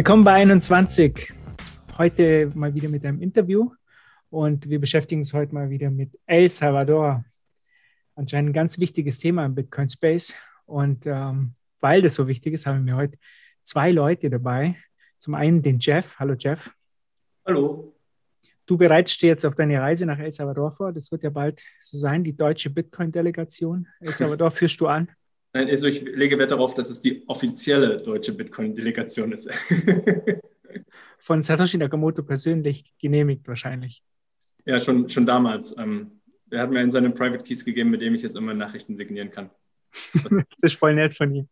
Willkommen bei 21. Heute mal wieder mit einem Interview und wir beschäftigen uns heute mal wieder mit El Salvador. Anscheinend ein ganz wichtiges Thema im Bitcoin Space. Und ähm, weil das so wichtig ist, haben wir heute zwei Leute dabei. Zum einen den Jeff. Hallo Jeff. Hallo. Du bereitest dich jetzt auf deine Reise nach El Salvador vor. Das wird ja bald so sein, die deutsche Bitcoin-Delegation. El Salvador führst du an. Nein, also ich lege Wert darauf, dass es die offizielle deutsche Bitcoin-Delegation ist. Von Satoshi Nakamoto persönlich genehmigt wahrscheinlich. Ja, schon, schon damals. Ähm, er hat mir in seine Private Keys gegeben, mit dem ich jetzt immer Nachrichten signieren kann. das ist voll nett von ihm.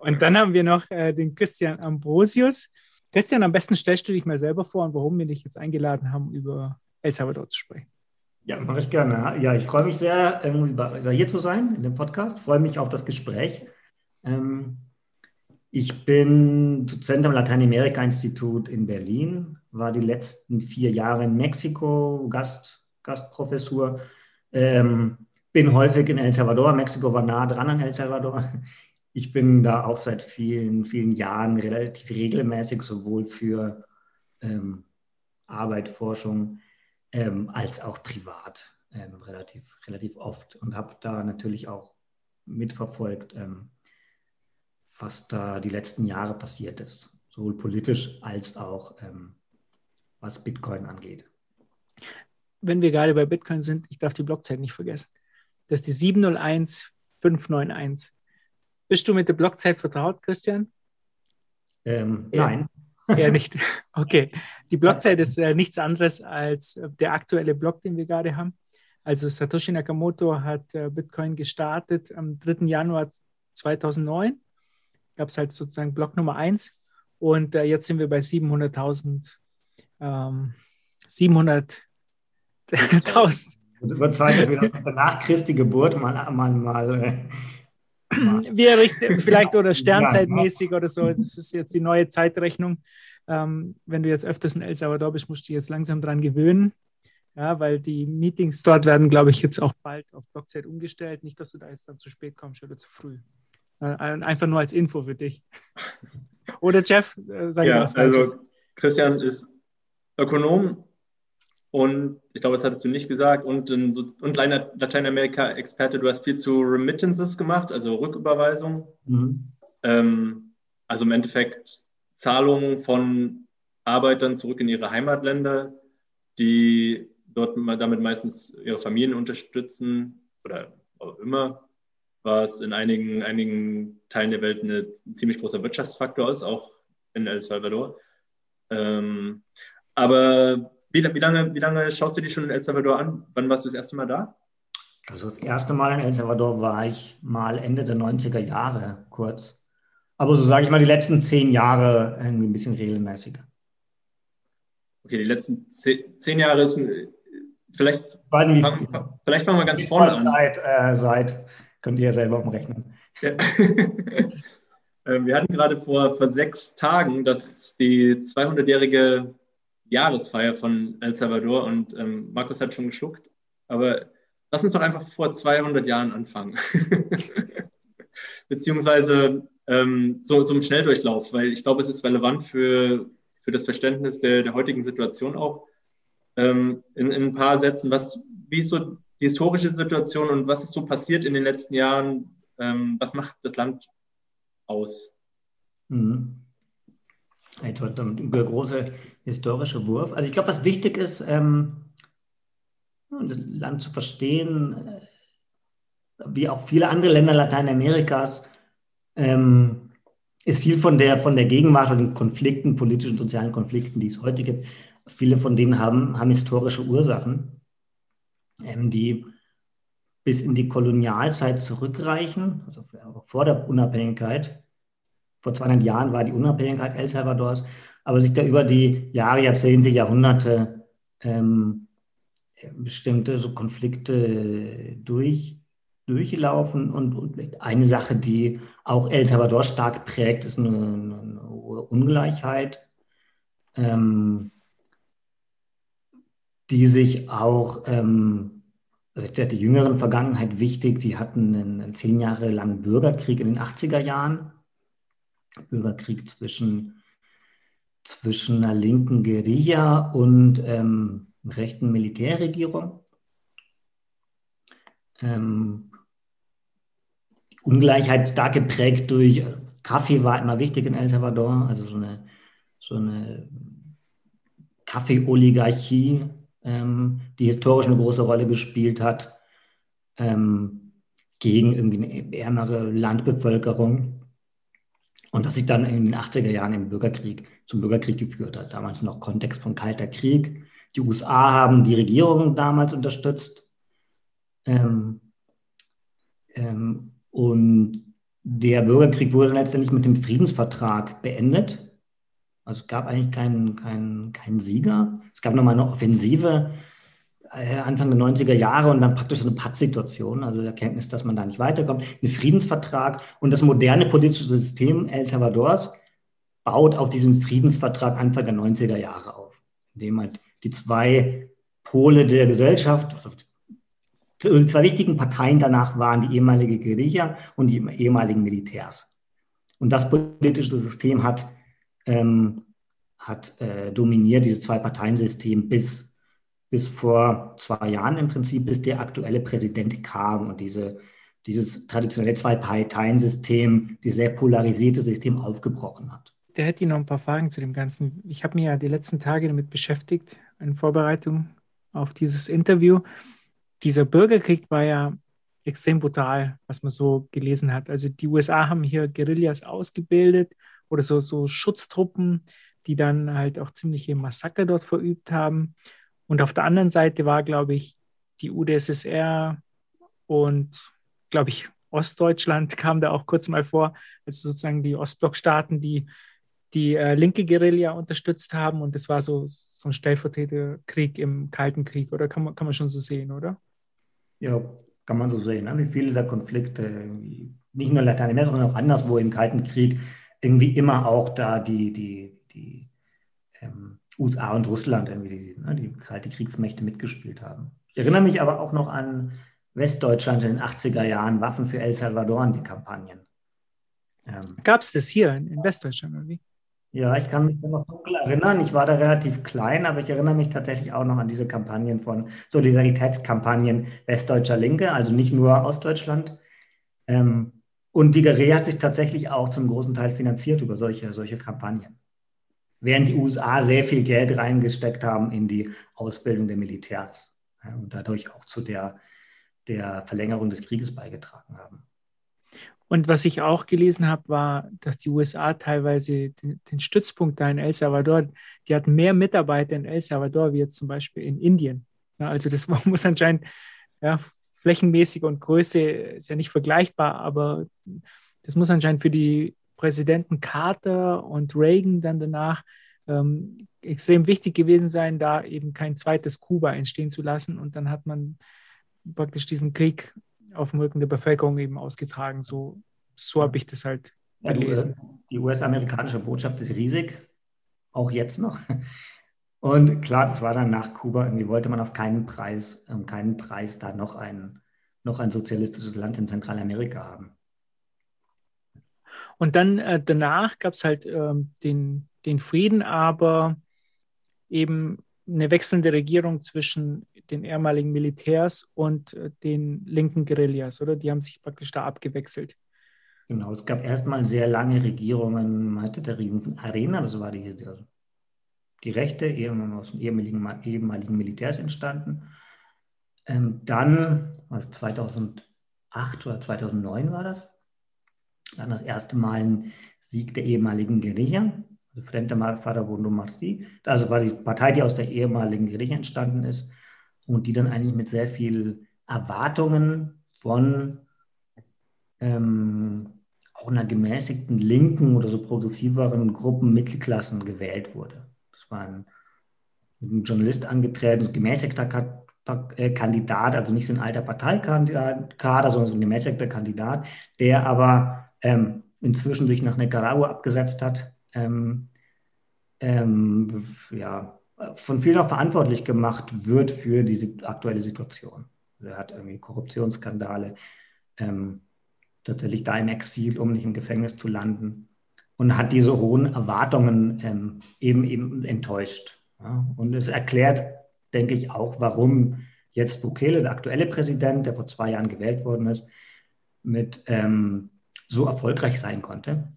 Und dann haben wir noch äh, den Christian Ambrosius. Christian, am besten stellst du dich mal selber vor und warum wir dich jetzt eingeladen haben, über El Salvador zu sprechen. Ja, mache ich gerne. Ja, ich freue mich sehr, hier zu sein in dem Podcast. Freue mich auf das Gespräch. Ähm, ich bin Dozent am Lateinamerika-Institut in Berlin, war die letzten vier Jahre in Mexiko, Gast, Gastprofessur. Ähm, bin häufig in El Salvador. Mexiko war nah dran an El Salvador. Ich bin da auch seit vielen, vielen Jahren relativ regelmäßig, sowohl für ähm, Arbeit, Forschung, ähm, als auch privat ähm, relativ, relativ oft und habe da natürlich auch mitverfolgt, ähm, was da die letzten Jahre passiert ist, sowohl politisch als auch ähm, was Bitcoin angeht. Wenn wir gerade bei Bitcoin sind, ich darf die Blockzeit nicht vergessen. Das ist die 701591. Bist du mit der Blockzeit vertraut, Christian? Ähm, nein. Eher nicht. Okay. Die Blockzeit ist äh, nichts anderes als äh, der aktuelle Block, den wir gerade haben. Also Satoshi Nakamoto hat äh, Bitcoin gestartet am 3. Januar 2009. Gab es halt sozusagen Block Nummer 1. Und äh, jetzt sind wir bei 700.000. Ähm, 700.000. Wird Zeit, dass wir nach Christi Geburt mal, mal, mal äh, wir richten vielleicht oder sternzeitmäßig oder so. Das ist jetzt die neue Zeitrechnung. Ähm, wenn du jetzt öfters in El Salvador bist, musst du dich jetzt langsam dran gewöhnen. Ja, weil die Meetings dort werden, glaube ich, jetzt auch bald auf Blockzeit umgestellt. Nicht, dass du da jetzt dann zu spät kommst oder zu früh. Äh, einfach nur als Info für dich. Oder Jeff, äh, sag ja, was Also Christian ist Ökonom und ich glaube, das hattest du nicht gesagt. Und, und Lateinamerika-Experte, du hast viel zu Remittances gemacht, also Rücküberweisung. Mhm. Ähm, also im Endeffekt Zahlungen von Arbeitern zurück in ihre Heimatländer, die dort damit meistens ihre Familien unterstützen oder auch immer, was in einigen, einigen Teilen der Welt ein ziemlich großer Wirtschaftsfaktor ist, auch in El Salvador. Ähm, aber wie, wie, lange, wie lange schaust du dich schon in El Salvador an? Wann warst du das erste Mal da? Also das erste Mal in El Salvador war ich mal Ende der 90er Jahre kurz. Aber so sage ich mal, die letzten zehn Jahre irgendwie ein bisschen regelmäßiger. Okay, die letzten zehn, zehn Jahre ist ein, vielleicht, fangen, vielleicht fangen wir ganz vorne an. Seit, äh, seit, könnt ihr ja selber umrechnen. Ja. Ähm, wir hatten gerade vor, vor sechs Tagen das die 200-jährige Jahresfeier von El Salvador und ähm, Markus hat schon geschluckt. Aber lass uns doch einfach vor 200 Jahren anfangen. Beziehungsweise ähm, so, so im Schnelldurchlauf, weil ich glaube, es ist relevant für, für das Verständnis der, der heutigen Situation auch. Ähm, in, in, ein paar Sätzen, was, wie ist so die historische Situation und was ist so passiert in den letzten Jahren? Ähm, was macht das Land aus? Mhm. Ein großer historischer Wurf. Also ich glaube, was wichtig ist, ähm, das Land zu verstehen, äh, wie auch viele andere Länder Lateinamerikas, ähm, ist viel von der, von der Gegenwart und den Konflikten, politischen, sozialen Konflikten, die es heute gibt, viele von denen haben, haben historische Ursachen, ähm, die bis in die Kolonialzeit zurückreichen, also vor der Unabhängigkeit vor 200 Jahren war die Unabhängigkeit El Salvadors, aber sich da über die Jahre, Jahrzehnte, Jahrhunderte ähm, bestimmte so Konflikte durch, durchlaufen. Und, und, eine Sache, die auch El Salvador stark prägt, ist eine, eine Ungleichheit, ähm, die sich auch ähm, also der jüngeren Vergangenheit wichtig. Sie hatten einen zehn Jahre langen Bürgerkrieg in den 80er Jahren Bürgerkrieg zwischen zwischen einer linken Guerilla und ähm, rechten Militärregierung. Ähm, Ungleichheit stark geprägt durch Kaffee war immer wichtig in El Salvador, also so eine, so eine Kaffeeoligarchie, ähm, die historisch eine große Rolle gespielt hat, ähm, gegen irgendwie eine ärmere Landbevölkerung. Und das sich dann in den 80er Jahren im Bürgerkrieg zum Bürgerkrieg geführt hat. Damals noch Kontext von Kalter Krieg. Die USA haben die Regierung damals unterstützt. Ähm, ähm, und der Bürgerkrieg wurde letztendlich mit dem Friedensvertrag beendet. Also es gab eigentlich keinen, keinen, keinen Sieger. Es gab nochmal eine Offensive Anfang der 90er Jahre und dann praktisch so eine Pattsituation, also die Erkenntnis, dass man da nicht weiterkommt, ein Friedensvertrag und das moderne politische System El Salvadors baut auf diesem Friedensvertrag Anfang der 90er Jahre auf, indem halt die zwei Pole der Gesellschaft, also die zwei wichtigen Parteien danach waren die ehemalige Guerilla und die ehemaligen Militärs. Und das politische System hat, ähm, hat äh, dominiert, dieses Zwei-Parteien-System, bis, bis vor zwei Jahren im Prinzip, bis der aktuelle Präsident kam und diese, dieses traditionelle Zwei-Parteien-System, dieses sehr polarisierte System aufgebrochen hat. Der hätte noch ein paar Fragen zu dem Ganzen. Ich habe mich ja die letzten Tage damit beschäftigt, in Vorbereitung auf dieses Interview dieser Bürgerkrieg war ja extrem brutal, was man so gelesen hat. Also die USA haben hier Guerillas ausgebildet oder so, so Schutztruppen, die dann halt auch ziemliche Massaker dort verübt haben. Und auf der anderen Seite war, glaube ich, die UdSSR und, glaube ich, Ostdeutschland kam da auch kurz mal vor, also sozusagen die Ostblockstaaten, die die äh, linke Guerilla unterstützt haben. Und das war so, so ein Stellvertreterkrieg im Kalten Krieg, oder kann man, kann man schon so sehen, oder? Ja, kann man so sehen, ne? wie viele der Konflikte, nicht nur in Lateinamerika, sondern auch anderswo im Kalten Krieg, irgendwie immer auch da die, die, die ähm, USA und Russland irgendwie die, ne, die kalte Kriegsmächte mitgespielt haben. Ich erinnere mich aber auch noch an Westdeutschland in den 80er Jahren, Waffen für El Salvador und die Kampagnen. Ähm, Gab es das hier in, in Westdeutschland irgendwie? Ja, ich kann mich noch dunkel erinnern. Ich war da relativ klein, aber ich erinnere mich tatsächlich auch noch an diese Kampagnen von Solidaritätskampagnen Westdeutscher Linke, also nicht nur Ostdeutschland. Ähm, und die Guerilla hat sich tatsächlich auch zum großen Teil finanziert über solche, solche Kampagnen. Während die USA sehr viel Geld reingesteckt haben in die Ausbildung der Militärs und dadurch auch zu der, der Verlängerung des Krieges beigetragen haben. Und was ich auch gelesen habe, war, dass die USA teilweise den, den, Stützpunkt da in El Salvador, die hatten mehr Mitarbeiter in El Salvador wie jetzt zum Beispiel in Indien. Ja, also das muss anscheinend ja, flächenmäßig und Größe ist ja nicht vergleichbar, aber das muss anscheinend für die Präsidenten Carter und Reagan dann danach ähm, extrem wichtig gewesen sein, da eben kein zweites Kuba entstehen zu lassen. Und dann hat man praktisch diesen Krieg auf dem Rücken der Bevölkerung eben ausgetragen. So, so habe ich das halt gelesen. die US-amerikanische Botschaft ist riesig, auch jetzt noch. Und klar, das war dann nach Kuba, irgendwie wollte man auf keinen Preis, um keinen Preis da noch ein, noch ein sozialistisches Land in Zentralamerika haben. Und dann äh, danach gab es halt äh, den, den Frieden, aber eben eine wechselnde Regierung zwischen den ehemaligen Militärs und äh, den linken Guerillas, oder? Die haben sich praktisch da abgewechselt. Genau, es gab erstmal sehr lange Regierungen, hatte der Regierung von Arena, das war die, die, die Rechte, aus den ehemaligen, ehemaligen Militärs entstanden. Ähm, dann, also 2008 oder 2009 war das, dann das erste Mal ein Sieg der ehemaligen Guerilla, also Frente Farabundo Martí. Also war die Partei, die aus der ehemaligen Guerilla entstanden ist und die dann eigentlich mit sehr viel Erwartungen von ähm, auch einer gemäßigten linken oder so progressiveren Gruppen Mittelklassen gewählt wurde. Das war ein, ein Journalist angetreten, gemäßigter äh, Kandidat, also nicht so ein alter Parteikader, sondern so ein gemäßigter Kandidat, der aber ähm, inzwischen sich nach Nicaragua abgesetzt hat. Ähm, ähm, ja, von vielen auch verantwortlich gemacht wird für die aktuelle Situation. Er hat irgendwie Korruptionsskandale, ähm, tatsächlich da im Exil, um nicht im Gefängnis zu landen. und hat diese hohen Erwartungen ähm, eben, eben enttäuscht. Ja? Und es erklärt, denke ich, auch, warum jetzt Bukele, der aktuelle Präsident, der vor zwei Jahren gewählt worden ist, mit ähm, so erfolgreich sein konnte.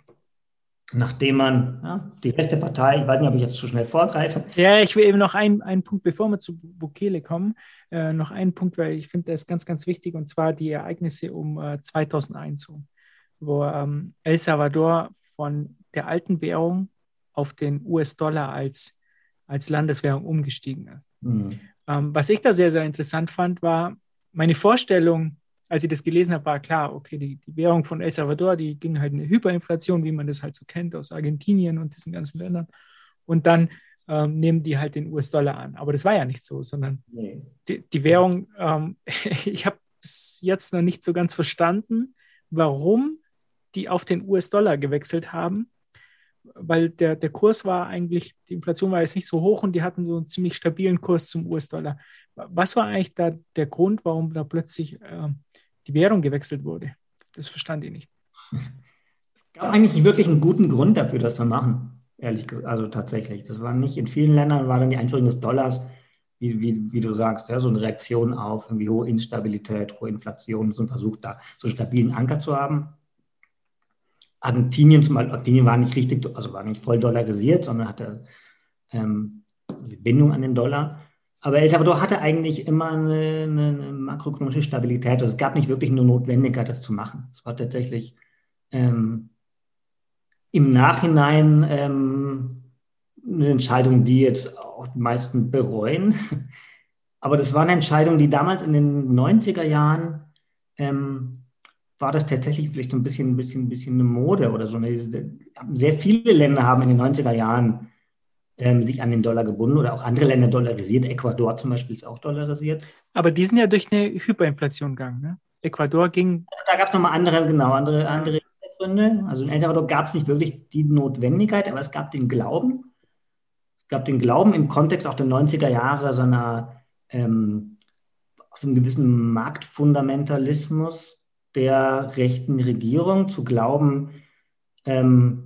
Nachdem man ja, die rechte Partei, ich weiß nicht, ob ich jetzt zu schnell vorgreife. Ja, ich will eben noch einen, einen Punkt, bevor wir zu Bukele kommen, äh, noch einen Punkt, weil ich finde, das ist ganz, ganz wichtig, und zwar die Ereignisse um äh, 2001, wo ähm, El Salvador von der alten Währung auf den US-Dollar als, als Landeswährung umgestiegen ist. Mhm. Ähm, was ich da sehr, sehr interessant fand, war meine Vorstellung, als ich das gelesen habe, war klar, okay, die, die Währung von El Salvador, die ging halt eine Hyperinflation, wie man das halt so kennt aus Argentinien und diesen ganzen Ländern. Und dann ähm, nehmen die halt den US-Dollar an. Aber das war ja nicht so, sondern nee. die, die, Währung, ähm, ich habe es jetzt noch nicht so ganz verstanden, warum die auf den US-Dollar gewechselt haben weil der, der Kurs war eigentlich, die Inflation war jetzt nicht so hoch und die hatten so einen ziemlich stabilen Kurs zum US-Dollar. Was war eigentlich da der Grund, warum da plötzlich äh, die Währung gewechselt wurde? Das verstand ich nicht. Es gab eigentlich wirklich einen guten Grund dafür, das zu machen, ehrlich gesagt. Also tatsächlich. Das war nicht in vielen Ländern, war dann die Einführung des Dollars, wie, wie, wie du sagst, ja, so eine Reaktion auf irgendwie hohe Instabilität, hohe Inflation, so ein Versuch da, so einen stabilen Anker zu haben. Argentinien zum Beispiel, Argentinien war nicht richtig, also war nicht voll dollarisiert, sondern hatte ähm, Bindung an den Dollar. Aber El Salvador hatte eigentlich immer eine, eine makroökonomische Stabilität. Also es gab nicht wirklich eine Notwendigkeit, das zu machen. Es war tatsächlich ähm, im Nachhinein ähm, eine Entscheidung, die jetzt auch die meisten bereuen. Aber das war eine Entscheidung, die damals in den 90er Jahren ähm, war das tatsächlich vielleicht ein bisschen, ein bisschen, ein bisschen eine Mode oder so. Sehr viele Länder haben in den 90er Jahren ähm, sich an den Dollar gebunden oder auch andere Länder dollarisiert. Ecuador zum Beispiel ist auch dollarisiert. Aber die sind ja durch eine Hyperinflation gegangen. Ne? Ecuador ging. Da gab es nochmal andere, genau, andere, andere Gründe. Also in El Salvador gab es nicht wirklich die Notwendigkeit, aber es gab den Glauben. Es gab den Glauben im Kontext auch der 90er Jahre so einer ähm, aus einem gewissen Marktfundamentalismus, der rechten Regierung zu glauben, ähm,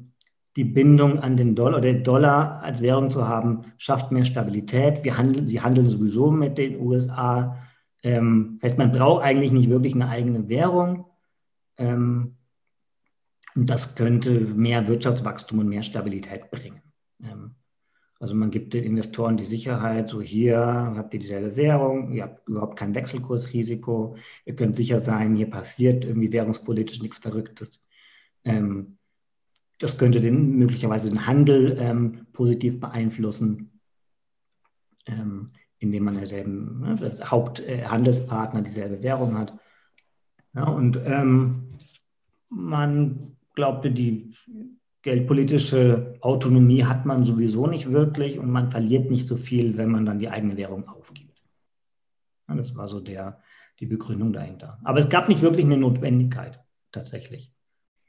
die Bindung an den Dollar oder den Dollar als Währung zu haben, schafft mehr Stabilität. Wir handeln, sie handeln sowieso mit den USA. Ähm, das heißt, man braucht eigentlich nicht wirklich eine eigene Währung. Ähm, und das könnte mehr Wirtschaftswachstum und mehr Stabilität bringen. Ähm, also man gibt den Investoren die Sicherheit, so hier habt ihr dieselbe Währung, ihr habt überhaupt kein Wechselkursrisiko, ihr könnt sicher sein, hier passiert irgendwie währungspolitisch nichts Verrücktes. Ähm, das könnte den, möglicherweise den Handel ähm, positiv beeinflussen, ähm, indem man derselben, ne, das Haupthandelspartner äh, dieselbe Währung hat. Ja, und ähm, man glaubte, die geldpolitische Autonomie hat man sowieso nicht wirklich und man verliert nicht so viel, wenn man dann die eigene Währung aufgibt. Ja, das war so der, die Begründung dahinter. Aber es gab nicht wirklich eine Notwendigkeit, tatsächlich.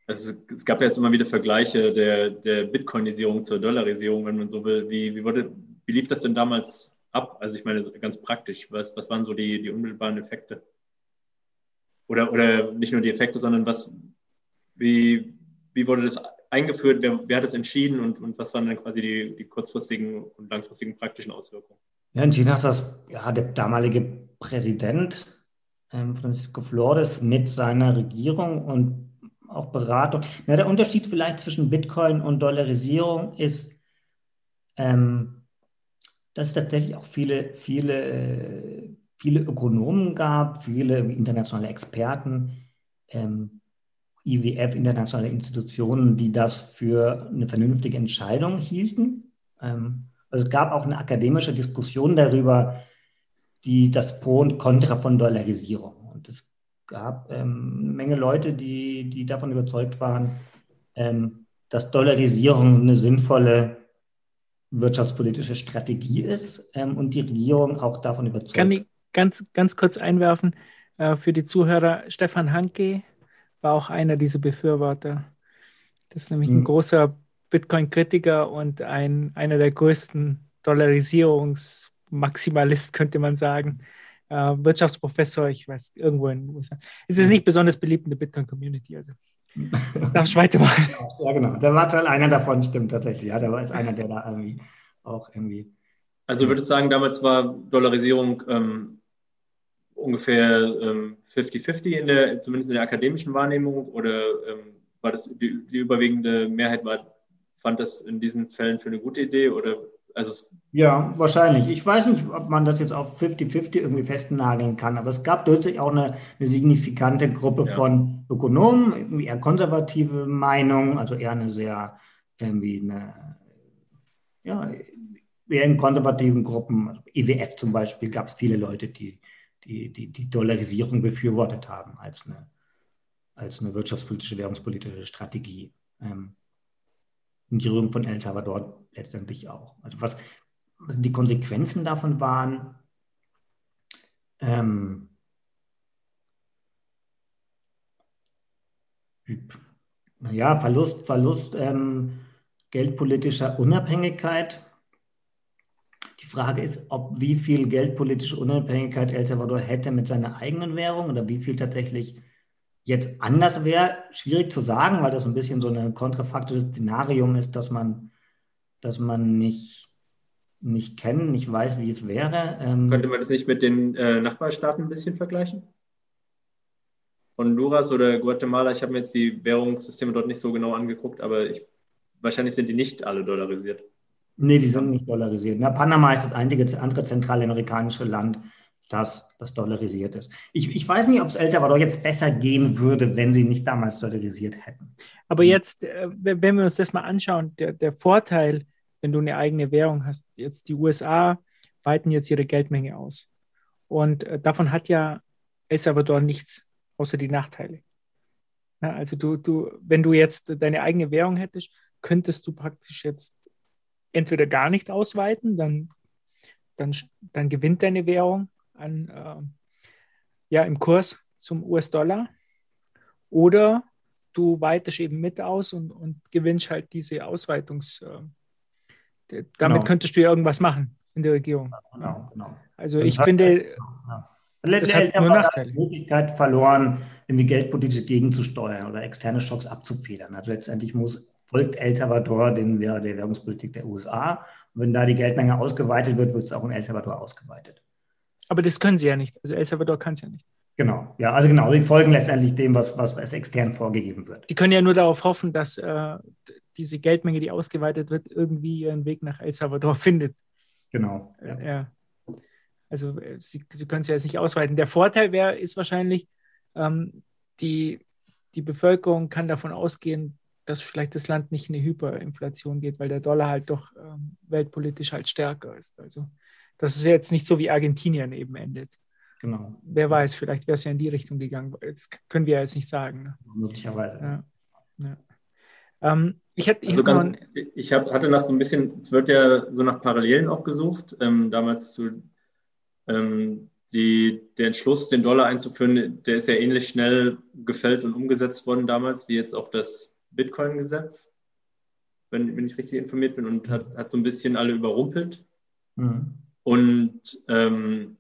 Also es gab ja jetzt immer wieder Vergleiche der, der Bitcoinisierung zur Dollarisierung, wenn man so will. Wie, wie, wurde, wie lief das denn damals ab? Also ich meine, ganz praktisch, was, was waren so die, die unmittelbaren Effekte? Oder, oder nicht nur die Effekte, sondern was, wie, wie wurde das eingeführt? Wer, wer hat es entschieden und, und was waren dann quasi die, die kurzfristigen und langfristigen praktischen Auswirkungen? Ja, entschieden hat das ja, der damalige Präsident ähm, Francisco Flores mit seiner Regierung und auch Beratung. Ja, der Unterschied vielleicht zwischen Bitcoin und Dollarisierung ist, ähm, dass es tatsächlich auch viele, viele, viele Ökonomen gab, viele internationale Experten, ähm, IWF, internationale Institutionen, die das für eine vernünftige Entscheidung hielten. Ähm, also es gab auch eine akademische Diskussion darüber, die das Pro und Contra von Dollarisierung. Und es gab ähm, eine Menge Leute, die, die davon überzeugt waren, ähm, dass Dollarisierung eine sinnvolle wirtschaftspolitische Strategie ist ähm, und die Regierung auch davon überzeugt. Kann ich ganz, ganz kurz einwerfen äh, für die Zuhörer? Stefan Hanke war auch einer dieser Befürworter. Das ist nämlich mhm. ein großer Bitcoin-Kritiker und ein, einer der größten Dollarisierungsmaximalist, könnte man sagen. Äh, Wirtschaftsprofessor, ich weiß, irgendwo in den USA. Es ist nicht besonders beliebt in der Bitcoin-Community. Also Darf ich weitermachen? Ja, genau. Da war einer davon, stimmt tatsächlich. Ja, da war es einer, der da irgendwie auch irgendwie. Also würdest du sagen, damals war Dollarisierung ähm, ungefähr 50-50 ähm, in der, zumindest in der akademischen Wahrnehmung, oder ähm, war das die, die, überwiegende Mehrheit war, fand das in diesen Fällen für eine gute Idee oder also ja, wahrscheinlich. Ich weiß nicht, ob man das jetzt auf 50-50 irgendwie festnageln kann, aber es gab durchaus auch eine, eine signifikante Gruppe ja. von Ökonomen, eher konservative Meinung, also eher eine sehr irgendwie eine, ja, eher in konservativen Gruppen, also IWF zum Beispiel, gab es viele Leute, die die, die die Dollarisierung befürwortet haben als eine, als eine wirtschaftspolitische, währungspolitische Strategie. Ähm, und die Regierung von El Salvador letztendlich auch. Also was die Konsequenzen davon waren, ähm, naja, Verlust, Verlust ähm, geldpolitischer Unabhängigkeit. Die Frage ist, ob wie viel geldpolitische Unabhängigkeit El Salvador hätte mit seiner eigenen Währung oder wie viel tatsächlich jetzt anders wäre, schwierig zu sagen, weil das ein bisschen so ein kontrafaktisches Szenarium ist, dass man, dass man nicht, nicht kennt, nicht weiß, wie es wäre. Ähm, Könnte man das nicht mit den äh, Nachbarstaaten ein bisschen vergleichen? Honduras oder Guatemala, ich habe mir jetzt die Währungssysteme dort nicht so genau angeguckt, aber ich, wahrscheinlich sind die nicht alle dollarisiert. Nee, die sind nicht dollarisiert. Na, Panama ist das einzige andere zentralamerikanische Land, das, das dollarisiert ist. Ich, ich weiß nicht, ob es El Salvador jetzt besser gehen würde, wenn sie nicht damals dollarisiert hätten. Aber jetzt, äh, wenn wir uns das mal anschauen, der, der Vorteil, wenn du eine eigene Währung hast, jetzt die USA weiten jetzt ihre Geldmenge aus. Und äh, davon hat ja El Salvador nichts, außer die Nachteile. Ja, also du, du, wenn du jetzt deine eigene Währung hättest, könntest du praktisch jetzt entweder gar nicht ausweiten, dann, dann, dann gewinnt deine Währung an, äh, ja, im Kurs zum US-Dollar. Oder du weitest eben mit aus und, und gewinnst halt diese Ausweitungs. Äh, damit genau. könntest du ja irgendwas machen in der Regierung. Genau, genau. Also ich finde, ja. das hat nur Nachteile. Die Möglichkeit verloren, irgendwie geldpolitisch gegenzusteuern oder externe Schocks abzufedern. Also letztendlich muss folgt El Salvador den, der Währungspolitik der USA. Und wenn da die Geldmenge ausgeweitet wird, wird es auch in El Salvador ausgeweitet. Aber das können sie ja nicht. Also El Salvador kann es ja nicht. Genau, ja, also genau, sie folgen letztendlich dem, was, was als extern vorgegeben wird. Die können ja nur darauf hoffen, dass äh, diese Geldmenge, die ausgeweitet wird, irgendwie ihren Weg nach El Salvador findet. Genau. Ja. Äh, ja. Also äh, sie, sie können es ja jetzt nicht ausweiten. Der Vorteil wäre, ist wahrscheinlich, ähm, die, die Bevölkerung kann davon ausgehen, dass vielleicht das Land nicht in eine Hyperinflation geht, weil der Dollar halt doch ähm, weltpolitisch halt stärker ist. Also dass es jetzt nicht so wie Argentinien eben endet. Genau. Wer weiß, vielleicht wäre es ja in die Richtung gegangen. Das können wir ja jetzt nicht sagen. Ne? Möglicherweise. Ja. Ja. Ähm, ich, hätte, ich, also ganz, ich hab, hatte nach so ein bisschen, es wird ja so nach Parallelen auch gesucht, ähm, damals zu ähm, die, der Entschluss, den Dollar einzuführen, der ist ja ähnlich schnell gefällt und umgesetzt worden damals, wie jetzt auch das Bitcoin-Gesetz, wenn, wenn ich richtig informiert bin, und hat, hat so ein bisschen alle überrumpelt. Mhm. Und ähm,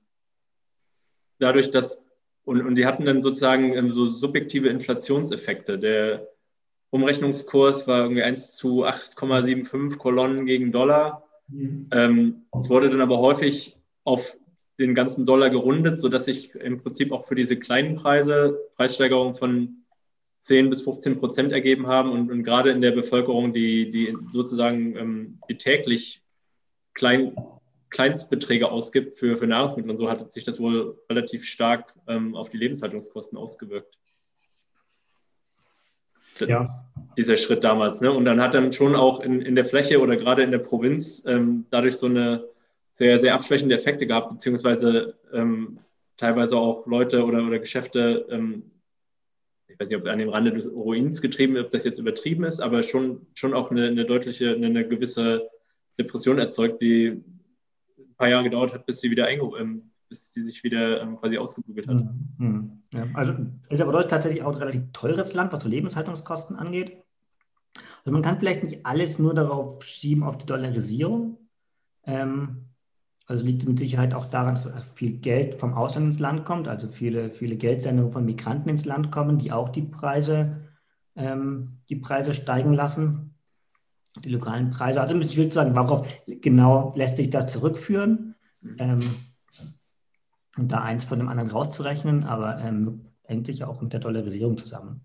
dadurch, dass, und, und die hatten dann sozusagen ähm, so subjektive Inflationseffekte. Der Umrechnungskurs war irgendwie 1 zu 8,75 Kolonnen gegen Dollar. Mhm. Ähm, es wurde dann aber häufig auf den ganzen Dollar gerundet, sodass sich im Prinzip auch für diese kleinen Preise Preissteigerungen von 10 bis 15 Prozent ergeben haben und, und gerade in der Bevölkerung, die, die sozusagen ähm, die täglich klein, Kleinstbeträge ausgibt für, für Nahrungsmittel und so hat sich das wohl relativ stark ähm, auf die Lebenshaltungskosten ausgewirkt. Ja. Dieser Schritt damals. Ne? Und dann hat dann schon auch in, in der Fläche oder gerade in der Provinz ähm, dadurch so eine sehr, sehr abschwächende Effekte gehabt, beziehungsweise ähm, teilweise auch Leute oder, oder Geschäfte, ähm, ich weiß nicht, ob an dem Rande des Ruins getrieben, ob das jetzt übertrieben ist, aber schon, schon auch eine, eine deutliche, eine, eine gewisse Depression erzeugt, die paar Jahre gedauert hat, bis sie wieder ähm, bis die sich wieder ähm, quasi ausgebügelt hat. Mhm. Ja, also El Salvador ist tatsächlich auch ein relativ teures Land, was so Lebenshaltungskosten angeht. Also man kann vielleicht nicht alles nur darauf schieben, auf die Dollarisierung. Ähm, also liegt mit Sicherheit auch daran, dass viel Geld vom Ausland ins Land kommt, also viele, viele Geldsendungen von Migranten ins Land kommen, die auch die Preise ähm, die Preise steigen lassen, die lokalen Preise. Also ich würde sagen, worauf genau lässt sich das zurückführen? Ähm, und da eins von dem anderen rauszurechnen, aber ähm, hängt sich ja auch mit der Dollarisierung zusammen.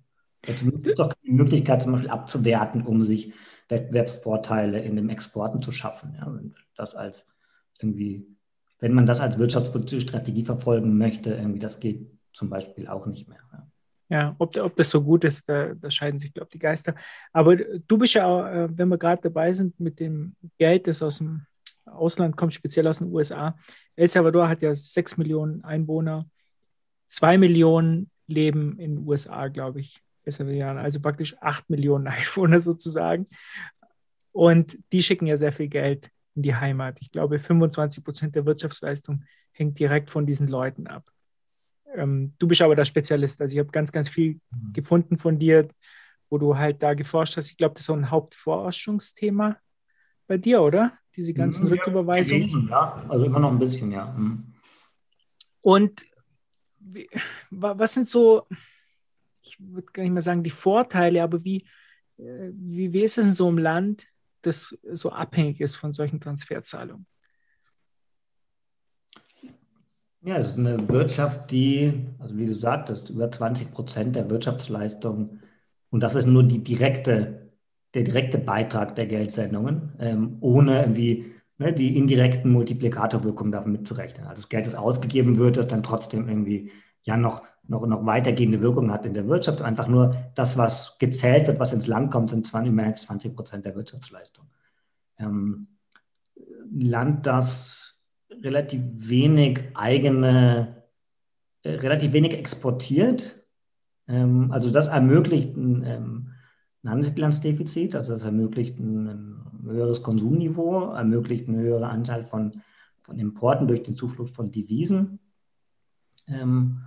Also es gibt auch die Möglichkeit, zum Beispiel abzuwerten, um sich Wettbewerbsvorteile in den Exporten zu schaffen. Ja, wenn das als irgendwie, wenn man das als wirtschaftspolitische Strategie verfolgen möchte, irgendwie das geht zum Beispiel auch nicht mehr. Ja. Ja, ob, ob das so gut ist, da, da scheiden sich, glaube ich, die Geister. Aber du bist ja, auch, äh, wenn wir gerade dabei sind mit dem Geld, das aus dem Ausland kommt, speziell aus den USA. El Salvador hat ja sechs Millionen Einwohner, zwei Millionen leben in den USA, glaube ich, also praktisch acht Millionen Einwohner sozusagen. Und die schicken ja sehr viel Geld in die Heimat. Ich glaube, 25 Prozent der Wirtschaftsleistung hängt direkt von diesen Leuten ab. Ähm, du bist aber der Spezialist. Also ich habe ganz, ganz viel mhm. gefunden von dir, wo du halt da geforscht hast. Ich glaube, das ist so ein Hauptforschungsthema bei dir, oder? Diese ganzen ja, Rücküberweisungen. Ja, also immer noch ein bisschen, ja. Mhm. Und wie, was sind so, ich würde gar nicht mehr sagen die Vorteile, aber wie, äh, wie, wie ist es in so einem Land, das so abhängig ist von solchen Transferzahlungen? Ja, es ist eine Wirtschaft, die, also wie du sagtest, über 20 Prozent der Wirtschaftsleistung, und das ist nur die direkte, der direkte Beitrag der Geldsendungen, ähm, ohne irgendwie ne, die indirekten Multiplikatorwirkungen davon mitzurechnen. Also das Geld, das ausgegeben wird, das dann trotzdem irgendwie ja noch, noch, noch weitergehende Wirkungen hat in der Wirtschaft. Einfach nur das, was gezählt wird, was ins Land kommt, sind 20, mehr als 20 Prozent der Wirtschaftsleistung. Ähm, Land, das relativ wenig eigene, äh, relativ wenig exportiert. Ähm, also das ermöglicht ein, ähm, ein Handelsbilanzdefizit, also das ermöglicht ein, höheres Konsumniveau, ermöglicht eine höhere Anzahl von, von Importen durch den Zufluss von Devisen ähm,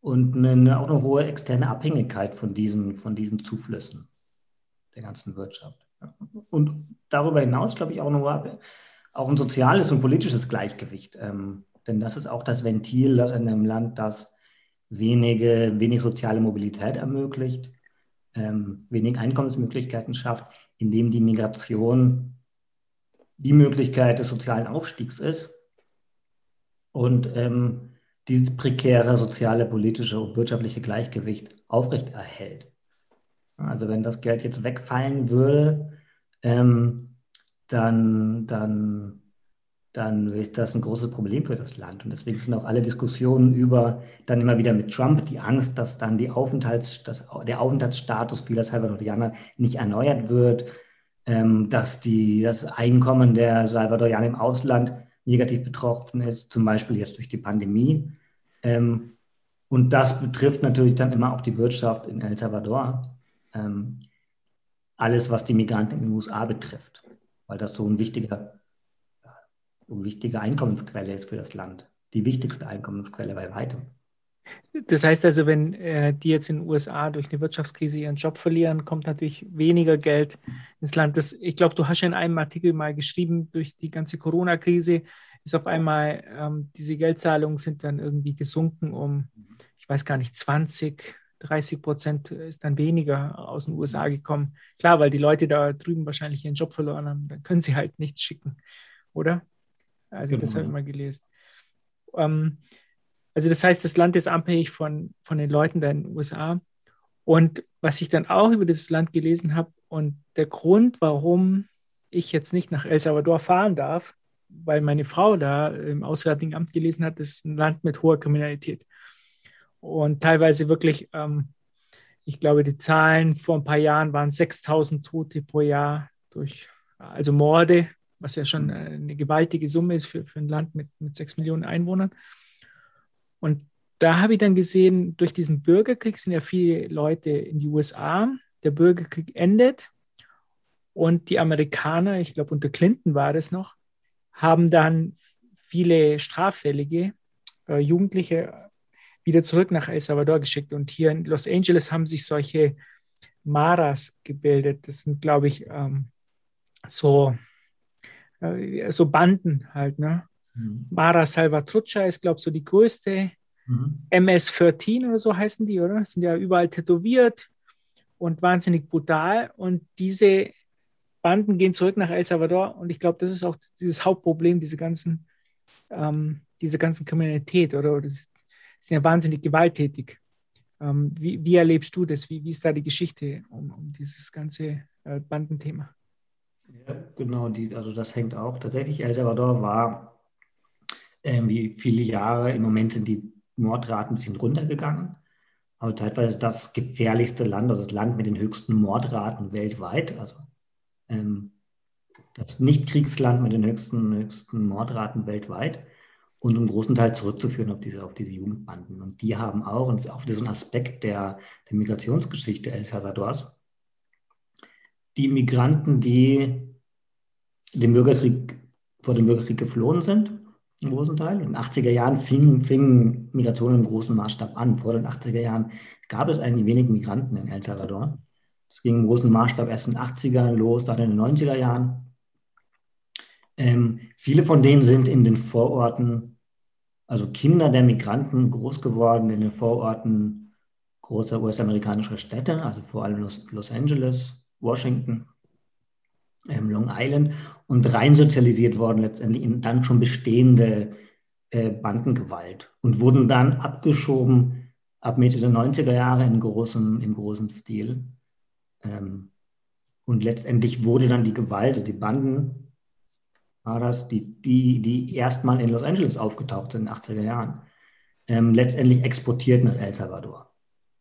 und eine, auch eine hohe externe Abhängigkeit von diesen, von diesen Zuflüssen der ganzen Wirtschaft. Und darüber hinaus, glaube ich, auch eine auch ein soziales und politisches Gleichgewicht. Ähm, denn das ist auch das Ventil, das in einem Land, das wenige, wenig soziale Mobilität ermöglicht, ähm, wenig Einkommensmöglichkeiten schafft, indem die Migration die Möglichkeit des sozialen Aufstiegs ist und ähm, dieses prekäre soziale, politische und wirtschaftliche Gleichgewicht aufrechterhält. Also wenn das Geld jetzt wegfallen würde, ähm, dann, dann, dann ist das ein großes Problem für das Land. Und deswegen sind auch alle Diskussionen über dann immer wieder mit Trump die Angst, dass dann die Aufenthalts, dass der Aufenthaltsstatus vieler Salvadorianer nicht erneuert wird, ähm, dass die, das Einkommen der Salvadorianer im Ausland negativ betroffen ist, zum Beispiel jetzt durch die Pandemie. Ähm, und das betrifft natürlich dann immer auch die Wirtschaft in El Salvador. Ähm, alles, was die Migranten in den USA betrifft weil das so ein wichtiger, wichtige Einkommensquelle ist für das Land. Die wichtigste Einkommensquelle bei weitem. Das heißt also, wenn äh, die jetzt in den USA durch eine Wirtschaftskrise ihren Job verlieren, kommt natürlich weniger Geld ins Land. Das, ich glaube, du hast ja in einem Artikel mal geschrieben, durch die ganze Corona-Krise ist auf einmal, ähm, diese Geldzahlungen sind dann irgendwie gesunken um, ich weiß gar nicht, 20, 30 Prozent ist dann weniger aus den USA gekommen. Klar, weil die Leute da drüben wahrscheinlich ihren Job verloren haben, dann können sie halt nichts schicken, oder? Also genau. das habe ich mal gelesen. Ähm, also das heißt, das Land ist abhängig von, von den Leuten da in den USA. Und was ich dann auch über dieses Land gelesen habe und der Grund, warum ich jetzt nicht nach El Salvador fahren darf, weil meine Frau da im Auswärtigen Amt gelesen hat, ist ein Land mit hoher Kriminalität und teilweise wirklich, ähm, ich glaube, die Zahlen vor ein paar Jahren waren 6000 Tote pro Jahr durch, also Morde, was ja schon eine gewaltige Summe ist für, für ein Land mit, mit 6 Millionen Einwohnern. Und da habe ich dann gesehen, durch diesen Bürgerkrieg sind ja viele Leute in die USA. Der Bürgerkrieg endet und die Amerikaner, ich glaube unter Clinton war das noch, haben dann viele Straffällige, äh, Jugendliche wieder zurück nach El Salvador geschickt. Und hier in Los Angeles haben sich solche Maras gebildet. Das sind, glaube ich, ähm, so, äh, so Banden halt. Ne? Mhm. Mara Salvatrucha ist, glaube ich, so die größte. Mhm. MS-13 oder so heißen die, oder? Sind ja überall tätowiert und wahnsinnig brutal. Und diese Banden gehen zurück nach El Salvador. Und ich glaube, das ist auch dieses Hauptproblem, diese ganzen, ähm, diese ganzen Kriminalität oder, oder das sind ja wahnsinnig gewalttätig. Ähm, wie, wie, erlebst du das? Wie, wie, ist da die Geschichte um, um dieses ganze äh, Bandenthema? Ja, genau, die, also das hängt auch tatsächlich. El Salvador war äh, wie viele Jahre, im Moment sind die Mordraten bisschen runtergegangen, aber teilweise das gefährlichste Land, also das Land mit den höchsten Mordraten weltweit, also ähm, das Nicht-Kriegsland mit den höchsten, höchsten Mordraten weltweit und im großen Teil zurückzuführen auf diese, auf diese Jugendbanden. Und die haben auch, und auch diesen Aspekt der, der Migrationsgeschichte El Salvadors, die Migranten, die dem Bürgerkrieg, vor dem Bürgerkrieg geflohen sind, im großen Teil. In den 80er Jahren fing, fing Migration im großen Maßstab an. Vor den 80er Jahren gab es eigentlich wenig Migranten in El Salvador. Es ging im großen Maßstab erst in den 80ern los, dann in den 90er Jahren. Ähm, viele von denen sind in den Vororten, also Kinder der Migranten, groß geworden in den Vororten großer US-amerikanischer Städte, also vor allem Los, Los Angeles, Washington, ähm, Long Island und rein sozialisiert worden letztendlich in dann schon bestehende äh, Bandengewalt und wurden dann abgeschoben ab Mitte der 90er Jahre in großem, im großen Stil. Ähm, und letztendlich wurde dann die Gewalt, also die Banden, war das, die, die, die erstmal in Los Angeles aufgetaucht sind in den 80er Jahren, ähm, letztendlich exportiert nach El Salvador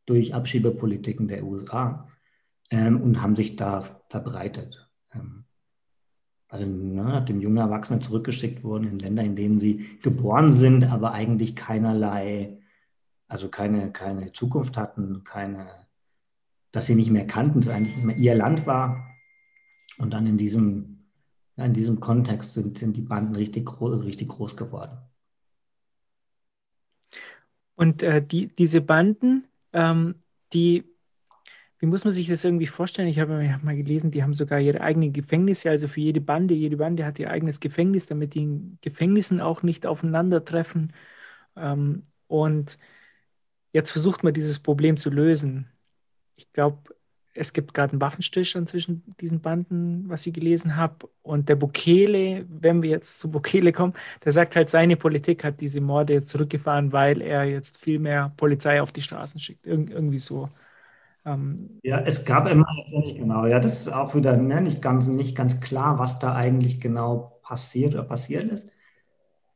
durch Abschiebepolitiken der USA ähm, und haben sich da verbreitet. Ähm, also ne, nachdem junge Erwachsene zurückgeschickt wurden in Länder, in denen sie geboren sind, aber eigentlich keinerlei, also keine, keine Zukunft hatten, keine, dass sie nicht mehr kannten, dass eigentlich nicht ihr Land war. Und dann in diesem, in diesem Kontext sind, sind die Banden richtig, richtig groß geworden. Und äh, die, diese Banden, ähm, die wie muss man sich das irgendwie vorstellen? Ich habe mal gelesen, die haben sogar ihre eigenen Gefängnisse, also für jede Bande. Jede Bande hat ihr eigenes Gefängnis, damit die in Gefängnissen auch nicht aufeinandertreffen. Ähm, und jetzt versucht man dieses Problem zu lösen. Ich glaube, es gibt gerade einen Waffenstillstand zwischen diesen Banden, was ich gelesen habe. Und der Bukele, wenn wir jetzt zu Bukele kommen, der sagt halt, seine Politik hat diese Morde jetzt zurückgefahren, weil er jetzt viel mehr Polizei auf die Straßen schickt. Ir irgendwie so. Ähm, ja, es gab immer, genau, ja, das ist auch wieder ne, nicht, ganz, nicht ganz klar, was da eigentlich genau passiert oder passiert ist.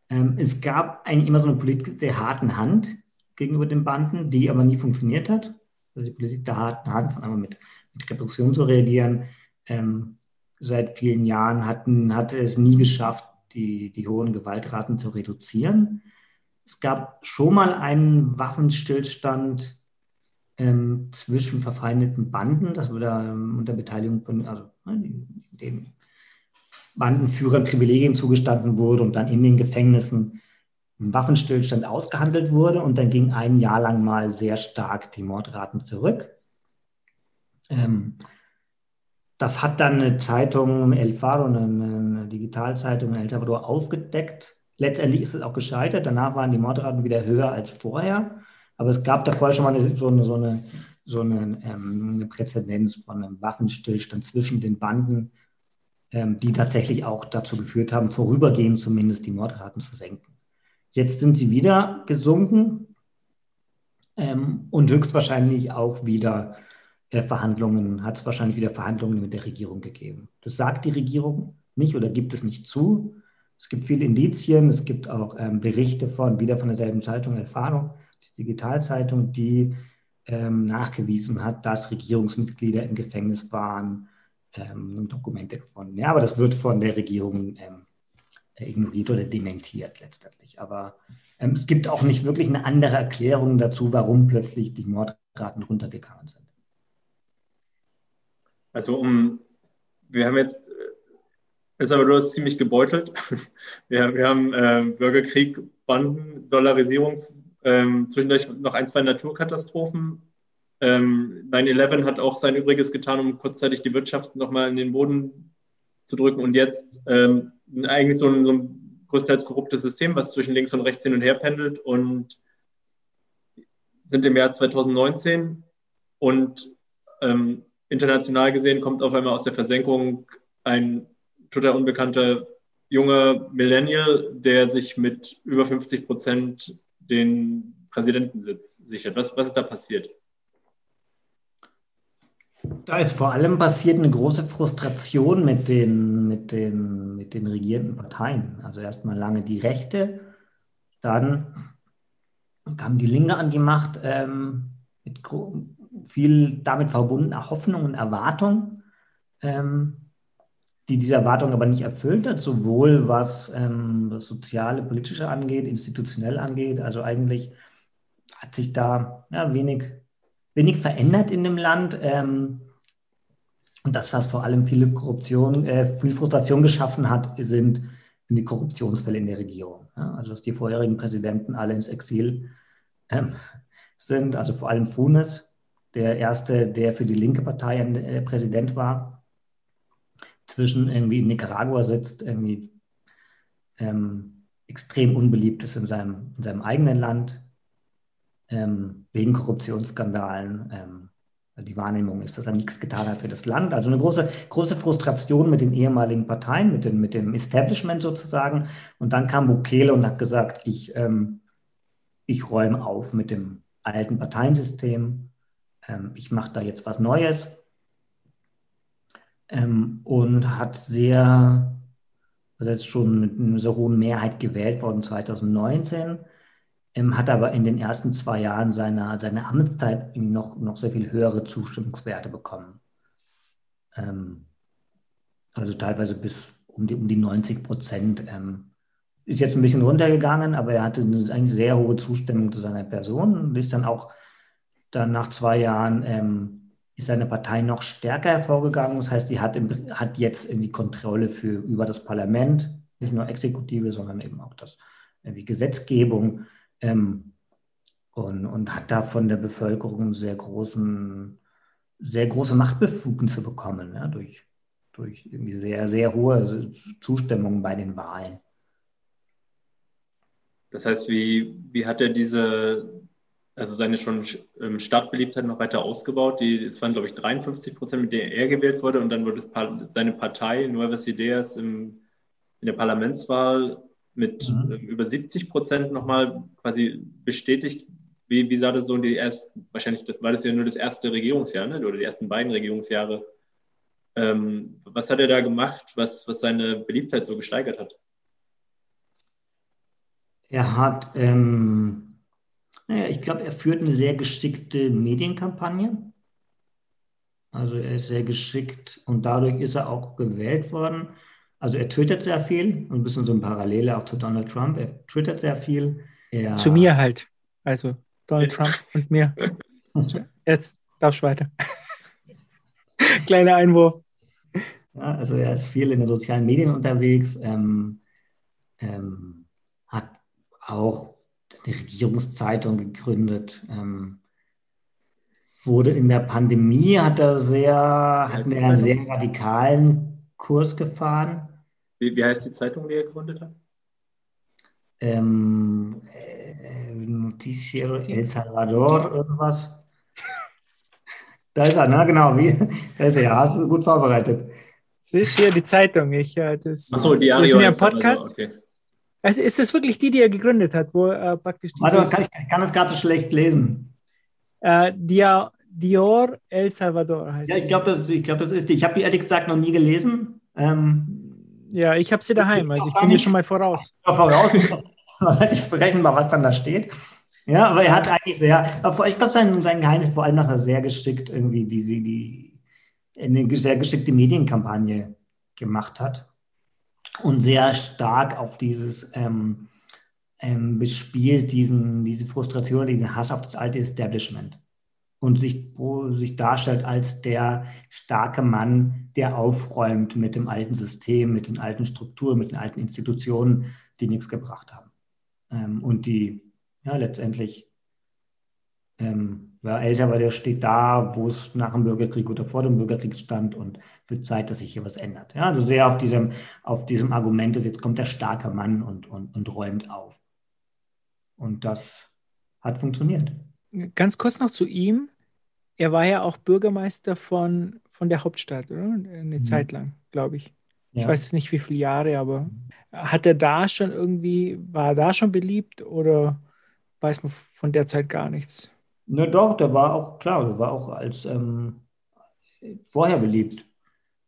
Ähm, es gab eigentlich immer so eine Politik der harten Hand gegenüber den Banden, die aber nie funktioniert hat. Also die Politik der harten Hand, von einmal mit, mit Repression zu reagieren. Ähm, seit vielen Jahren hatten, hatte es nie geschafft, die, die hohen Gewaltraten zu reduzieren. Es gab schon mal einen Waffenstillstand ähm, zwischen verfeindeten Banden, das wurde ähm, unter Beteiligung von, also ne, den Bandenführern Privilegien zugestanden wurde und dann in den Gefängnissen ein Waffenstillstand ausgehandelt wurde und dann ging ein Jahr lang mal sehr stark die Mordraten zurück. Ähm, das hat dann eine Zeitung, El Faro, eine, eine Digitalzeitung in El Salvador aufgedeckt. Letztendlich ist es auch gescheitert. Danach waren die Mordraten wieder höher als vorher. Aber es gab davor schon mal eine, so eine, so eine, so eine, ähm, eine Präzedenz von einem Waffenstillstand zwischen den Banden, ähm, die tatsächlich auch dazu geführt haben, vorübergehend zumindest die Mordraten zu senken. Jetzt sind sie wieder gesunken ähm, und höchstwahrscheinlich auch wieder äh, Verhandlungen, hat es wahrscheinlich wieder Verhandlungen mit der Regierung gegeben. Das sagt die Regierung nicht oder gibt es nicht zu. Es gibt viele Indizien, es gibt auch ähm, Berichte von, wieder von derselben Zeitung, Erfahrung, die Digitalzeitung, die ähm, nachgewiesen hat, dass Regierungsmitglieder im Gefängnis waren, ähm, Dokumente gefunden. Ja, aber das wird von der Regierung ähm, ignoriert oder dementiert letztendlich. Aber ähm, es gibt auch nicht wirklich eine andere Erklärung dazu, warum plötzlich die Mordraten runtergegangen sind. Also um, wir haben jetzt El Salvador ist ziemlich gebeutelt. Wir, wir haben äh, Bürgerkrieg, Banden, Dollarisierung ähm, zwischendurch noch ein, zwei Naturkatastrophen. Ähm, 9-11 hat auch sein Übriges getan, um kurzzeitig die Wirtschaft nochmal in den Boden zu drücken. Und jetzt ähm, eigentlich so ein, so ein größtenteils korruptes System, was zwischen links und rechts hin und her pendelt und sind im Jahr 2019 und ähm, international gesehen kommt auf einmal aus der Versenkung ein total unbekannter junger Millennial, der sich mit über 50 Prozent den Präsidentensitz sichert. Was, was ist da passiert? Da ist vor allem passiert eine große Frustration mit den, mit den, mit den regierenden Parteien. Also erstmal lange die Rechte, dann kam die Linke an die Macht ähm, mit viel damit verbundener Hoffnung und Erwartung, ähm, die diese Erwartung aber nicht erfüllt hat, sowohl was ähm, das soziale, politische angeht, institutionell angeht. Also eigentlich hat sich da ja, wenig wenig verändert in dem Land. Ähm, und das, was vor allem viele Korruption, äh, viel Frustration geschaffen hat, sind die Korruptionsfälle in der Regierung. Ja? Also dass die vorherigen Präsidenten alle ins Exil ähm, sind, also vor allem Funes, der erste, der für die linke Partei äh, Präsident war, zwischen irgendwie in Nicaragua sitzt, irgendwie ähm, extrem unbeliebt ist in seinem, in seinem eigenen Land, ähm, wegen Korruptionsskandalen. Ähm, die Wahrnehmung ist, dass er nichts getan hat für das Land. Also eine große, große Frustration mit den ehemaligen Parteien, mit dem, mit dem Establishment sozusagen. Und dann kam Bukele und hat gesagt, ich, ähm, ich räume auf mit dem alten Parteiensystem. Ähm, ich mache da jetzt was Neues. Ähm, und hat sehr, also ist schon mit einer so hohen Mehrheit gewählt worden 2019 ähm, hat aber in den ersten zwei Jahren seiner, seiner Amtszeit noch, noch sehr viel höhere Zustimmungswerte bekommen. Ähm, also teilweise bis um die, um die 90 Prozent. Ähm, ist jetzt ein bisschen runtergegangen, aber er hatte eine, eine sehr hohe Zustimmung zu seiner Person und ist dann auch dann nach zwei Jahren ähm, ist seine Partei noch stärker hervorgegangen. Das heißt, sie hat, im, hat jetzt irgendwie Kontrolle für, über das Parlament, nicht nur Exekutive, sondern eben auch das irgendwie Gesetzgebung ähm, und, und hat da von der Bevölkerung sehr großen, sehr große Machtbefugnisse bekommen, ja, durch, durch irgendwie sehr, sehr hohe Zustimmung bei den Wahlen. Das heißt, wie, wie hat er diese, also seine schon ähm, Stadtbeliebtheit noch weiter ausgebaut? Die, es waren, glaube ich, 53 Prozent, mit denen er gewählt wurde und dann wurde es, seine Partei Nuevas Ideas im, in der Parlamentswahl mit mhm. Ähm, über 70 Prozent nochmal quasi bestätigt. Wie, wie sah das so in die ersten, wahrscheinlich war das ja nur das erste Regierungsjahr, ne? oder die ersten beiden Regierungsjahre. Ähm, was hat er da gemacht, was, was seine Beliebtheit so gesteigert hat? Er hat, ähm, naja, ich glaube, er führt eine sehr geschickte Medienkampagne. Also er ist sehr geschickt und dadurch ist er auch gewählt worden. Also er twittert sehr viel, ein bisschen so ein Parallele auch zu Donald Trump. Er twittert sehr viel. Er zu mir halt. Also Donald Trump und mir. Jetzt darfst du weiter. Kleiner Einwurf. Ja, also er ist viel in den sozialen Medien unterwegs, ähm, ähm, hat auch eine Regierungszeitung gegründet, ähm, wurde in der Pandemie, hat er sehr, hat einen sehr radikalen Kurs gefahren. Wie, wie heißt die Zeitung, die er gegründet hat? Ähm, äh, Noticiero El Salvador, irgendwas. Da ist er, ne? Genau, wie, da ist er, ja, hast du gut vorbereitet. Das ist hier die Zeitung. Ich, das, Achso, Diario. Wir sind ja ein Podcast. Okay. Also ist das wirklich die, die er gegründet hat, wo äh, praktisch Also kann ich, ich kann das gerade so schlecht lesen. Äh, Dia, Dior El Salvador heißt Ja, ich glaube, das, glaub, das ist die. Ich habe die ehrlich gesagt noch nie gelesen. Ähm, ja, ich habe sie daheim, also ich bin hier schon mal voraus. Voraus, relativ berechenbar, was dann da steht. Ja, aber er hat eigentlich sehr, ich glaube, sein, sein Geheimnis vor allem, dass er sehr geschickt irgendwie diese, die, eine sehr geschickte Medienkampagne gemacht hat und sehr stark auf dieses ähm, ähm, bespielt, diesen, diese Frustration, diesen Hass auf das alte Establishment und sich, sich darstellt als der starke Mann, der aufräumt mit dem alten System, mit den alten Strukturen, mit den alten Institutionen, die nichts gebracht haben. Ähm, und die ja letztendlich, ähm, ja, El Salvador steht da, wo es nach dem Bürgerkrieg oder vor dem Bürgerkrieg stand und wird Zeit, dass sich hier was ändert. Ja, also sehr auf diesem, auf diesem Argument, dass jetzt kommt der starke Mann und, und, und räumt auf. Und das hat funktioniert ganz kurz noch zu ihm. er war ja auch Bürgermeister von, von der Hauptstadt, oder? Eine mhm. Zeit lang, glaube ich. Ich ja. weiß nicht, wie viele Jahre, aber hat er da schon irgendwie, war er da schon beliebt oder weiß man von der Zeit gar nichts? Na doch, der war auch, klar, der war auch als ähm, vorher beliebt.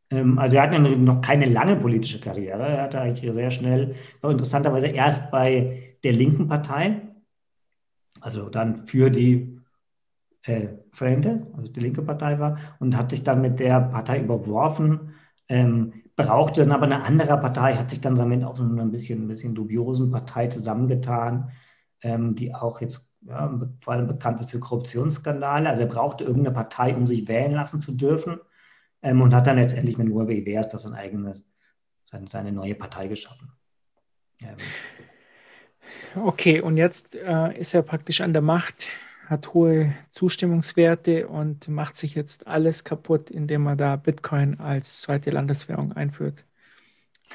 Ähm, also er hat noch keine lange politische Karriere. Er hatte eigentlich sehr schnell, war interessanterweise erst bei der linken Partei, also dann für die äh, Frente, also die linke Partei war, und hat sich dann mit der Partei überworfen, ähm, brauchte dann aber eine andere Partei, hat sich dann damit auch so ein bisschen, ein bisschen dubiosen Partei zusammengetan, ähm, die auch jetzt ja, vor allem bekannt ist für Korruptionsskandale. Also er brauchte irgendeine Partei, um sich wählen lassen zu dürfen ähm, und hat dann letztendlich mit Nueve Ideas das ein eigenes, seine, seine neue Partei geschaffen. Ähm. Okay, und jetzt äh, ist er praktisch an der Macht, hat hohe Zustimmungswerte und macht sich jetzt alles kaputt, indem er da Bitcoin als zweite Landeswährung einführt.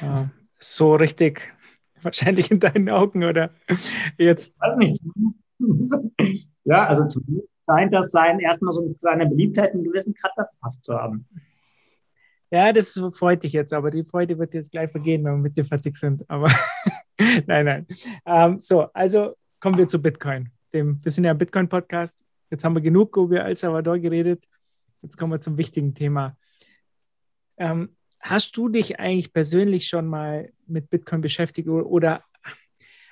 Äh, so richtig, wahrscheinlich in deinen Augen, oder? Jetzt. Ich weiß nicht. ja, also zumindest scheint das sein, erstmal so seine Beliebtheit einen gewissen Kratzer verpasst zu haben. Ja, das freut dich jetzt, aber die Freude wird jetzt gleich vergehen, wenn wir mit dir fertig sind. Aber nein, nein. Ähm, so, also kommen wir zu Bitcoin. Dem, wir sind ja ein Bitcoin-Podcast. Jetzt haben wir genug über El Salvador geredet. Jetzt kommen wir zum wichtigen Thema. Ähm, hast du dich eigentlich persönlich schon mal mit Bitcoin beschäftigt oder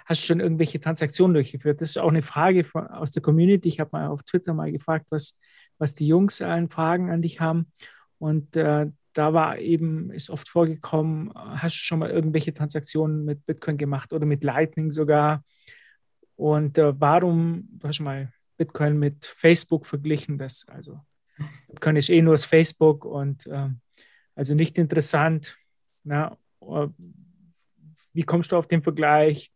hast du schon irgendwelche Transaktionen durchgeführt? Das ist auch eine Frage von, aus der Community. Ich habe mal auf Twitter mal gefragt, was, was die Jungs an Fragen an dich haben. Und äh, da war eben, ist oft vorgekommen, hast du schon mal irgendwelche Transaktionen mit Bitcoin gemacht oder mit Lightning sogar? Und äh, warum, du hast schon mal Bitcoin mit Facebook verglichen, das also Bitcoin ist eh nur das Facebook und äh, also nicht interessant. Na, äh, wie kommst du auf den Vergleich?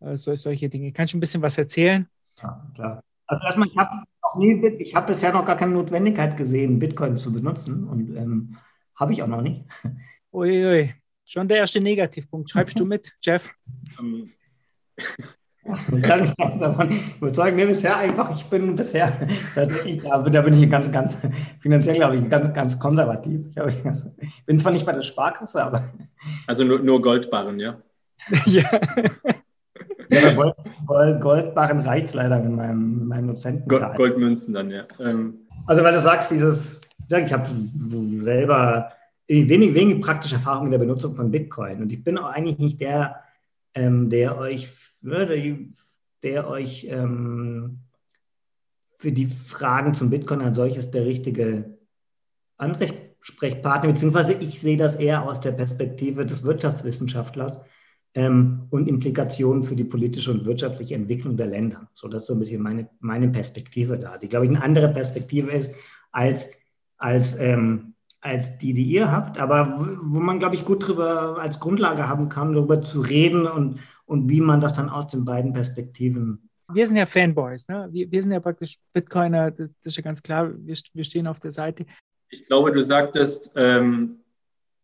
Äh, so, solche Dinge. Kannst du ein bisschen was erzählen? Ja, klar. Also erstmal, ich habe ich habe bisher noch gar keine Notwendigkeit gesehen, Bitcoin zu benutzen und ähm, habe ich auch noch nicht. Uiui, schon der erste Negativpunkt. Schreibst du mit, Jeff? Ich kann mich davon überzeugen, mir bisher einfach, ich bin bisher tatsächlich, da, da bin ich ganz, ganz finanziell, glaube ich, ganz, ganz konservativ. Ich bin zwar nicht bei der Sparkasse, aber. Also nur, nur Goldbarren, ja? ja. Ja, Gold, Gold, Goldbarren reicht es leider mit meinem, meinem Dozenten. Gold, Goldmünzen dann, ja. Ähm. Also, weil du sagst, dieses, ich habe selber wenig, wenig praktische Erfahrung in der Benutzung von Bitcoin. Und ich bin auch eigentlich nicht der, ähm, der euch, der, der euch ähm, für die Fragen zum Bitcoin als solches der richtige Ansprechpartner, beziehungsweise ich sehe das eher aus der Perspektive des Wirtschaftswissenschaftlers ähm, und Implikationen für die politische und wirtschaftliche Entwicklung der Länder. So, das ist so ein bisschen meine, meine Perspektive da, die, glaube ich, eine andere Perspektive ist als, als, ähm, als die, die ihr habt, aber wo, wo man, glaube ich, gut drüber als Grundlage haben kann, darüber zu reden und, und wie man das dann aus den beiden Perspektiven wir sind ja Fanboys, ne? wir, wir sind ja praktisch Bitcoiner, das ist ja ganz klar, wir, wir stehen auf der Seite. Ich glaube, du sagtest, ähm,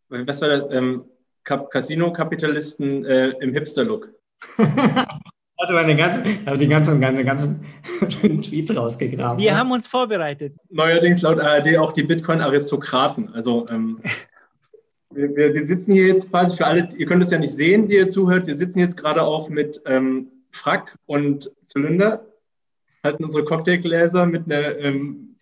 was war das? Ähm, Casino-Kapitalisten äh, im Hipster-Look. hatte meine ganze, habe die ganzen, ganzen, ganzen schönen Tweets rausgegraben. Wir ja. haben uns vorbereitet. Neuerdings laut ARD auch die Bitcoin-Aristokraten. Also ähm, wir, wir, sitzen hier jetzt quasi für alle, ihr könnt es ja nicht sehen, die ihr zuhört, wir sitzen jetzt gerade auch mit ähm, Frack und Zylinder, halten unsere Cocktailgläser mit einer ähm,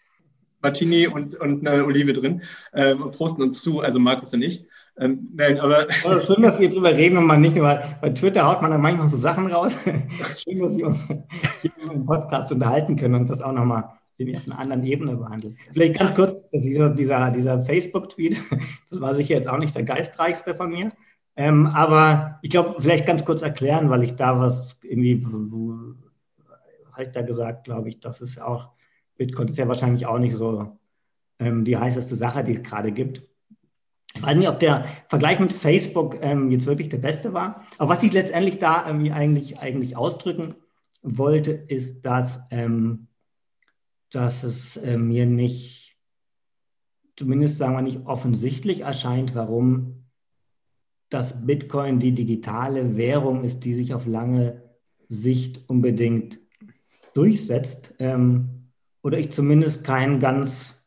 Martini und, und einer Olive drin ähm, und prosten uns zu, also Markus und ich. Ähm, nein, aber. Also schön, dass wir drüber reden und man nicht nur bei Twitter haut man dann manchmal so Sachen raus. schön, dass wir uns hier im Podcast unterhalten können und das auch nochmal in einer anderen Ebene behandeln. Vielleicht ganz kurz, dieser, dieser, dieser Facebook-Tweet, das war sicher jetzt auch nicht der geistreichste von mir. Ähm, aber ich glaube, vielleicht ganz kurz erklären, weil ich da was irgendwie, was habe ich da gesagt, glaube ich, das ist auch, Bitcoin ist ja wahrscheinlich auch nicht so ähm, die heißeste Sache, die es gerade gibt. Ich weiß nicht, ob der Vergleich mit Facebook ähm, jetzt wirklich der beste war. Aber was ich letztendlich da irgendwie eigentlich, eigentlich ausdrücken wollte, ist, dass, ähm, dass es äh, mir nicht, zumindest sagen wir nicht offensichtlich erscheint, warum das Bitcoin die digitale Währung ist, die sich auf lange Sicht unbedingt durchsetzt. Ähm, oder ich zumindest kein ganz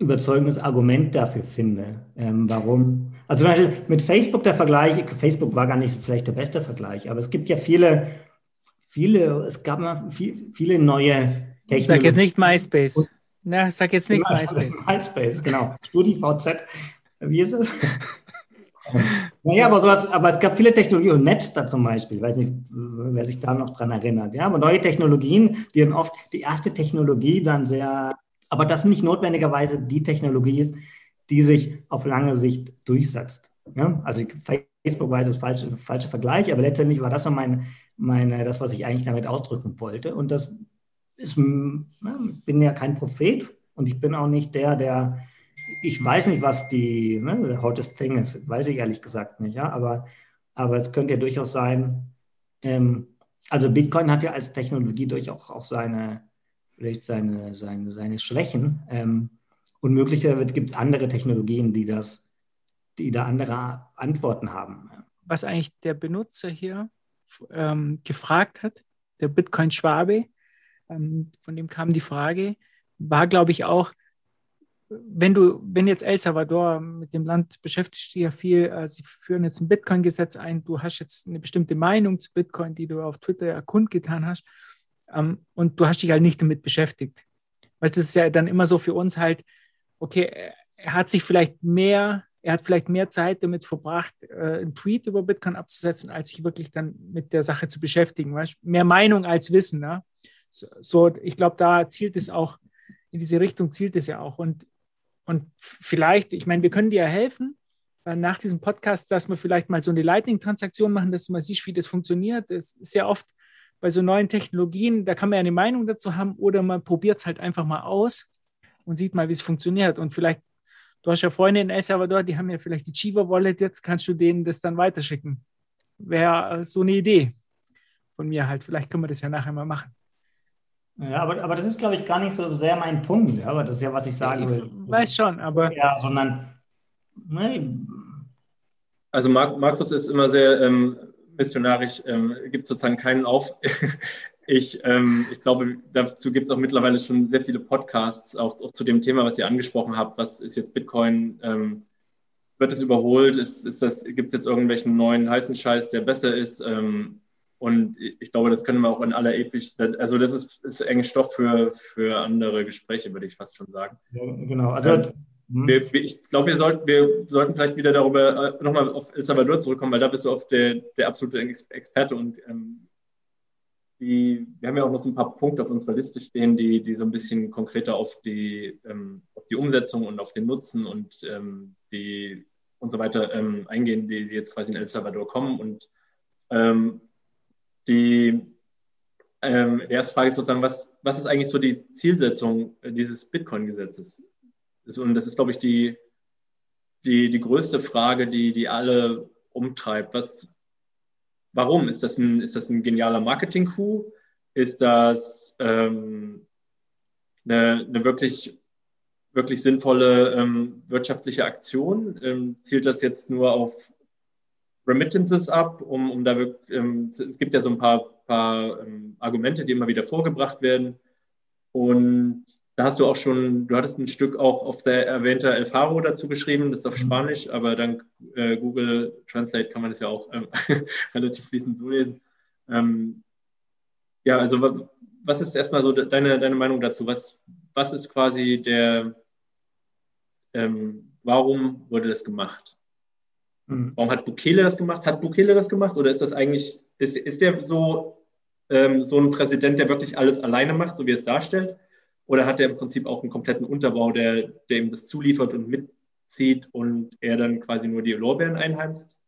überzeugendes Argument dafür finde, ähm, warum. Also zum Beispiel mit Facebook der Vergleich, Facebook war gar nicht vielleicht der beste Vergleich, aber es gibt ja viele, viele, es gab mal viel, viele neue Technologien. Sag jetzt nicht MySpace. Na, sag jetzt nicht genau, MySpace. MySpace, genau. StudiVZ. Wie ist es? naja, aber, sowas, aber es gab viele Technologien und Napster zum Beispiel, ich weiß nicht, wer sich da noch dran erinnert. Ja, aber neue Technologien, die dann oft die erste Technologie dann sehr, aber das nicht notwendigerweise die Technologie ist, die sich auf lange Sicht durchsetzt. Ja, also Facebook weiß es falsch, falscher Vergleich, aber letztendlich war das so mein, meine, das, was ich eigentlich damit ausdrücken wollte. Und das ist, ja, bin ja kein Prophet und ich bin auch nicht der, der ich weiß nicht, was die ne, hottest thing ist, weiß ich ehrlich gesagt nicht, ja, aber, aber es könnte ja durchaus sein, ähm, also Bitcoin hat ja als Technologie durchaus auch seine, vielleicht seine, seine, seine Schwächen ähm, und möglicherweise gibt es andere Technologien, die das, die da andere Antworten haben. Was eigentlich der Benutzer hier ähm, gefragt hat, der Bitcoin-Schwabe, ähm, von dem kam die Frage, war, glaube ich, auch, wenn du, wenn jetzt El Salvador mit dem Land beschäftigt dich ja viel, äh, sie führen jetzt ein Bitcoin-Gesetz ein, du hast jetzt eine bestimmte Meinung zu Bitcoin, die du auf Twitter ja kundgetan hast, ähm, und du hast dich halt nicht damit beschäftigt. Weil das ist ja dann immer so für uns halt, okay, er hat sich vielleicht mehr, er hat vielleicht mehr Zeit damit verbracht, äh, einen Tweet über Bitcoin abzusetzen, als sich wirklich dann mit der Sache zu beschäftigen. Weißt? Mehr Meinung als Wissen. Ne? So, so ich glaube, da zielt es auch, in diese Richtung zielt es ja auch. Und und vielleicht, ich meine, wir können dir ja helfen äh, nach diesem Podcast, dass wir vielleicht mal so eine Lightning-Transaktion machen, dass du mal siehst, wie das funktioniert. Das ist ja oft bei so neuen Technologien, da kann man ja eine Meinung dazu haben oder man probiert es halt einfach mal aus und sieht mal, wie es funktioniert. Und vielleicht, du hast ja Freunde in El Salvador, die haben ja vielleicht die Chiva Wallet, jetzt kannst du denen das dann weiterschicken. Wäre so eine Idee von mir halt. Vielleicht können wir das ja nachher mal machen. Ja, aber, aber das ist, glaube ich, gar nicht so sehr mein Punkt. Ja, aber das ist ja, was ich sagen will. Ich weiß schon, aber. Ja, sondern. Ne, also Markus ist immer sehr ähm, missionarisch, ähm, gibt sozusagen keinen auf. ich, ähm, ich glaube, dazu gibt es auch mittlerweile schon sehr viele Podcasts, auch, auch, zu dem Thema, was ihr angesprochen habt. Was ist jetzt Bitcoin? Ähm, wird es überholt? Ist, ist das, gibt es jetzt irgendwelchen neuen heißen Scheiß, der besser ist? Ähm, und ich glaube, das können wir auch in aller Episch, also das ist, ist eigentlich Stoff für, für andere Gespräche, würde ich fast schon sagen. Ja, genau. Also, ähm, hm. wir, ich glaube, wir sollten, wir sollten vielleicht wieder darüber äh, nochmal auf El Salvador zurückkommen, weil da bist du oft der, der absolute Experte und ähm, die, wir haben ja auch noch so ein paar Punkte auf unserer Liste stehen, die, die so ein bisschen konkreter auf die, ähm, auf die Umsetzung und auf den Nutzen und ähm, die und so weiter ähm, eingehen, die, die, jetzt quasi in El Salvador kommen. Und ähm, die, ähm, die erste Frage ist sozusagen, was, was ist eigentlich so die Zielsetzung dieses Bitcoin-Gesetzes? Und das ist, glaube ich, die, die, die größte Frage, die, die alle umtreibt. Was, warum? Ist das ein, ist das ein genialer Marketing-Coup? Ist das ähm, eine, eine wirklich, wirklich sinnvolle ähm, wirtschaftliche Aktion? Ähm, zielt das jetzt nur auf Remittances ab, um, um da wirklich, ähm, es gibt ja so ein paar, paar ähm, Argumente, die immer wieder vorgebracht werden. Und da hast du auch schon, du hattest ein Stück auch auf der erwähnte El Faro dazu geschrieben, das ist auf mhm. Spanisch, aber dank äh, Google Translate kann man das ja auch ähm, relativ fließend so lesen. Ähm, ja, also was ist erstmal so deine, deine Meinung dazu? Was, was ist quasi der, ähm, warum wurde das gemacht? Mhm. Warum hat Bukele das gemacht? Hat Bukele das gemacht oder ist das eigentlich, ist, ist der so, ähm, so ein Präsident, der wirklich alles alleine macht, so wie er es darstellt? Oder hat er im Prinzip auch einen kompletten Unterbau, der, der ihm das zuliefert und mitzieht und er dann quasi nur die Lorbeeren einheimst?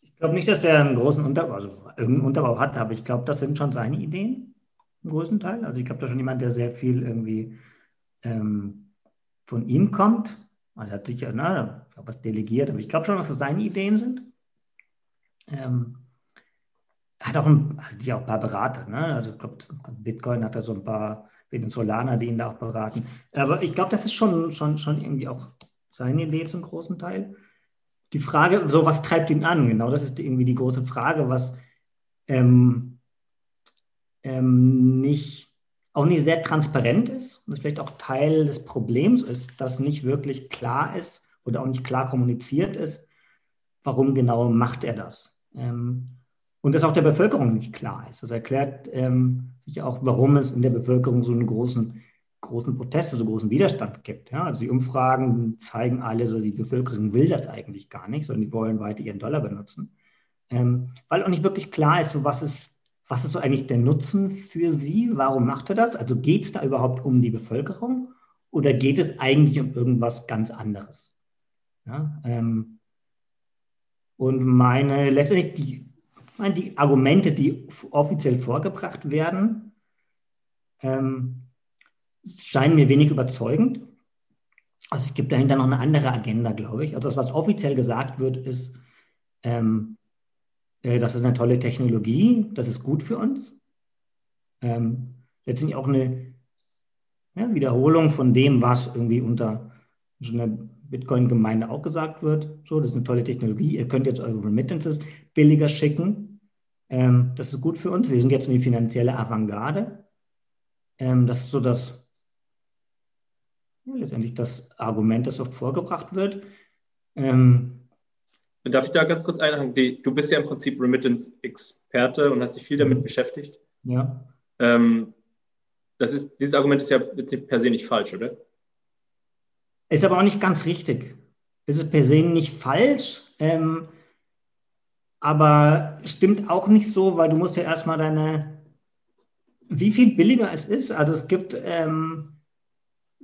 Ich glaube nicht, dass er einen großen Unterbau, also irgendeinen Unterbau hat, aber ich glaube, das sind schon seine Ideen im größten Teil. Also ich glaube, da schon jemand, der sehr viel irgendwie ähm, von ihm kommt. Man hat sicher na, was delegiert, aber ich glaube schon, dass das seine Ideen sind. Ähm, hat auch ein, hat auch ein paar Berater. Ne? Also ich glaube, Bitcoin hat da so ein paar Venezolaner, die ihn da auch beraten. Aber ich glaube, das ist schon, schon, schon irgendwie auch seine Idee zum großen Teil. Die Frage, so was treibt ihn an? Genau, das ist irgendwie die große Frage, was ähm, ähm, nicht auch nicht sehr transparent ist und das vielleicht auch Teil des Problems ist, dass nicht wirklich klar ist oder auch nicht klar kommuniziert ist, warum genau macht er das. Ähm, und das auch der Bevölkerung nicht klar ist. Das erklärt ähm, sich auch, warum es in der Bevölkerung so einen großen, großen Protest, so großen Widerstand gibt. Ja, also die Umfragen zeigen alle, so die Bevölkerung will das eigentlich gar nicht, sondern die wollen weiter ihren Dollar benutzen. Ähm, weil auch nicht wirklich klar ist, so was ist was ist so eigentlich der Nutzen für Sie? Warum macht er das? Also geht es da überhaupt um die Bevölkerung oder geht es eigentlich um irgendwas ganz anderes? Ja, ähm, und meine letztendlich die, meine, die Argumente, die offiziell vorgebracht werden, ähm, scheinen mir wenig überzeugend. Also es gibt dahinter noch eine andere Agenda, glaube ich. Also das, was offiziell gesagt wird, ist, ähm, äh, das ist eine tolle Technologie, das ist gut für uns. Ähm, letztendlich auch eine ja, Wiederholung von dem, was irgendwie unter so einer Bitcoin-Gemeinde auch gesagt wird. So, das ist eine tolle Technologie. Ihr könnt jetzt eure Remittances billiger schicken. Ähm, das ist gut für uns. Wir sind jetzt eine finanzielle Avantgarde. Ähm, das ist so das, ja, letztendlich das Argument, das oft vorgebracht wird. Ähm, Darf ich da ganz kurz einhaken? Du bist ja im Prinzip Remittance-Experte und hast dich viel damit mhm. beschäftigt. Ja. Ähm, das ist, dieses Argument ist ja jetzt per se nicht falsch, oder? Ist aber auch nicht ganz richtig. Es ist per se nicht falsch, ähm, aber stimmt auch nicht so, weil du musst ja erstmal deine, wie viel billiger es ist. Also es gibt, ähm,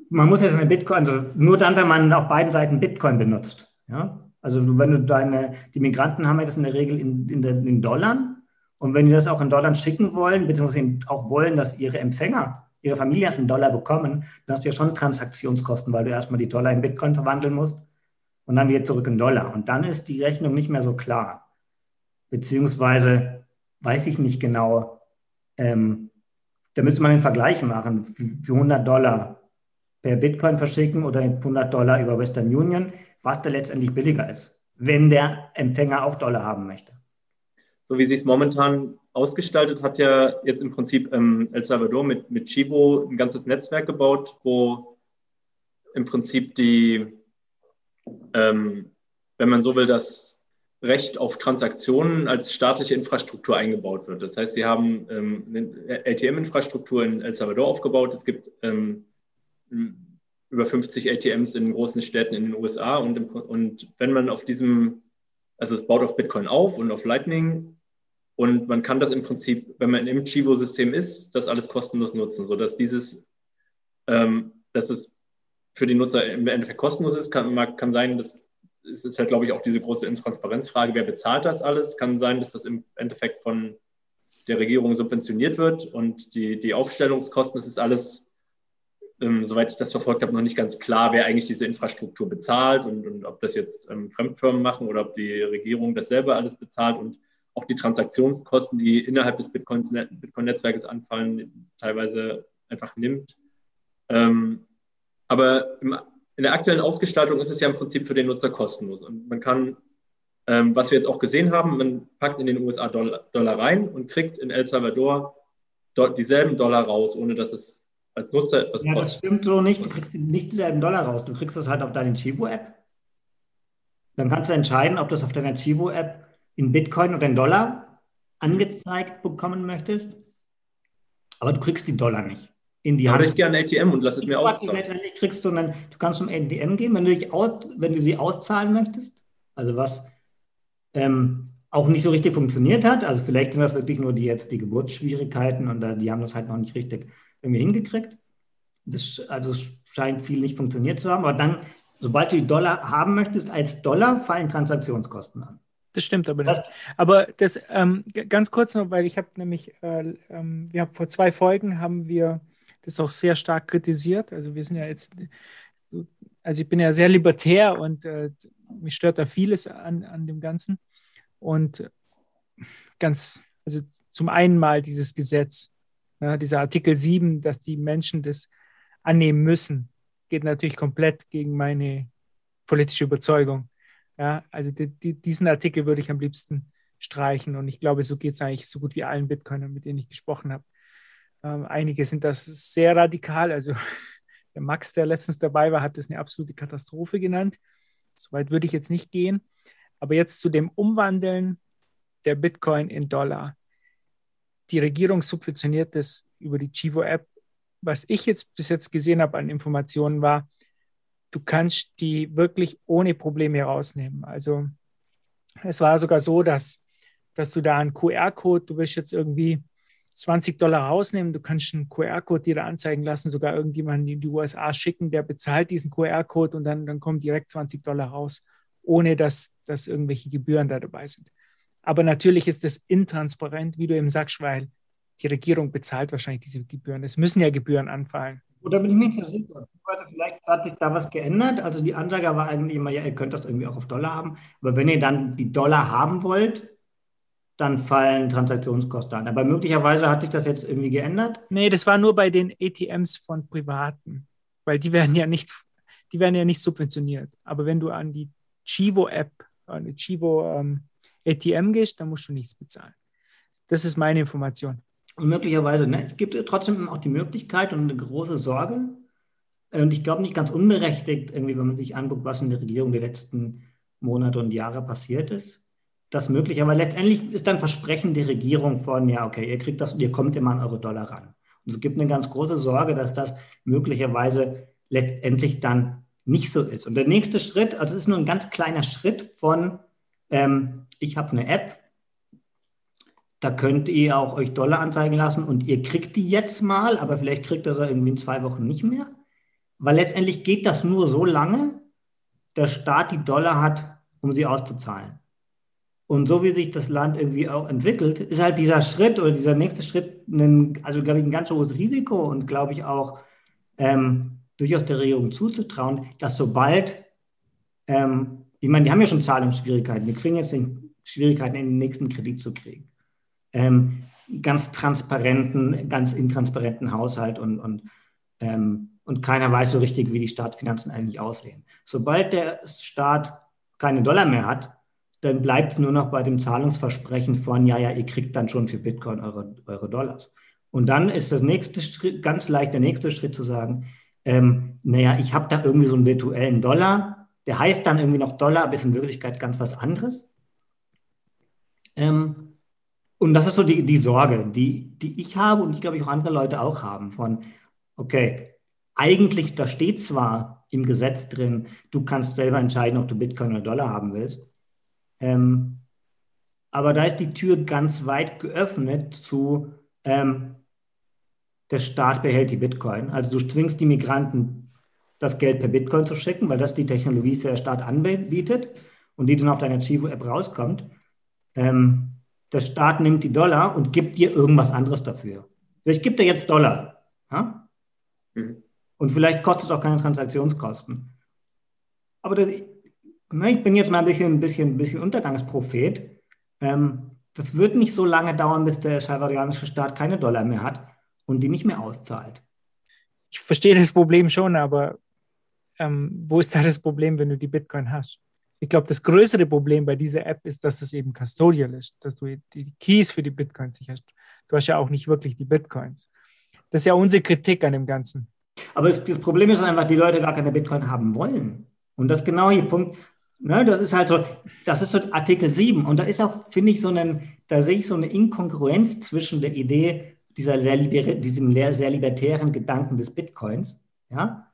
man muss jetzt eine Bitcoin, also nur dann, wenn man auf beiden Seiten Bitcoin benutzt. Ja? Also wenn du deine, die Migranten haben ja das in der Regel in, in, in Dollar. Und wenn die das auch in Dollar schicken wollen, beziehungsweise auch wollen, dass ihre Empfänger, ihre Familie das in Dollar bekommen, dann hast du ja schon Transaktionskosten, weil du erstmal die Dollar in Bitcoin verwandeln musst und dann wieder zurück in Dollar. Und dann ist die Rechnung nicht mehr so klar. Beziehungsweise weiß ich nicht genau, ähm, da müsste man einen Vergleich machen, für 100 Dollar per Bitcoin verschicken oder 100 Dollar über Western Union was da letztendlich billiger ist, wenn der Empfänger auch Dollar haben möchte. So wie sich es momentan ausgestaltet, hat ja jetzt im Prinzip ähm, El Salvador mit, mit Chivo ein ganzes Netzwerk gebaut, wo im Prinzip die, ähm, wenn man so will, das Recht auf Transaktionen als staatliche Infrastruktur eingebaut wird. Das heißt, sie haben ähm, eine ATM-Infrastruktur in El Salvador aufgebaut. Es gibt ähm, über 50 ATMs in großen Städten in den USA. Und, und wenn man auf diesem, also es baut auf Bitcoin auf und auf Lightning und man kann das im Prinzip, wenn man im Chivo-System ist, das alles kostenlos nutzen, sodass dieses, ähm, dass es für die Nutzer im Endeffekt kostenlos ist, kann, kann sein, dass es ist halt, glaube ich, auch diese große Intransparenzfrage, wer bezahlt das alles? Kann sein, dass das im Endeffekt von der Regierung subventioniert wird und die, die Aufstellungskosten, das ist alles ähm, soweit ich das verfolgt habe, noch nicht ganz klar, wer eigentlich diese Infrastruktur bezahlt und, und ob das jetzt ähm, Fremdfirmen machen oder ob die Regierung das selber alles bezahlt und auch die Transaktionskosten, die innerhalb des Bitcoin-Netzwerkes anfallen, teilweise einfach nimmt. Ähm, aber im, in der aktuellen Ausgestaltung ist es ja im Prinzip für den Nutzer kostenlos. Und man kann, ähm, was wir jetzt auch gesehen haben, man packt in den USA Dollar, Dollar rein und kriegt in El Salvador dort dieselben Dollar raus, ohne dass es als Nutzer etwas Ja, das stimmt so nicht. Du kriegst nicht dieselben Dollar raus. Du kriegst das halt auf deine Chivo-App. Dann kannst du entscheiden, ob das auf deiner Chivo-App in Bitcoin oder in Dollar angezeigt bekommen möchtest. Aber du kriegst die Dollar nicht in die Hand. ich gerne ein ATM und lass es mir auszahlen. Kriegst du, dann, du kannst zum ATM gehen, wenn du, dich aus, wenn du sie auszahlen möchtest. Also was ähm, auch nicht so richtig funktioniert hat. Also vielleicht sind das wirklich nur die jetzt die Geburtsschwierigkeiten und die haben das halt noch nicht richtig irgendwie hingekriegt. Das, also es scheint viel nicht funktioniert zu haben. Aber dann, sobald du die Dollar haben möchtest als Dollar, fallen Transaktionskosten an. Das stimmt aber nicht. Aber das ähm, ganz kurz noch, weil ich habe nämlich, äh, ähm, wir haben vor zwei Folgen haben wir das auch sehr stark kritisiert. Also wir sind ja jetzt, also ich bin ja sehr libertär und äh, mich stört da vieles an, an dem Ganzen. Und ganz, also zum einen mal dieses Gesetz, ja, dieser Artikel 7, dass die Menschen das annehmen müssen, geht natürlich komplett gegen meine politische Überzeugung. Ja, also die, die, diesen Artikel würde ich am liebsten streichen und ich glaube, so geht es eigentlich so gut wie allen Bitcoinern, mit denen ich gesprochen habe. Ähm, einige sind das sehr radikal. Also der Max, der letztens dabei war, hat das eine absolute Katastrophe genannt. Soweit würde ich jetzt nicht gehen. Aber jetzt zu dem Umwandeln der Bitcoin in Dollar. Die Regierung subventioniert das über die Chivo-App. Was ich jetzt bis jetzt gesehen habe an Informationen war, du kannst die wirklich ohne Probleme herausnehmen. Also es war sogar so, dass, dass du da einen QR-Code, du willst jetzt irgendwie 20 Dollar rausnehmen, du kannst einen QR-Code dir da anzeigen lassen, sogar irgendjemanden in die USA schicken, der bezahlt diesen QR-Code und dann, dann kommen direkt 20 Dollar raus, ohne dass, dass irgendwelche Gebühren da dabei sind. Aber natürlich ist das intransparent, wie du eben sagst, weil die Regierung bezahlt wahrscheinlich diese Gebühren. Es müssen ja Gebühren anfallen. Oder bin ich mir nicht sicher. Vielleicht hat sich da was geändert. Also die Ansage war eigentlich immer, ja, ihr könnt das irgendwie auch auf Dollar haben. Aber wenn ihr dann die Dollar haben wollt, dann fallen Transaktionskosten an. Aber möglicherweise hat sich das jetzt irgendwie geändert? Nee, das war nur bei den ATMs von Privaten, weil die werden ja nicht, die werden ja nicht subventioniert. Aber wenn du an die Chivo-App, an die Chivo ähm, ATM gehst, dann musst du nichts bezahlen. Das ist meine Information. Und möglicherweise, ne, es gibt trotzdem auch die Möglichkeit und eine große Sorge. Und ich glaube nicht ganz unberechtigt, irgendwie, wenn man sich anguckt, was in der Regierung die letzten Monate und Jahre passiert ist das möglich. Aber letztendlich ist dann Versprechen der Regierung von, ja, okay, ihr kriegt das, ihr kommt immer an eure Dollar ran. Und es gibt eine ganz große Sorge, dass das möglicherweise letztendlich dann nicht so ist. Und der nächste Schritt, also es ist nur ein ganz kleiner Schritt von, ähm, ich habe eine App, da könnt ihr auch euch Dollar anzeigen lassen und ihr kriegt die jetzt mal, aber vielleicht kriegt ihr sie irgendwie in zwei Wochen nicht mehr. Weil letztendlich geht das nur so lange, der Staat die Dollar hat, um sie auszuzahlen. Und so wie sich das Land irgendwie auch entwickelt, ist halt dieser Schritt oder dieser nächste Schritt, ein, also glaube ich, ein ganz hohes Risiko und glaube ich auch ähm, durchaus der Regierung zuzutrauen, dass sobald, ähm, ich meine, die haben ja schon Zahlungsschwierigkeiten, wir kriegen jetzt Schwierigkeiten, in den nächsten Kredit zu kriegen. Ähm, ganz transparenten, ganz intransparenten Haushalt und, und, ähm, und keiner weiß so richtig, wie die Staatsfinanzen eigentlich aussehen. Sobald der Staat keine Dollar mehr hat, dann bleibt nur noch bei dem Zahlungsversprechen von, ja, ja, ihr kriegt dann schon für Bitcoin eure, eure Dollars. Und dann ist das nächste Schritt, ganz leicht der nächste Schritt zu sagen, ähm, naja, ich habe da irgendwie so einen virtuellen Dollar, der heißt dann irgendwie noch Dollar, aber ist in Wirklichkeit ganz was anderes. Ähm, und das ist so die, die Sorge, die, die ich habe und die, glaube ich, auch andere Leute auch haben, von, okay, eigentlich, da steht zwar im Gesetz drin, du kannst selber entscheiden, ob du Bitcoin oder Dollar haben willst, ähm, aber da ist die Tür ganz weit geöffnet zu, ähm, der Staat behält die Bitcoin. Also du zwingst die Migranten, das Geld per Bitcoin zu schicken, weil das die Technologie ist, die der Staat anbietet und die dann auf deiner Chivo-App rauskommt. Ähm, der Staat nimmt die Dollar und gibt dir irgendwas anderes dafür. Vielleicht gibt er jetzt Dollar. Ja? Mhm. Und vielleicht kostet es auch keine Transaktionskosten. Aber das, ich bin jetzt mal ein bisschen, ein bisschen, ein bisschen Untergangsprophet. Ähm, das wird nicht so lange dauern, bis der salvadorianische Staat keine Dollar mehr hat und die nicht mehr auszahlt. Ich verstehe das Problem schon, aber ähm, wo ist da das Problem, wenn du die Bitcoin hast? Ich glaube, das größere Problem bei dieser App ist, dass es eben custodial ist, dass du die Keys für die Bitcoins nicht hast. Du hast ja auch nicht wirklich die Bitcoins. Das ist ja unsere Kritik an dem Ganzen. Aber das, Problem ist einfach, die Leute gar keine Bitcoin haben wollen. Und das ist genau der Punkt. Ne, das ist halt so, das ist so Artikel 7. Und da ist auch, finde ich, so ein, da sehe ich so eine Inkongruenz zwischen der Idee dieser sehr, diesem sehr libertären Gedanken des Bitcoins. Ja,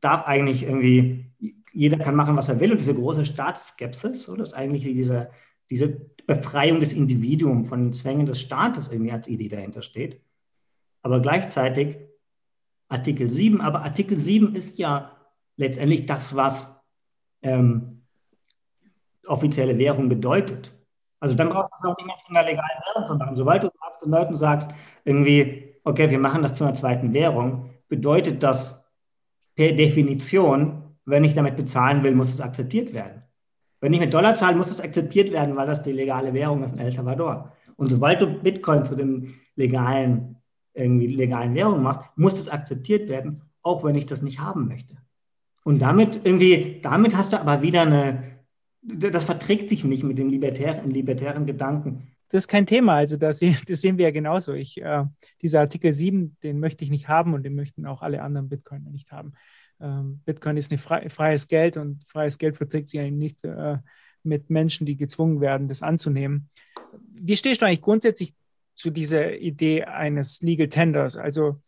darf eigentlich irgendwie, jeder kann machen, was er will. Und diese große Staatsskepsis, so, dass eigentlich diese, diese Befreiung des Individuums von den Zwängen des Staates irgendwie als Idee dahinter steht. Aber gleichzeitig Artikel 7, aber Artikel 7 ist ja letztendlich das, was ähm, offizielle Währung bedeutet. Also dann brauchst du es auch nicht mehr zu einer legalen Währung zu machen. Sobald du den Leuten sagst, irgendwie, okay, wir machen das zu einer zweiten Währung, bedeutet das per Definition, wenn ich damit bezahlen will, muss es akzeptiert werden. Wenn ich mit Dollar zahle, muss es akzeptiert werden, weil das die legale Währung ist in El Salvador. Und sobald du Bitcoin zu dem legalen, irgendwie legalen Währung machst, muss es akzeptiert werden, auch wenn ich das nicht haben möchte. Und damit irgendwie, damit hast du aber wieder eine, das verträgt sich nicht mit dem libertären, libertären Gedanken das ist kein Thema. Also das, das sehen wir ja genauso. Ich, äh, dieser Artikel 7, den möchte ich nicht haben und den möchten auch alle anderen Bitcoiner nicht haben. Ähm, Bitcoin ist ein frei, freies Geld und freies Geld verträgt sich eigentlich nicht äh, mit Menschen, die gezwungen werden, das anzunehmen. Wie stehst du eigentlich grundsätzlich zu dieser Idee eines Legal Tenders? Also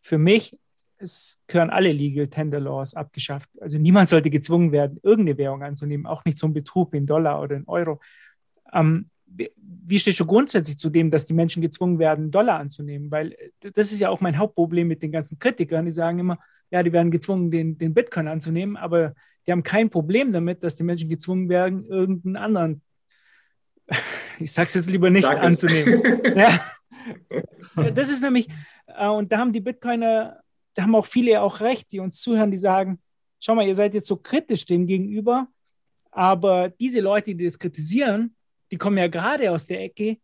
für mich es gehören alle Legal Tender Laws abgeschafft. Also niemand sollte gezwungen werden, irgendeine Währung anzunehmen, auch nicht so ein Betrug wie ein Dollar oder ein Euro. Ähm, wie stehst du grundsätzlich zu dem, dass die Menschen gezwungen werden, Dollar anzunehmen? Weil äh, das ist ja auch mein Hauptproblem mit den ganzen Kritikern. Die sagen immer, ja, die werden gezwungen, den, den Bitcoin anzunehmen, aber die haben kein Problem damit, dass die Menschen gezwungen werden, irgendeinen anderen, ich sage es jetzt lieber nicht, Sag anzunehmen. ja. Das ist nämlich, äh, und da haben die Bitcoiner, da haben auch viele auch recht, die uns zuhören, die sagen, schau mal, ihr seid jetzt so kritisch dem gegenüber, aber diese Leute, die das kritisieren, die kommen ja gerade aus der Ecke,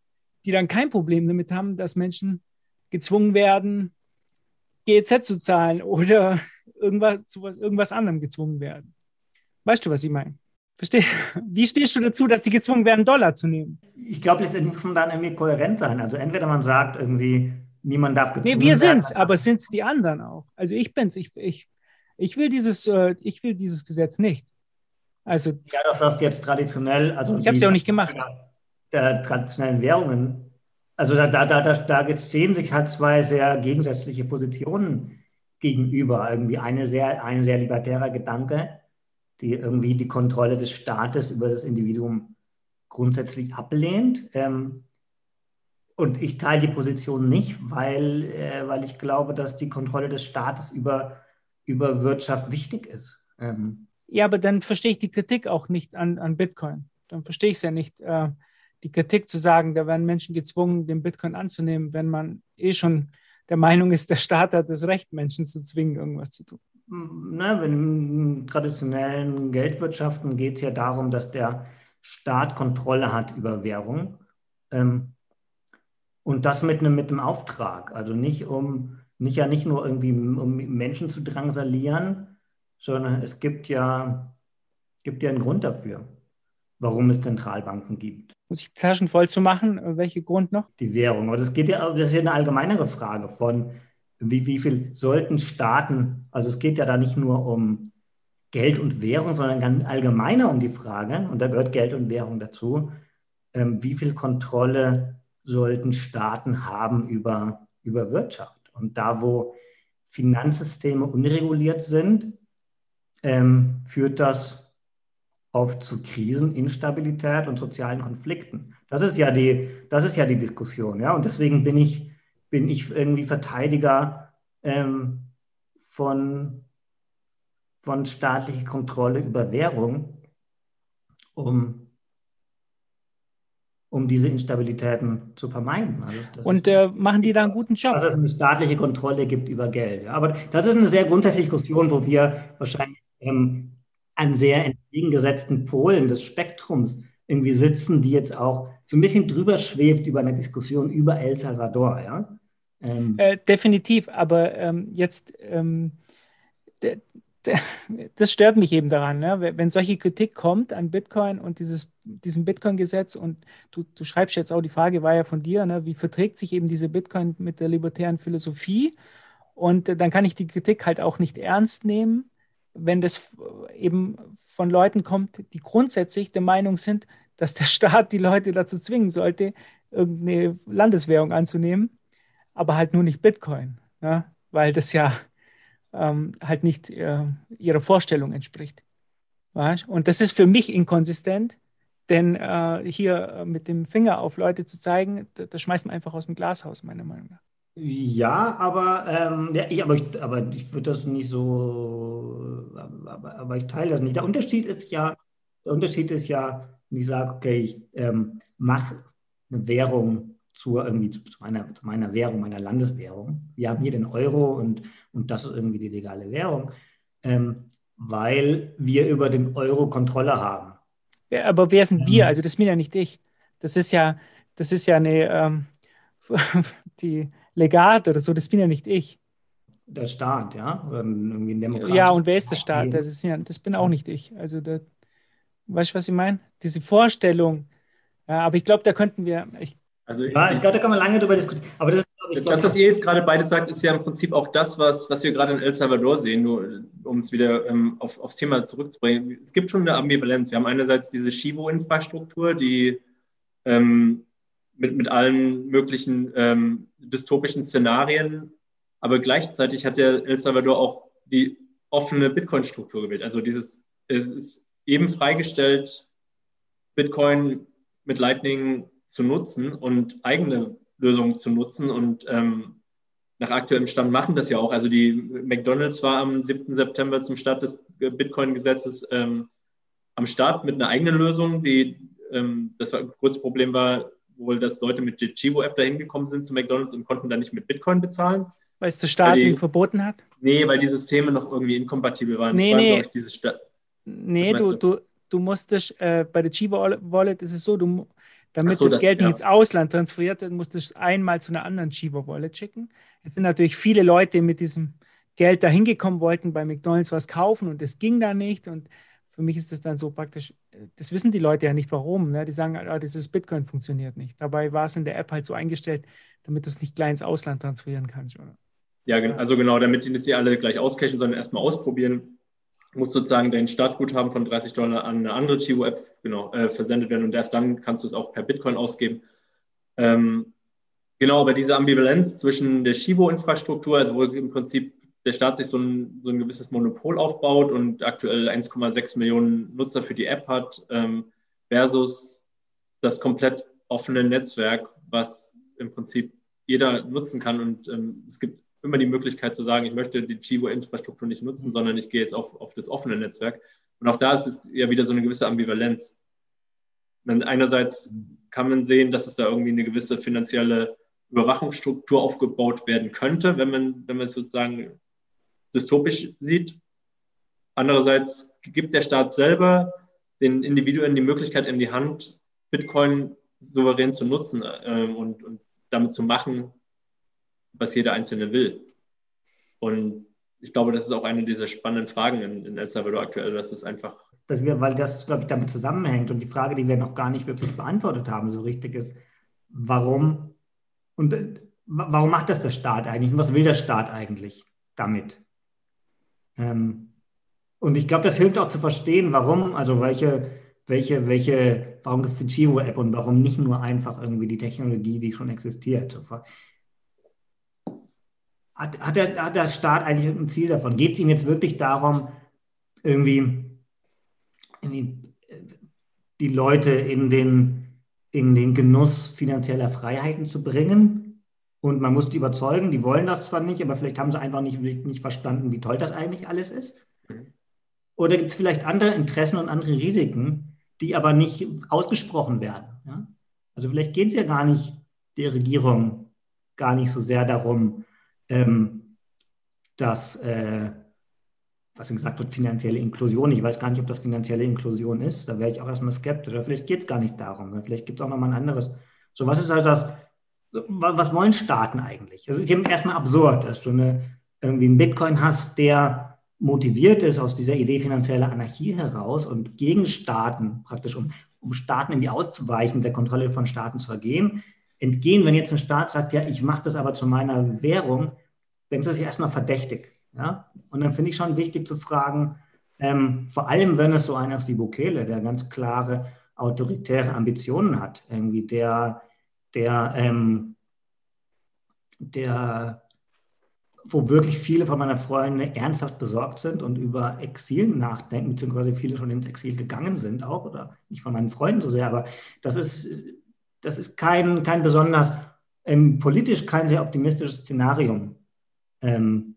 die dann kein Problem damit haben, dass Menschen gezwungen werden, GEZ zu zahlen oder irgendwas, zu was, irgendwas anderem gezwungen werden. Weißt du, was ich meine? Versteh? Wie stehst du dazu, dass die gezwungen werden, Dollar zu nehmen? Ich glaube, letztendlich muss man dann irgendwie kohärent sein. Also entweder man sagt irgendwie, niemand darf gezwungen werden. Nee, wir sind es, aber sind es die anderen auch? Also ich bin's. Ich, ich, ich, will dieses, äh, ich will dieses Gesetz nicht. Also, ja, das hast jetzt traditionell, also ich habe es ja auch nicht gemacht. Der traditionellen Währungen, also da, da, da, da stehen sich halt zwei sehr gegensätzliche Positionen gegenüber. Irgendwie eine sehr, ein sehr libertärer Gedanke, die irgendwie die Kontrolle des Staates über das Individuum grundsätzlich ablehnt. Ähm, und ich teile die Position nicht, weil, äh, weil ich glaube, dass die Kontrolle des Staates über, über Wirtschaft wichtig ist. Ähm, ja, aber dann verstehe ich die Kritik auch nicht an, an Bitcoin. Dann verstehe ich es ja nicht, äh, die Kritik zu sagen, da werden Menschen gezwungen, den Bitcoin anzunehmen, wenn man eh schon der Meinung ist, der Staat hat das Recht, Menschen zu zwingen, irgendwas zu tun. Na, in traditionellen Geldwirtschaften geht es ja darum, dass der Staat Kontrolle hat über Währung. Ähm, und das mit einem, mit einem Auftrag. Also nicht um, nicht ja nicht nur irgendwie um Menschen zu drangsalieren, sondern es gibt ja, gibt ja einen Grund dafür, warum es Zentralbanken gibt. Muss ich Taschen voll zu machen? Welcher Grund noch? Die Währung. Aber das geht ja, das ist ja eine allgemeinere Frage von, wie, wie viel sollten Staaten, also es geht ja da nicht nur um Geld und Währung, sondern ganz allgemeiner um die Frage, und da gehört Geld und Währung dazu, ähm, wie viel Kontrolle sollten Staaten haben über, über Wirtschaft? Und da, wo Finanzsysteme unreguliert sind, ähm, führt das oft zu Krisen, Instabilität und sozialen Konflikten. Das ist ja die, das ist ja die Diskussion. Ja? Und deswegen bin ich, bin ich irgendwie Verteidiger ähm, von, von staatlicher Kontrolle über Währung, um, um diese Instabilitäten zu vermeiden. Also und äh, machen die da einen guten Job? Dass es eine staatliche Kontrolle gibt über Geld. Ja. Aber das ist eine sehr grundsätzliche Diskussion, wo wir wahrscheinlich ähm, an sehr entgegengesetzten Polen des Spektrums irgendwie sitzen, die jetzt auch so ein bisschen drüber schwebt über eine Diskussion über El Salvador. Ja? Ähm, äh, definitiv, aber ähm, jetzt, ähm, das stört mich eben daran, ne? wenn solche Kritik kommt an Bitcoin und dieses, diesem Bitcoin-Gesetz und du, du schreibst jetzt auch, die Frage war ja von dir, ne? wie verträgt sich eben diese Bitcoin mit der libertären Philosophie? Und äh, dann kann ich die Kritik halt auch nicht ernst nehmen wenn das eben von Leuten kommt, die grundsätzlich der Meinung sind, dass der Staat die Leute dazu zwingen sollte, irgendeine Landeswährung anzunehmen, aber halt nur nicht Bitcoin, ja? weil das ja ähm, halt nicht äh, ihrer Vorstellung entspricht. Ja? Und das ist für mich inkonsistent, denn äh, hier mit dem Finger auf Leute zu zeigen, das da schmeißt man einfach aus dem Glashaus, meiner Meinung nach. Ja, aber, ähm, ja, ich, aber ich, aber ich würde das nicht so, aber, aber ich teile das nicht. Der Unterschied ist ja, der Unterschied ist ja, wenn ich sage, okay, ich ähm, mache eine Währung zur irgendwie zu meiner, zu meiner Währung, meiner Landeswährung. Wir haben hier den Euro und, und das ist irgendwie die legale Währung, ähm, weil wir über den Euro Kontrolle haben. Ja, aber wer sind wir? Ähm. Also das bin ja nicht ich. Das ist ja, das ist ja eine, ähm, die, Legat oder so, das bin ja nicht ich. Der Staat, ja? Oder irgendwie ein ja, und wer ist der Staat? Das, ist ja, das bin auch nicht ich. Also, da, weißt du, was ich meine? Diese Vorstellung, Ja, aber ich glaube, da könnten wir. Ich, also ja, ich glaube, da kann man lange drüber diskutieren. Aber das, ich, das, was ihr jetzt gerade beide sagt, ist ja im Prinzip auch das, was, was wir gerade in El Salvador sehen, nur um es wieder ähm, auf, aufs Thema zurückzubringen. Es gibt schon eine Ambivalenz. Wir haben einerseits diese Chivo-Infrastruktur, die ähm, mit, mit allen möglichen ähm, dystopischen Szenarien, aber gleichzeitig hat der El Salvador auch die offene Bitcoin-Struktur gewählt. Also dieses, es ist eben freigestellt, Bitcoin mit Lightning zu nutzen und eigene Lösungen zu nutzen. Und ähm, nach aktuellem Stand machen das ja auch. Also die McDonalds war am 7. September zum Start des Bitcoin-Gesetzes ähm, am Start mit einer eigenen Lösung. Die, ähm, das war, kurzes Problem war wohl, dass Leute mit der Chivo-App da hingekommen sind zu McDonalds und konnten dann nicht mit Bitcoin bezahlen. Weil es der Staat ihnen verboten hat? Nee, weil die Systeme noch irgendwie inkompatibel waren. Nee, das nee. War, ich, diese Sta nee, du, du, du musstest äh, bei der Chivo Wallet ist es so, du, damit so, das, das Geld ja. nicht ins Ausland transferiert wird, musst du es einmal zu einer anderen Chivo Wallet schicken. Jetzt sind natürlich viele Leute mit diesem Geld da hingekommen, wollten bei McDonalds was kaufen und das ging da nicht. Und für mich ist das dann so praktisch, das wissen die Leute ja nicht warum. Ne? Die sagen, ah, dieses Bitcoin funktioniert nicht. Dabei war es in der App halt so eingestellt, damit du es nicht gleich ins Ausland transferieren kannst. Oder? Ja, also genau, damit die nicht alle gleich auscashen, sondern erstmal ausprobieren muss sozusagen dein Startguthaben von 30 Dollar an eine andere Chivo-App genau, äh, versendet werden und erst dann kannst du es auch per Bitcoin ausgeben. Ähm, genau, aber diese Ambivalenz zwischen der Chivo-Infrastruktur, also wo im Prinzip der Staat sich so ein, so ein gewisses Monopol aufbaut und aktuell 1,6 Millionen Nutzer für die App hat, ähm, versus das komplett offene Netzwerk, was im Prinzip jeder nutzen kann. Und ähm, es gibt immer die Möglichkeit zu sagen, ich möchte die Chivo-Infrastruktur nicht nutzen, mhm. sondern ich gehe jetzt auf, auf das offene Netzwerk. Und auch da ist es ja wieder so eine gewisse Ambivalenz. Dann einerseits kann man sehen, dass es da irgendwie eine gewisse finanzielle Überwachungsstruktur aufgebaut werden könnte, wenn man, wenn man sozusagen dystopisch sieht. Andererseits gibt der Staat selber den Individuen die Möglichkeit in die Hand, Bitcoin souverän zu nutzen äh, und, und damit zu machen, was jeder Einzelne will. Und ich glaube, das ist auch eine dieser spannenden Fragen in, in El Salvador aktuell, dass es einfach. Dass wir, weil das, glaube ich, damit zusammenhängt und die Frage, die wir noch gar nicht wirklich beantwortet haben, so richtig ist, warum und äh, warum macht das der Staat eigentlich und was will der Staat eigentlich damit? Ähm, und ich glaube, das hilft auch zu verstehen, warum, also welche, welche, welche, warum gibt es die Chivo-App und warum nicht nur einfach irgendwie die Technologie, die schon existiert. Hat, hat, der, hat der Staat eigentlich ein Ziel davon? Geht es ihm jetzt wirklich darum, irgendwie, irgendwie die Leute in den, in den Genuss finanzieller Freiheiten zu bringen? Und man muss die überzeugen, die wollen das zwar nicht, aber vielleicht haben sie einfach nicht, nicht verstanden, wie toll das eigentlich alles ist. Oder gibt es vielleicht andere Interessen und andere Risiken, die aber nicht ausgesprochen werden? Ja? Also vielleicht geht es ja gar nicht der Regierung gar nicht so sehr darum, ähm, dass, äh, was gesagt wird, finanzielle Inklusion. Ich weiß gar nicht, ob das finanzielle Inklusion ist. Da wäre ich auch erstmal skeptisch. Oder vielleicht geht es gar nicht darum. Vielleicht gibt es auch nochmal ein anderes. So, was ist also das, was wollen Staaten eigentlich? Es ist eben erstmal absurd, dass du eine, irgendwie einen Bitcoin hast, der motiviert ist aus dieser Idee finanzieller Anarchie heraus und gegen Staaten, praktisch um, um Staaten irgendwie auszuweichen, der Kontrolle von Staaten zu ergehen, entgehen, wenn jetzt ein Staat sagt, ja, ich mache das aber zu meiner Währung, dann ist das ja erstmal verdächtig. Ja? Und dann finde ich schon wichtig zu fragen, ähm, vor allem wenn es so einer ist wie Bukele, der ganz klare autoritäre Ambitionen hat, irgendwie der, der, ähm, der, wo wirklich viele von meiner Freunde ernsthaft besorgt sind und über Exil nachdenken, beziehungsweise viele schon ins Exil gegangen sind auch, oder nicht von meinen Freunden so sehr, aber das ist das ist kein, kein besonders ähm, politisch kein sehr optimistisches Szenarium, ähm,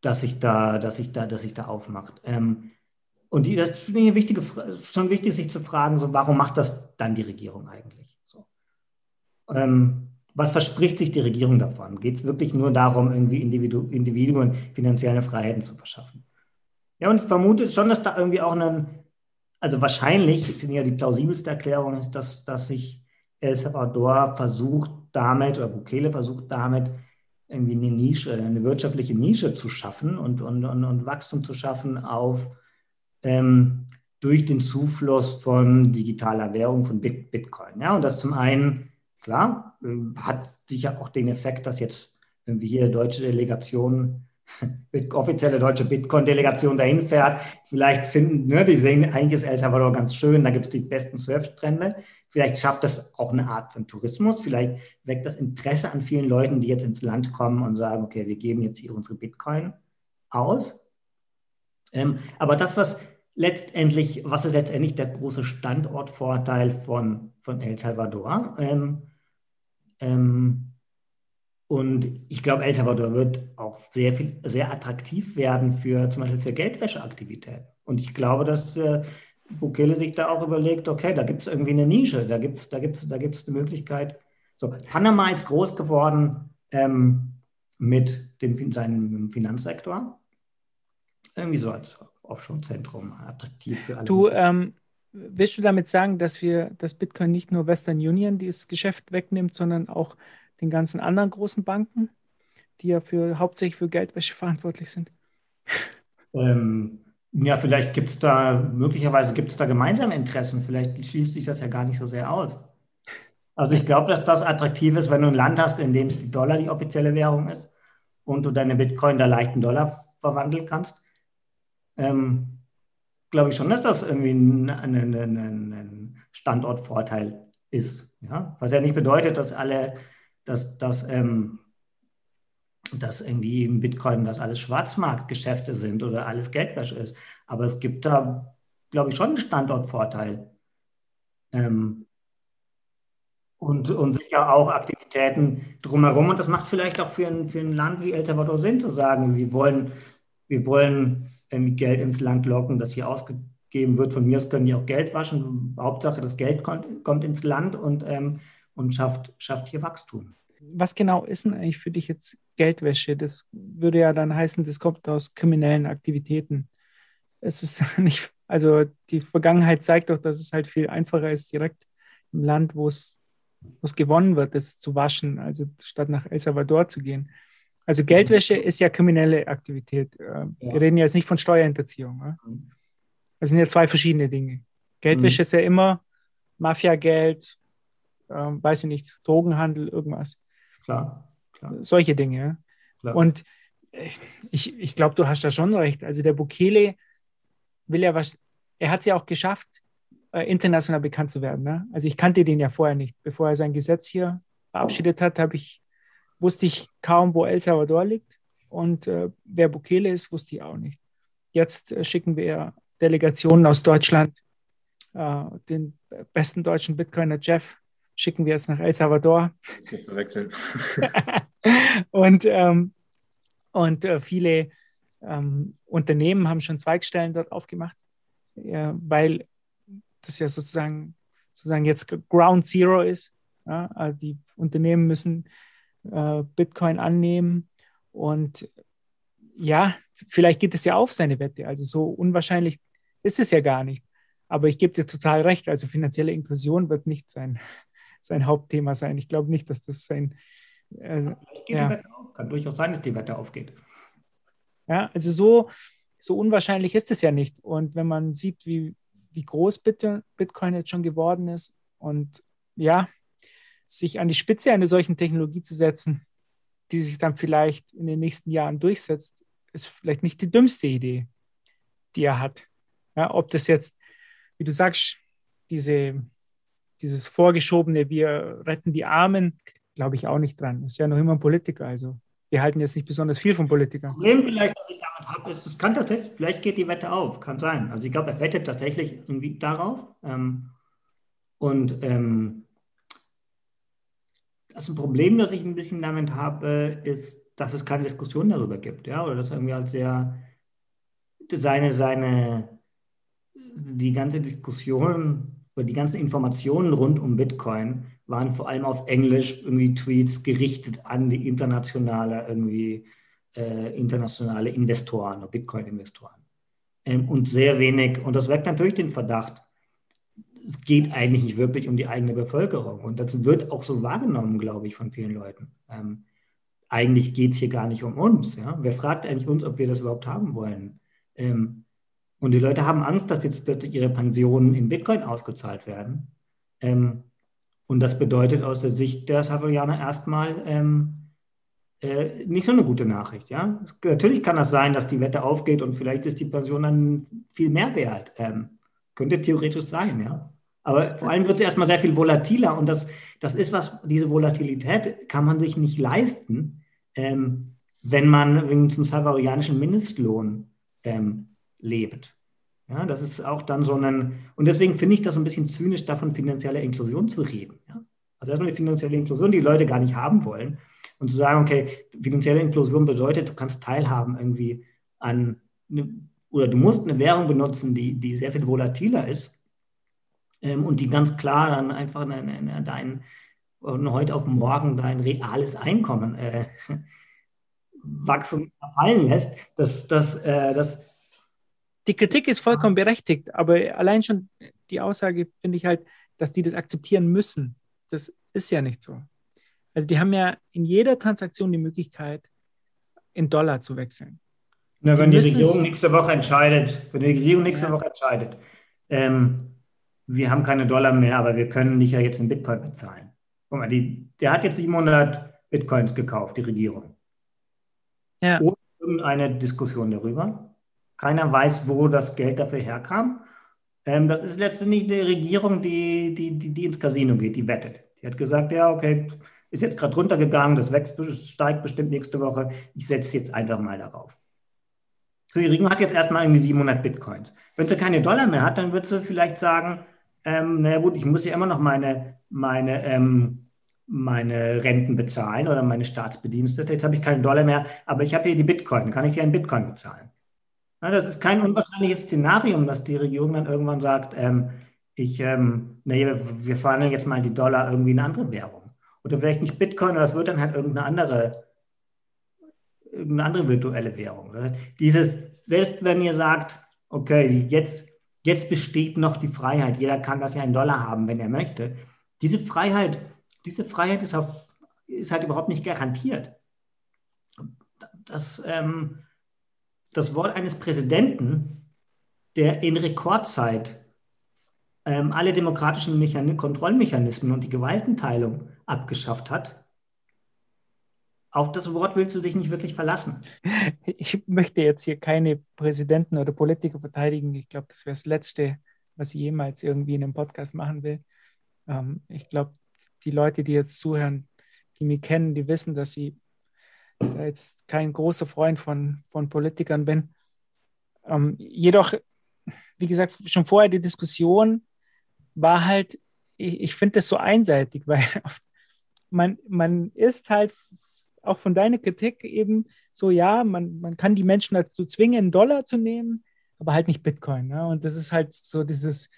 das sich da, das sich da, das sich da aufmacht. Ähm, und die, das finde ich wichtige, schon wichtig, sich zu fragen, so, warum macht das dann die Regierung eigentlich? Ähm, was verspricht sich die Regierung davon? Geht es wirklich nur darum, irgendwie Individu Individuen finanzielle Freiheiten zu verschaffen? Ja, und ich vermute schon, dass da irgendwie auch ein, also wahrscheinlich, ich finde ja die plausibelste Erklärung ist, dass, dass sich El Salvador versucht damit, oder Bukele versucht damit, irgendwie eine Nische, eine wirtschaftliche Nische zu schaffen und, und, und, und Wachstum zu schaffen auf, ähm, durch den Zufluss von digitaler Währung, von Bitcoin. Ja, und das zum einen, klar, äh, hat sicher auch den Effekt, dass jetzt, wenn wir hier deutsche Delegationen offizielle deutsche Bitcoin-Delegation dahin fährt, vielleicht finden, ne, die sehen, eigentlich ist El Salvador ganz schön, da gibt es die besten Surfstrände. Vielleicht schafft das auch eine Art von Tourismus, vielleicht weckt das Interesse an vielen Leuten, die jetzt ins Land kommen und sagen, okay, wir geben jetzt hier unsere Bitcoin aus. Ähm, aber das, was letztendlich, was ist letztendlich der große Standortvorteil von, von El Salvador? Ähm, ähm, und ich glaube, El Salvador wird auch sehr viel, sehr attraktiv werden für zum Beispiel für Geldwäscheaktivitäten. Und ich glaube, dass äh, Bukele sich da auch überlegt, okay, da gibt es irgendwie eine Nische, da gibt es da gibt's, da gibt's eine Möglichkeit. So, Panama ist groß geworden ähm, mit dem, seinem Finanzsektor. Irgendwie so als Offshore-Zentrum attraktiv für alle. Du, ähm, willst du damit sagen, dass wir, dass Bitcoin nicht nur Western Union dieses Geschäft wegnimmt, sondern auch den ganzen anderen großen Banken, die ja für, hauptsächlich für Geldwäsche verantwortlich sind? Ähm, ja, vielleicht gibt es da, möglicherweise gibt es da gemeinsame Interessen. Vielleicht schließt sich das ja gar nicht so sehr aus. Also ich glaube, dass das attraktiv ist, wenn du ein Land hast, in dem die Dollar die offizielle Währung ist und du deine Bitcoin da leicht in Dollar verwandeln kannst. Ähm, glaube ich schon, dass das irgendwie ein, ein, ein, ein Standortvorteil ist. Ja? Was ja nicht bedeutet, dass alle dass, dass, ähm, dass irgendwie im Bitcoin das alles Schwarzmarktgeschäfte sind oder alles Geldwäsche ist. Aber es gibt da, glaube ich, schon einen Standortvorteil. Ähm, und, und sicher auch Aktivitäten drumherum. Und das macht vielleicht auch für ein, für ein Land wie El Salvador Sinn zu sagen, wir wollen, wir wollen Geld ins Land locken, das hier ausgegeben wird. Von mir aus können die auch Geld waschen. Hauptsache, das Geld kommt, kommt ins Land und, ähm, und schafft, schafft hier Wachstum was genau ist denn eigentlich für dich jetzt Geldwäsche? Das würde ja dann heißen, das kommt aus kriminellen Aktivitäten. Es ist nicht, also die Vergangenheit zeigt doch, dass es halt viel einfacher ist, direkt im Land, wo es, wo es gewonnen wird, das zu waschen, also statt nach El Salvador zu gehen. Also Geldwäsche ist ja kriminelle Aktivität. Äh, ja. Wir reden jetzt nicht von Steuerhinterziehung. Mhm. Das sind ja zwei verschiedene Dinge. Geldwäsche mhm. ist ja immer Mafiageld, ähm, weiß ich nicht, Drogenhandel, irgendwas. Klar, klar. Solche Dinge. Klar. Und ich, ich glaube, du hast da schon recht. Also der Bukele will ja was, er hat es ja auch geschafft, äh, international bekannt zu werden. Ne? Also ich kannte den ja vorher nicht. Bevor er sein Gesetz hier verabschiedet hat, habe ich, wusste ich kaum, wo El Salvador liegt. Und äh, wer Bukele ist, wusste ich auch nicht. Jetzt äh, schicken wir Delegationen aus Deutschland, äh, den besten deutschen Bitcoiner Jeff schicken wir jetzt nach El Salvador. Nicht verwechseln. und ähm, und äh, viele ähm, Unternehmen haben schon Zweigstellen dort aufgemacht, weil das ja sozusagen, sozusagen jetzt Ground Zero ist. Ja? Also die Unternehmen müssen äh, Bitcoin annehmen und ja, vielleicht geht es ja auf seine Wette. Also so unwahrscheinlich ist es ja gar nicht. Aber ich gebe dir total recht. Also finanzielle Inklusion wird nicht sein sein Hauptthema sein. Ich glaube nicht, dass das sein. Äh, ja. Kann durchaus sein, dass die Wette aufgeht. Ja, also so, so unwahrscheinlich ist es ja nicht. Und wenn man sieht, wie, wie groß Bitcoin jetzt schon geworden ist und ja, sich an die Spitze einer solchen Technologie zu setzen, die sich dann vielleicht in den nächsten Jahren durchsetzt, ist vielleicht nicht die dümmste Idee, die er hat. Ja, ob das jetzt, wie du sagst, diese dieses vorgeschobene, wir retten die Armen, glaube ich auch nicht dran. Das ist ja noch immer ein Politiker. Also wir halten jetzt nicht besonders viel von Politikern. Problem vielleicht, was ich damit habe, ist, es kann tatsächlich, vielleicht geht die Wette auf, kann sein. Also ich glaube, er wettet tatsächlich irgendwie darauf. Ähm, und ähm, das ein Problem, das ich ein bisschen damit habe, ist, dass es keine Diskussion darüber gibt, ja, oder dass irgendwie als sehr seine, seine, die ganze Diskussion oder die ganzen Informationen rund um Bitcoin waren vor allem auf Englisch irgendwie Tweets gerichtet an die internationale irgendwie äh, internationale Investoren, Bitcoin-Investoren. Ähm, und sehr wenig, und das weckt natürlich den Verdacht, es geht eigentlich nicht wirklich um die eigene Bevölkerung. Und das wird auch so wahrgenommen, glaube ich, von vielen Leuten. Ähm, eigentlich geht es hier gar nicht um uns. Ja? Wer fragt eigentlich uns, ob wir das überhaupt haben wollen? Ähm, Und die Leute haben Angst, dass jetzt plötzlich ihre Pensionen in Bitcoin ausgezahlt werden. Ähm, und das bedeutet aus der Sicht der Salvadorianer erstmal ähm, äh, nicht so eine gute Nachricht. Ja? Natürlich kann das sein, dass die Wette aufgeht und vielleicht ist die Pension dann viel mehr wert. Ähm, könnte theoretisch sein, ja. Aber vor allem wird es erstmal sehr viel volatiler und das, das ist was, diese Volatilität kann man sich nicht leisten, ähm, wenn man wegen zum salvadorianischen Mindestlohn ähm, lebt. Ja, das ist auch dann so ein, und deswegen finde ich das ein bisschen zynisch, davon finanzielle Inklusion zu reden. Ja? Also erstmal die finanzielle Inklusion, die, Leute gar nicht haben wollen. Und zu sagen, okay, finanzielle Inklusion bedeutet, du kannst teilhaben irgendwie an, eine, oder du musst eine Währung benutzen, die, die sehr viel volatiler ist ähm, und die ganz klar dann einfach dein, von heute auf morgen dein reales Einkommen äh, wachsen, fallen lässt, das, das, äh, das die Kritik ist vollkommen berechtigt, aber allein schon die Aussage finde ich halt, dass die das akzeptieren müssen. Das ist ja nicht so. Also die haben ja in jeder Transaktion die Möglichkeit, in Dollar zu wechseln. Na, wenn die, die Regierung nächste Woche entscheidet, wenn die Regierung nächste ja. Woche entscheidet, ähm, wir haben keine Dollar mehr, aber wir können dich ja jetzt in Bitcoin bezahlen. Guck mal, die, der hat jetzt 700 Bitcoins gekauft, die Regierung. Ja. Ohne irgendeine Diskussion darüber. Keiner weiß, wo das Geld dafür herkam. Ähm, das ist letztendlich die Regierung, die, die, die, die, ins Casino geht, die wettet. Die hat gesagt, ja, okay, ist jetzt gerade runtergegangen, das wächst, steigt bestimmt nächste Woche. Ich setze jetzt einfach mal darauf. Die Regierung hat jetzt erstmal irgendwie 700 Bitcoins. Wenn sie keine Dollar mehr hat, dann wird sie vielleicht sagen, ähm, naja gut, ich muss ja immer noch meine, meine, ähm, meine Renten bezahlen oder meine Staatsbedienstete. Jetzt habe ich keinen Dollar mehr, aber ich habe hier die Bitcoin, kann ich hier einen Bitcoin bezahlen. Ja, das ist kein unwahrscheinliches Szenarium, dass die Regierung dann irgendwann sagt, ähm, ich, ähm, nee, wir verhandeln jetzt mal die Dollar irgendwie in eine andere Währung. Oder vielleicht nicht Bitcoin, aber das wird dann halt irgendeine andere, irgendeine andere virtuelle Währung. Das heißt, dieses, selbst wenn ihr sagt, okay, jetzt, jetzt besteht noch die Freiheit, jeder kann das ja in Dollar haben, wenn er möchte. Diese Freiheit, diese Freiheit ist, auch, ist halt überhaupt nicht garantiert. Das, ähm, das Wort eines Präsidenten, der in Rekordzeit ähm, alle demokratischen Mechan Kontrollmechanismen und die Gewaltenteilung abgeschafft hat, auf das Wort willst du dich nicht wirklich verlassen. Ich möchte jetzt hier keine Präsidenten oder Politiker verteidigen. Ich glaube, das wäre das Letzte, was ich jemals irgendwie in einem Podcast machen will. Ähm, ich glaube, die Leute, die jetzt zuhören, die mich kennen, die wissen, dass ich da jetzt kein großer Freund von, von Politikern bin. Ähm, jedoch, wie gesagt, schon vorher die Diskussion war halt, ich, ich finde das so einseitig, weil man, man ist halt auch von deiner Kritik eben so, ja, man, man kann die Menschen dazu zwingen, einen Dollar zu nehmen, aber halt nicht Bitcoin. Ne? Und das ist halt so dieses,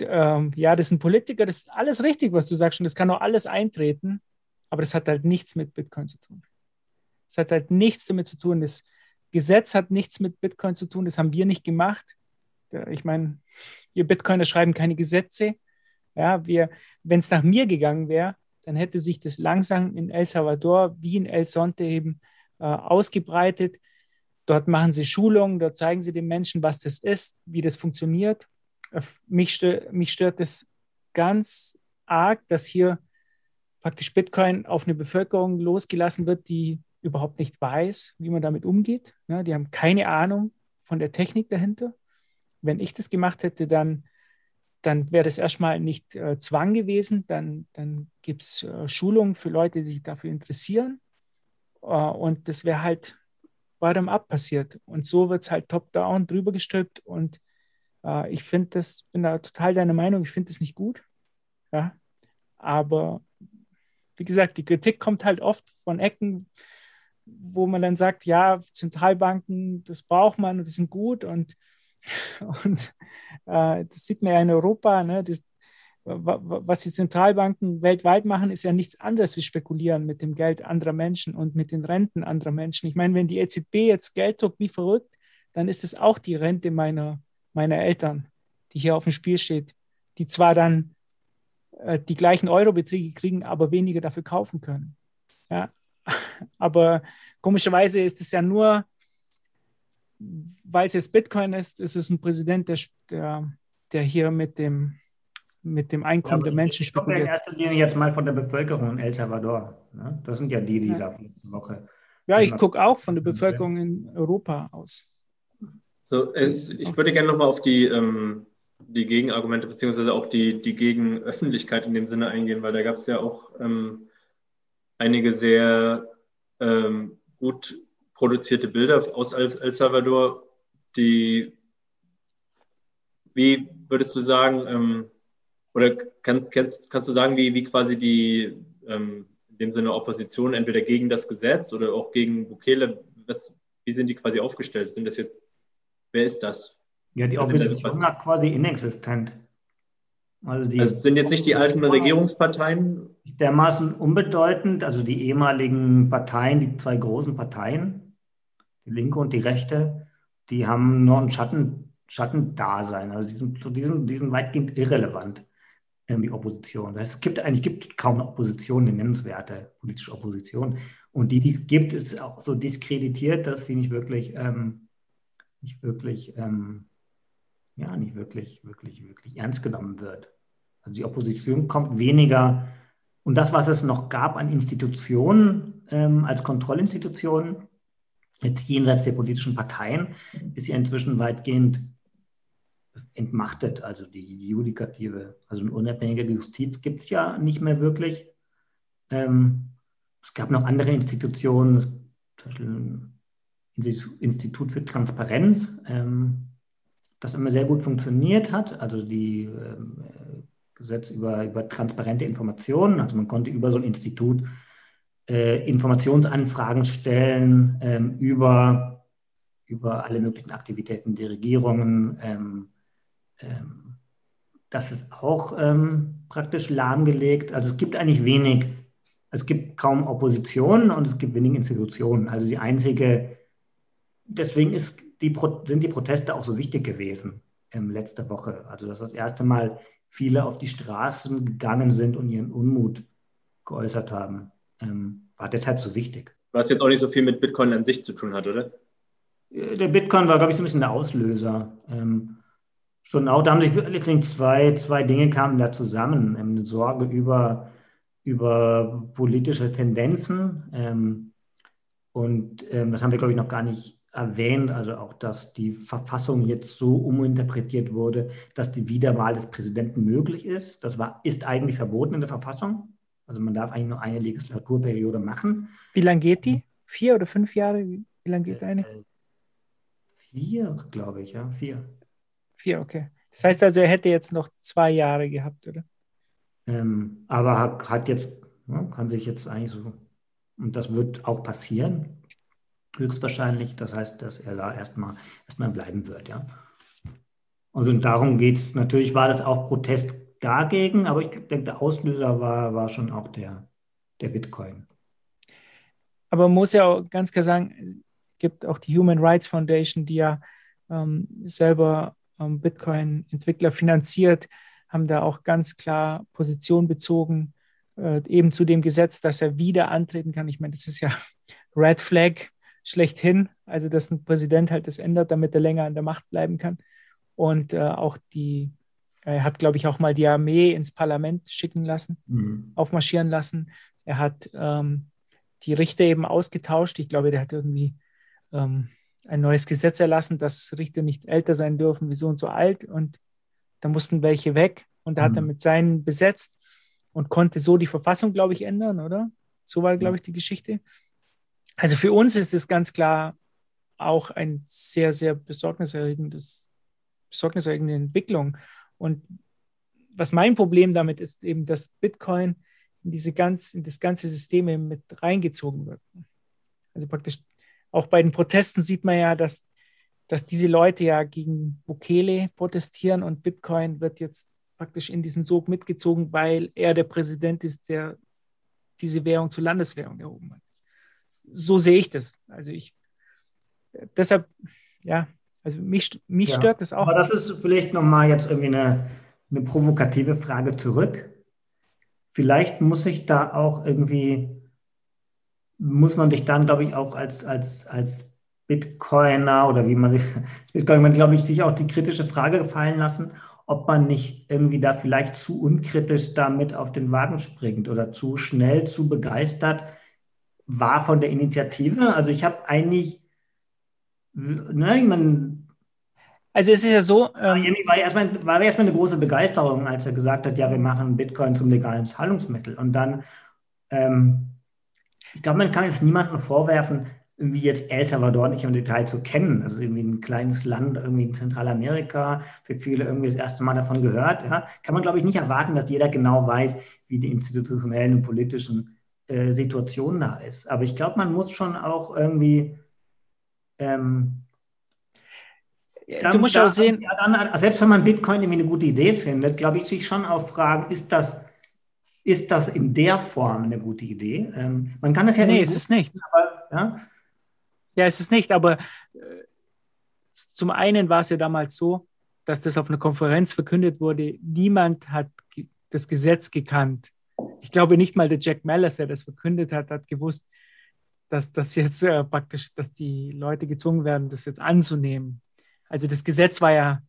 ähm, ja, das sind Politiker, das ist alles richtig, was du sagst, und das kann auch alles eintreten, aber das hat halt nichts mit Bitcoin zu tun. Es hat halt nichts damit zu tun. Das Gesetz hat nichts mit Bitcoin zu tun. Das haben wir nicht gemacht. Ich meine, wir Bitcoiner schreiben keine Gesetze. Ja, wir, wenn es nach mir gegangen wäre, dann hätte sich das langsam in El Salvador wie in El Sonte eben äh, ausgebreitet. Dort machen sie Schulungen, dort zeigen sie den Menschen, was das ist, wie das funktioniert. Äh, mich, stört, mich stört das ganz arg, dass hier praktisch Bitcoin auf eine Bevölkerung losgelassen wird, die überhaupt nicht weiß, wie man damit umgeht. Ja, die haben keine Ahnung von der Technik dahinter. Wenn ich das gemacht hätte, dann, dann wäre das erstmal nicht äh, Zwang gewesen. Dann, dann gibt es äh, Schulungen für Leute, die sich dafür interessieren. Äh, und das wäre halt bottom-up passiert. Und so wird es halt top-down drüber gestülpt. Und äh, ich finde das, bin da total deiner Meinung, ich finde das nicht gut. Ja? Aber wie gesagt, die Kritik kommt halt oft von Ecken, wo man dann sagt, ja, Zentralbanken, das braucht man und die sind gut und, und äh, das sieht man ja in Europa, ne, das, was die Zentralbanken weltweit machen, ist ja nichts anderes wie spekulieren mit dem Geld anderer Menschen und mit den Renten anderer Menschen. Ich meine, wenn die EZB jetzt Geld druckt wie verrückt, dann ist es auch die Rente meiner, meiner Eltern, die hier auf dem Spiel steht, die zwar dann äh, die gleichen Eurobeträge kriegen, aber weniger dafür kaufen können. Ja, aber komischerweise ist es ja nur weil es jetzt Bitcoin ist, ist es ein Präsident, der, der, der hier mit dem, mit dem Einkommen ja, der Menschen spekuliert. in erster Linie jetzt mal von der Bevölkerung in El Salvador. Ne? Das sind ja die, die ja. da Woche. Ja, ich gucke auch von der Bevölkerung in Europa aus. So, äh, ich würde gerne nochmal auf die, ähm, die Gegenargumente beziehungsweise auch die, die Gegenöffentlichkeit in dem Sinne eingehen, weil da gab es ja auch ähm, einige sehr ähm, gut produzierte Bilder aus El Salvador, die, wie würdest du sagen, ähm, oder kannst, kannst, kannst du sagen, wie, wie quasi die, ähm, in dem Sinne Opposition, entweder gegen das Gesetz oder auch gegen Bukele, was, wie sind die quasi aufgestellt? Sind das jetzt, wer ist das? Ja, die Opposition war quasi inexistent. Also, die also sind jetzt nicht die alten Regierungsparteien? Dermaßen unbedeutend, also die ehemaligen Parteien, die zwei großen Parteien, die Linke und die Rechte, die haben nur ein Schatten, Schattendasein. Also die sind, die, sind, die sind weitgehend irrelevant, ähm, die Opposition. Es gibt eigentlich gibt kaum eine Opposition, eine nennenswerte politische Opposition. Und die, die es gibt, ist auch so diskreditiert, dass sie nicht wirklich, ähm, nicht wirklich ähm, ja nicht wirklich, wirklich, wirklich ernst genommen wird. Also die Opposition kommt weniger und das, was es noch gab an Institutionen ähm, als Kontrollinstitutionen, jetzt jenseits der politischen Parteien, ist ja inzwischen weitgehend entmachtet. Also die, Judikative, also eine unabhängige Justiz gibt es ja nicht mehr wirklich. Ähm, es gab noch andere Institutionen, zum Beispiel Institut für Transparenz, ähm, das immer sehr gut funktioniert hat. Also die ähm, Gesetz über, über transparente Informationen. Also man konnte über so ein Institut äh, Informationsanfragen stellen ähm, über, über alle möglichen Aktivitäten der Regierungen. Ähm, ähm, das ist auch ähm, praktisch lahmgelegt. Also es gibt eigentlich wenig, es gibt kaum Opposition und es gibt wenig Institutionen. Also die einzige, deswegen ist die, sind die Proteste auch so wichtig gewesen ähm, letzte Woche. Also dass das erste Mal viele auf die Straßen gegangen sind und ihren Unmut geäußert haben, ähm, war deshalb so wichtig. Was jetzt auch nicht so viel mit Bitcoin an sich zu tun hat, oder? Äh, der Bitcoin war, glaube ich, so ein bisschen der Auslöser. Ähm, schon auch, da haben sich letztendlich zwei, zwei Dinge kamen da zusammen. Ähm, eine Sorge über, über politische Tendenzen. Ähm, und ähm, das haben wir, glaube ich, noch gar nicht erwähnt, also auch, dass die Verfassung jetzt so uminterpretiert wurde, dass die Wiederwahl des Präsidenten möglich ist. Das war, ist eigentlich verboten in der Verfassung. Also man darf eigentlich nur eine Legislaturperiode machen. Wie lange geht die? Vier oder fünf Jahre? Wie, wie lange geht eine? Äh, vier, glaube ich, ja, vier. Vier, okay. Das heißt also, er hätte jetzt noch zwei Jahre gehabt, oder? Ähm, aber hat, hat jetzt, ja, kann sich jetzt eigentlich so, und das wird auch passieren, höchstwahrscheinlich. Das heißt, dass er da erstmal erstmal bleiben wird, ja. Also darum geht es. Natürlich war das auch Protest dagegen, aber ich denke, der Auslöser war, war schon auch der, der Bitcoin. Aber man muss ja auch ganz klar sagen, es gibt auch die Human Rights Foundation, die ja ähm, selber ähm, Bitcoin-Entwickler finanziert, haben da auch ganz klar Position bezogen, äh, eben zu dem Gesetz, dass er wieder antreten kann. Ich meine, das ist ja Red Flag schlechthin. Also, dass ein Präsident halt das ändert, damit er länger an der Macht bleiben kann. Und äh, auch die, er hat, glaube ich, auch mal die Armee ins Parlament schicken lassen, mhm. aufmarschieren lassen. Er hat ähm, die Richter eben ausgetauscht. Ich glaube, der hat irgendwie ähm, ein neues Gesetz erlassen, dass Richter nicht älter sein dürfen wie so und so alt. Und da mussten welche weg. Und da mhm. hat er mhm. mit seinen besetzt und konnte so die Verfassung, glaube ich, ändern, oder? So war, glaube ich, die Geschichte. Also für uns ist es ganz klar auch ein sehr, sehr besorgniserregendes, besorgniserregende Entwicklung. Und was mein Problem damit ist, eben, dass Bitcoin in, diese ganz, in das ganze System mit reingezogen wird. Also praktisch auch bei den Protesten sieht man ja, dass, dass diese Leute ja gegen Bukele protestieren und Bitcoin wird jetzt praktisch in diesen Sog mitgezogen, weil er der Präsident ist, der diese Währung zur Landeswährung erhoben hat so sehe ich das. Also ich, deshalb, ja, also mich, mich ja, stört das auch. Aber das ist vielleicht nochmal jetzt irgendwie eine, eine provokative Frage zurück. Vielleicht muss ich da auch irgendwie, muss man sich dann, glaube ich, auch als, als, als Bitcoiner oder wie man sich, Bitcoin, man glaube ich, sich auch die kritische Frage gefallen lassen, ob man nicht irgendwie da vielleicht zu unkritisch damit auf den Wagen springt oder zu schnell, zu begeistert war von der Initiative. Also ich habe eigentlich, ne, man, also es ist ja so. Ähm, war erstmal, war erstmal eine große Begeisterung, als er gesagt hat, ja, wir machen Bitcoin zum legalen Zahlungsmittel. Und dann, ähm, ich glaube, man kann jetzt niemandem vorwerfen, irgendwie jetzt El Salvador nicht im Detail zu kennen. Also irgendwie ein kleines Land, irgendwie in Zentralamerika, für viele irgendwie das erste Mal davon gehört. Ja. Kann man, glaube ich, nicht erwarten, dass jeder genau weiß, wie die institutionellen und politischen äh, Situation da ist. Aber ich glaube, man muss schon auch irgendwie ähm, dann, du musst da, auch sehen. Ja, dann, selbst wenn man Bitcoin irgendwie eine gute Idee findet, glaube ich, sich schon auch fragen, ist das, ist das in der Form eine gute Idee? Ähm, man kann es ja Nee, ist es nicht. Aber, ja? ja, ist es nicht, aber äh, zum einen war es ja damals so, dass das auf einer Konferenz verkündet wurde, niemand hat das Gesetz gekannt. Ich glaube nicht mal der Jack Mallers, der das verkündet hat, hat gewusst, dass das jetzt äh, praktisch, dass die Leute gezwungen werden, das jetzt anzunehmen. Also das Gesetz war ja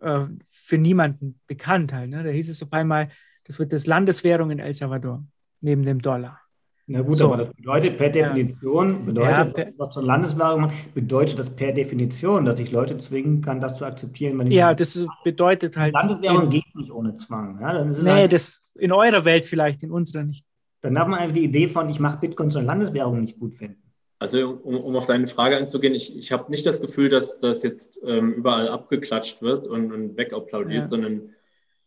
äh, für niemanden bekannt halt. Ne? Da hieß es auf einmal, das wird das Landeswährung in El Salvador neben dem Dollar. Na gut, so. aber das bedeutet per Definition, bedeutet, ja, was zur Landeswährung macht, bedeutet das per Definition, dass ich Leute zwingen kann, das zu akzeptieren. ja, das bedeutet halt. Landeswährung in, geht nicht ohne Zwang. Ja, dann ist nee, halt, das in eurer Welt vielleicht, in unserer nicht. Dann darf man einfach die Idee von, ich mache Bitcoin zur Landeswährung nicht gut finden. Also um, um, auf deine Frage einzugehen, ich, ich habe nicht das Gefühl, dass das jetzt ähm, überall abgeklatscht wird und, und wegapplaudiert, ja. sondern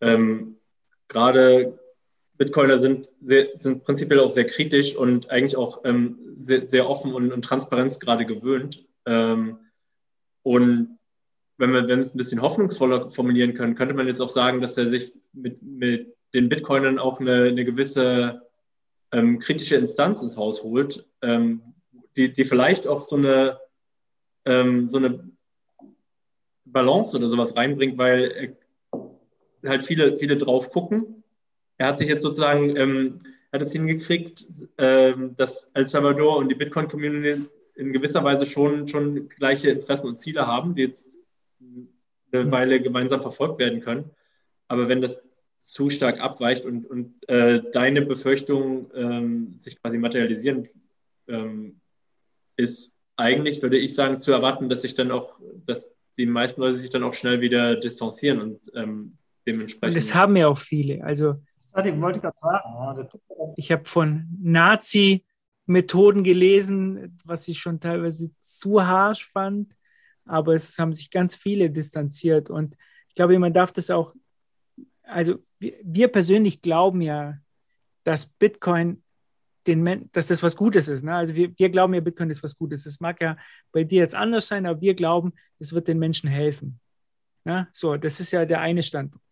ähm, gerade Bitcoiner sind, sehr, sind prinzipiell auch sehr kritisch und eigentlich auch ähm, sehr, sehr offen und, und Transparenz gerade gewöhnt. Ähm, und wenn wir, wenn wir es ein bisschen hoffnungsvoller formulieren können, könnte man jetzt auch sagen, dass er sich mit, mit den Bitcoinern auch eine, eine gewisse ähm, kritische Instanz ins Haus holt, ähm, die, die vielleicht auch so eine, ähm, so eine Balance oder sowas reinbringt, weil halt viele, viele drauf gucken. Er hat sich jetzt sozusagen, ähm, hat es hingekriegt, ähm, dass El Salvador und die Bitcoin-Community in gewisser Weise schon, schon gleiche Interessen und Ziele haben, die jetzt eine mhm. Weile gemeinsam verfolgt werden können. Aber wenn das zu stark abweicht und, und äh, deine Befürchtungen ähm, sich quasi materialisieren, ähm, ist eigentlich, würde ich sagen, zu erwarten, dass sich dann auch, dass die meisten Leute sich dann auch schnell wieder distanzieren und ähm, dementsprechend. Und das haben ja auch viele. Also ich habe von Nazi-Methoden gelesen, was ich schon teilweise zu harsch fand, aber es haben sich ganz viele distanziert und ich glaube, man darf das auch, also wir persönlich glauben ja, dass Bitcoin den, dass das was Gutes ist. Ne? Also wir, wir glauben ja, Bitcoin ist was Gutes. Es mag ja bei dir jetzt anders sein, aber wir glauben, es wird den Menschen helfen. Ne? So, das ist ja der eine Standpunkt.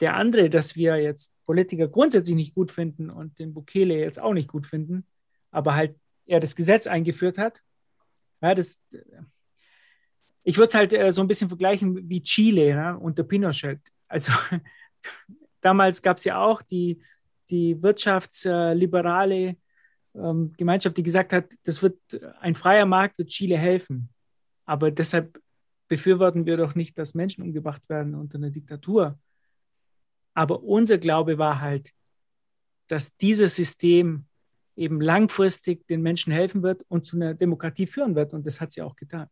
Der andere, dass wir jetzt Politiker grundsätzlich nicht gut finden und den Bukele jetzt auch nicht gut finden, aber halt er das Gesetz eingeführt hat. Ja, das, ich würde es halt äh, so ein bisschen vergleichen wie Chile ja, unter Pinochet. Also damals gab es ja auch die die wirtschaftsliberale ähm, Gemeinschaft, die gesagt hat, das wird ein freier Markt wird Chile helfen. Aber deshalb befürworten wir doch nicht, dass Menschen umgebracht werden unter einer Diktatur. Aber unser Glaube war halt, dass dieses System eben langfristig den Menschen helfen wird und zu einer Demokratie führen wird. Und das hat sie auch getan.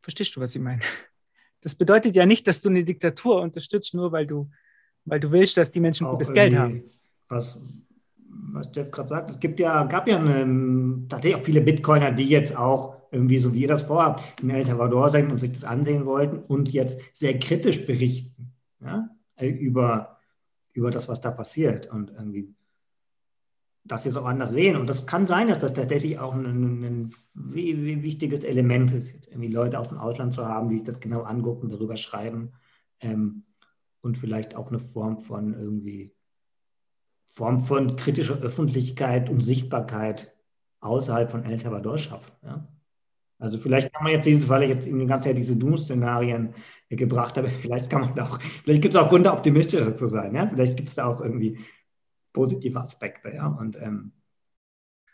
Verstehst du, was ich meine? Das bedeutet ja nicht, dass du eine Diktatur unterstützt, nur weil du, weil du willst, dass die Menschen auch gutes Geld haben was, was Jeff gerade sagt, es gibt ja, gab ja eine, tatsächlich auch viele Bitcoiner, die jetzt auch irgendwie, so wie ihr das vorhabt, in El Salvador sind und sich das ansehen wollten und jetzt sehr kritisch berichten ja, über, über das, was da passiert und irgendwie das jetzt auch anders sehen. Und das kann sein, dass das tatsächlich auch ein, ein, ein wichtiges Element ist, jetzt irgendwie Leute aus dem Ausland zu haben, die sich das genau angucken, darüber schreiben ähm, und vielleicht auch eine Form von irgendwie Form von kritischer Öffentlichkeit und Sichtbarkeit außerhalb von El Salvador schaffen. Ja? Also vielleicht kann man jetzt dieses, weil ich jetzt die ganze Zeit diese Doom-Szenarien gebracht habe, vielleicht kann man da auch, vielleicht gibt es auch Gründe, optimistischer zu sein. Ja? Vielleicht gibt es da auch irgendwie positive Aspekte. Ja? Und ähm,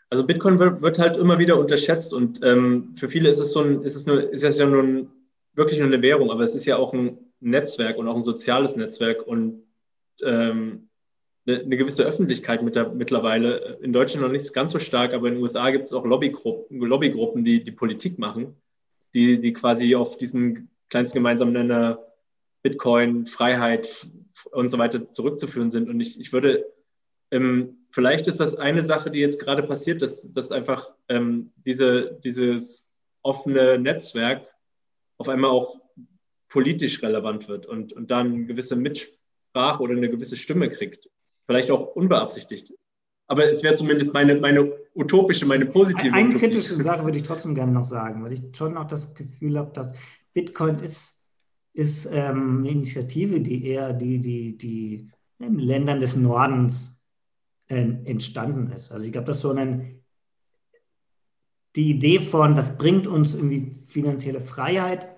Also Bitcoin wird, wird, halt immer wieder unterschätzt und ähm, für viele ist es so ein, ist es nur, ist es ja nur ein, wirklich nur eine Währung, aber es ist ja auch ein Netzwerk und auch ein soziales Netzwerk und ähm, eine, gewisse Öffentlichkeit mit der, mittlerweile. In Deutschland noch nicht ganz so stark, aber in den USA gibt es auch Lobbygruppen, Lobbygruppen, die die Politik machen, die, die quasi auf diesen kleinsten gemeinsamen Nenner Bitcoin, Freiheit und so weiter zurückzuführen sind. Und ich, ich würde, ähm, vielleicht ist das eine Sache, die jetzt gerade passiert, dass, dass einfach ähm, diese, dieses offene Netzwerk auf einmal auch politisch relevant wird und, und dann eine gewisse Mitsprache oder eine gewisse Stimme kriegt. Vielleicht auch unbeabsichtigt. Aber es wäre zumindest meine, meine utopische, meine positive. Eine kritische Sache würde ich trotzdem gerne noch sagen, weil ich schon noch das Gefühl habe, dass Bitcoin ist, ist ähm, eine Initiative, die eher die, die, die in Ländern des Nordens ähm, entstanden ist. Also ich glaube, das ist so ein, die Idee von, das bringt uns irgendwie finanzielle Freiheit,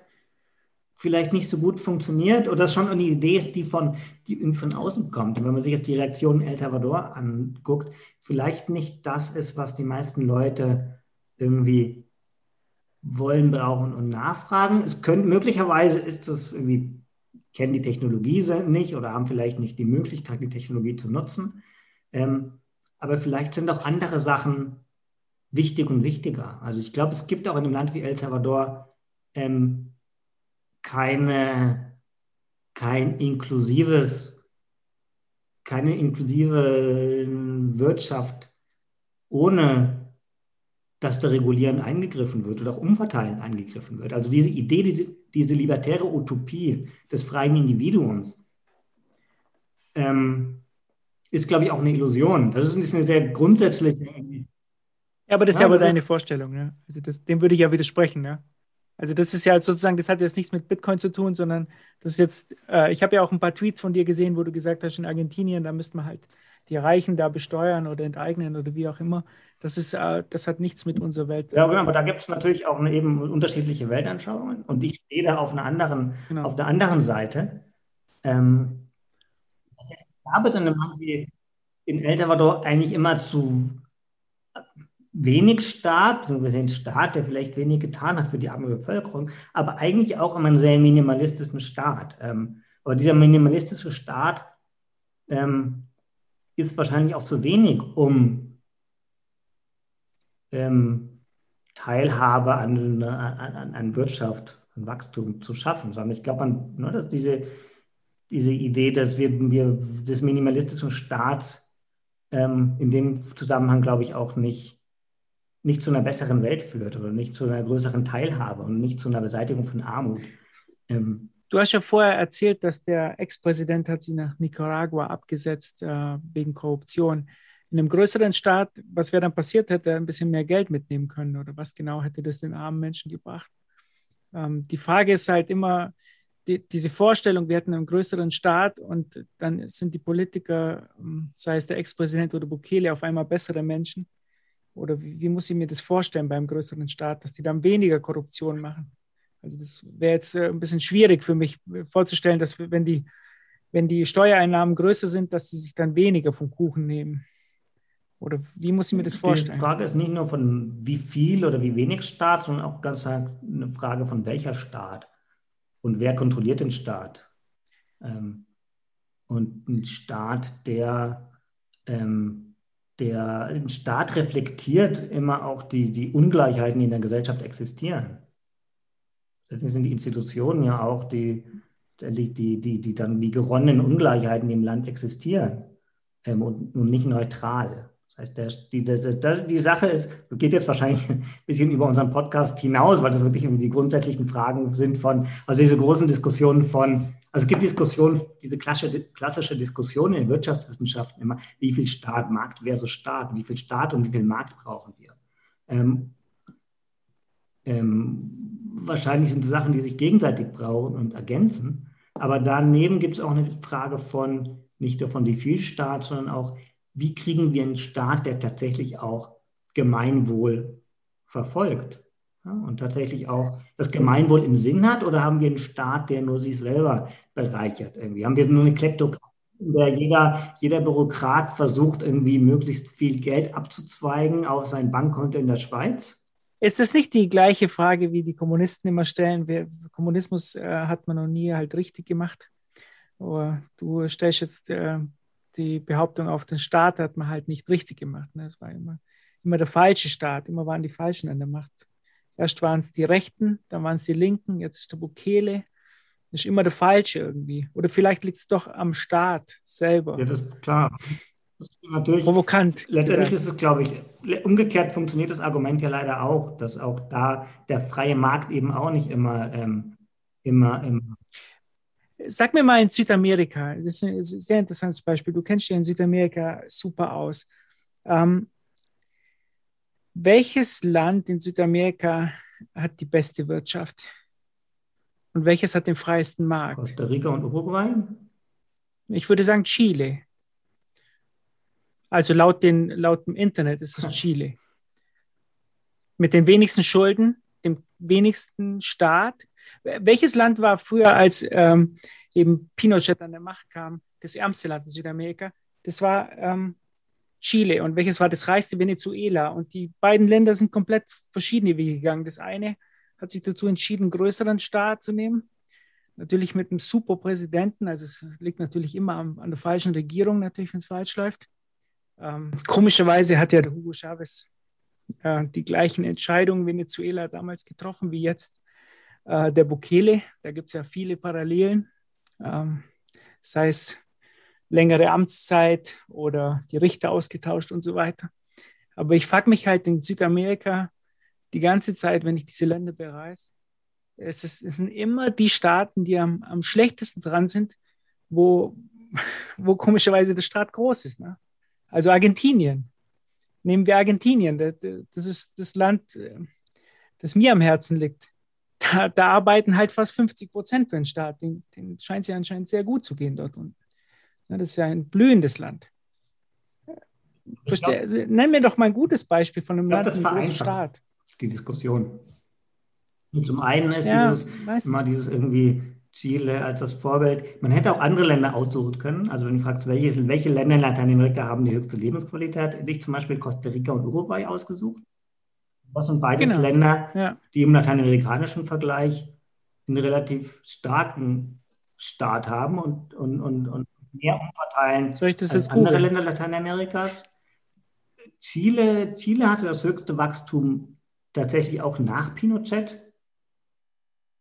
vielleicht nicht so gut funktioniert oder schon eine Idee ist, die von, die von außen kommt. Und wenn man sich jetzt die Reaktion El Salvador anguckt, vielleicht nicht das ist, was die meisten Leute irgendwie wollen, brauchen und nachfragen. Es könnte möglicherweise ist das irgendwie, kennen die Technologie nicht oder haben vielleicht nicht die Möglichkeit, die Technologie zu nutzen. Ähm, aber vielleicht sind auch andere Sachen wichtig und wichtiger. Also ich glaube, es gibt auch in einem Land wie El Salvador ähm, keine, kein inklusives, keine inklusive Wirtschaft ohne dass da regulierend eingegriffen wird oder auch umverteilend eingegriffen wird. Also diese Idee, diese, diese libertäre Utopie des freien Individuums ähm, ist, glaube ich, auch eine Illusion. Das ist eine sehr grundsätzliche. Ja, aber das ist ja, aber deine Vorstellung. Ja? Also das, dem würde ich ja widersprechen. Ja? Also das ist ja sozusagen, das hat jetzt nichts mit Bitcoin zu tun, sondern das ist jetzt, äh, ich habe ja auch ein paar Tweets von dir gesehen, wo du gesagt hast, in Argentinien, da müsste man halt die Reichen da besteuern oder enteignen oder wie auch immer. Das ist, äh, das hat nichts mit unserer Welt. Ja, genau, aber da gibt es natürlich auch eine, eben unterschiedliche Weltanschauungen und ich stehe da auf einer anderen, genau. auf der anderen Seite. Ähm, ich habe in El Salvador eigentlich immer zu wenig Staat, so gesehen Staat, der vielleicht wenig getan hat für die arme Bevölkerung, aber eigentlich auch immer einen sehr minimalistischen Staat. Ähm, aber dieser minimalistische Staat ähm, ist wahrscheinlich auch zu wenig, um ähm, Teilhabe an, an, an, Wirtschaft, an Wachstum zu schaffen. Sondern ich glaube, ne, dass diese, diese Idee, dass wir, wir des minimalistischen Staats in dem Zusammenhang, glaube ich, auch nicht nicht zu einer besseren Welt führt oder nicht zu einer größeren Teilhabe und nicht zu einer Beseitigung von Armut. Ähm, du hast ja vorher erzählt, dass der Ex-Präsident hat sie nach Nicaragua abgesetzt äh, wegen Korruption. In einem größeren Staat, was wäre dann passiert, hätte er ein bisschen mehr Geld mitnehmen können oder was genau hätte das den armen Menschen gebracht? Ähm, die Frage ist halt immer, die, diese Vorstellung, wir hätten einen größeren Staat und dann sind die Politiker, ähm, sei es der Ex-Präsident oder Bukele, auf einmal bessere Menschen. Oder wie, wie, muss ich mir das vorstellen beim größeren Staat, dass die dann weniger Korruption machen? Also das wäre jetzt äh, ein bisschen schwierig für mich äh, vorzustellen, dass wenn die, wenn die Steuereinnahmen größer sind, dass sie sich dann weniger vom Kuchen nehmen. Oder wie muss ich mir das vorstellen? Die Frage ist nicht nur von wie viel oder wie wenig Staat, sondern auch ganz eine Frage von welcher Staat und wer kontrolliert den Staat. Ähm, und ein Staat, der ähm, der Staat reflektiert immer auch die, die Ungleichheiten, die in der Gesellschaft existieren. Das sind die Institutionen ja auch, die, die, die, die dann die geronnenen Ungleichheiten, die im Land existieren ähm, und, und nicht neutral. Das heißt, der, die, der, die Sache ist, geht jetzt wahrscheinlich ein bisschen über unseren Podcast hinaus, weil das wirklich die grundsätzlichen Fragen sind von, also diese großen Diskussionen von, also es gibt Diskussionen, diese klassische, klassische Diskussion in Wirtschaftswissenschaften immer, wie viel Staat, Markt versus Staat, wie viel Staat und wie viel Markt brauchen wir. Ähm, ähm, wahrscheinlich sind es Sachen, die sich gegenseitig brauchen und ergänzen. Aber daneben gibt es auch eine Frage von, nicht nur von wie viel Staat, sondern auch, wie kriegen wir einen Staat, der tatsächlich auch Gemeinwohl verfolgt ja, und tatsächlich auch das Gemeinwohl im Sinn hat oder haben wir einen Staat, der nur sich selber bereichert? Irgendwie? Haben wir nur eine Kleptokratie in der jeder, jeder Bürokrat versucht, irgendwie möglichst viel Geld abzuzweigen auf sein Bankkonto in der Schweiz? Ist das nicht die gleiche Frage, wie die Kommunisten immer stellen? Wer, Kommunismus äh, hat man noch nie halt richtig gemacht. Aber du stellst jetzt äh, die Behauptung auf, den Staat hat man halt nicht richtig gemacht. Ne? Es war immer, immer der falsche Staat, immer waren die Falschen an der Macht. Erst waren es die Rechten, dann waren es die Linken, jetzt ist der Bukele. Das ist immer der Falsche irgendwie. Oder vielleicht liegt es doch am Staat selber. Ja, das ist klar. Das ist natürlich provokant. Letztendlich gesagt. ist es, glaube ich, umgekehrt funktioniert das Argument ja leider auch, dass auch da der freie Markt eben auch nicht immer, ähm, immer, immer Sag mir mal in Südamerika, das ist ein sehr interessantes Beispiel. Du kennst dich in Südamerika super aus. Ähm, welches Land in Südamerika hat die beste Wirtschaft? Und welches hat den freiesten Markt? Costa Rica und Uruguay? Ich würde sagen Chile. Also laut, den, laut dem Internet ist es Chile. Mit den wenigsten Schulden, dem wenigsten Staat. Welches Land war früher, als ähm, eben Pinochet an der Macht kam, das ärmste Land in Südamerika? Das war ähm, Chile. Und welches war das reichste? Venezuela. Und die beiden Länder sind komplett verschiedene Wege gegangen. Das eine hat sich dazu entschieden, einen größeren Staat zu nehmen. Natürlich mit einem Superpräsidenten. Also es liegt natürlich immer an, an der falschen Regierung, natürlich, wenn es falsch läuft. Ähm, komischerweise hat ja der Hugo Chavez äh, die gleichen Entscheidungen Venezuela damals getroffen wie jetzt äh, der Bukele. Da gibt es ja viele Parallelen. Ähm, sei es längere Amtszeit oder die Richter ausgetauscht und so weiter. Aber ich frage mich halt in Südamerika die ganze Zeit, wenn ich diese Länder bereise, es, ist, es sind immer die Staaten, die am, am schlechtesten dran sind, wo, wo komischerweise der Staat groß ist. Ne? Also Argentinien. Nehmen wir Argentinien. Das ist das Land, äh, das mir am Herzen liegt. Da, da arbeiten halt fast 50 Prozent für den Staat. Den, den scheint es ja anscheinend sehr gut zu gehen dort unten. Das ist ja ein blühendes Land. Glaub, Nenn mir doch mal ein gutes Beispiel von einem glaub, Land, einem großen Staat. Die Diskussion. Und zum einen ist ja, dieses, immer dieses irgendwie Chile als das Vorbild. Man hätte auch andere Länder aussuchen können. Also wenn du fragst, welche, welche Länder in Lateinamerika haben die höchste Lebensqualität, hätte ich zum Beispiel Costa Rica und Uruguay ausgesucht. Das sind beides genau. Länder, ja. die im lateinamerikanischen Vergleich einen relativ starken Staat haben und, und, und, und mehr umverteilen Soll ich das als jetzt andere Google? Länder Lateinamerikas. Chile, Chile hatte das höchste Wachstum tatsächlich auch nach Pinochet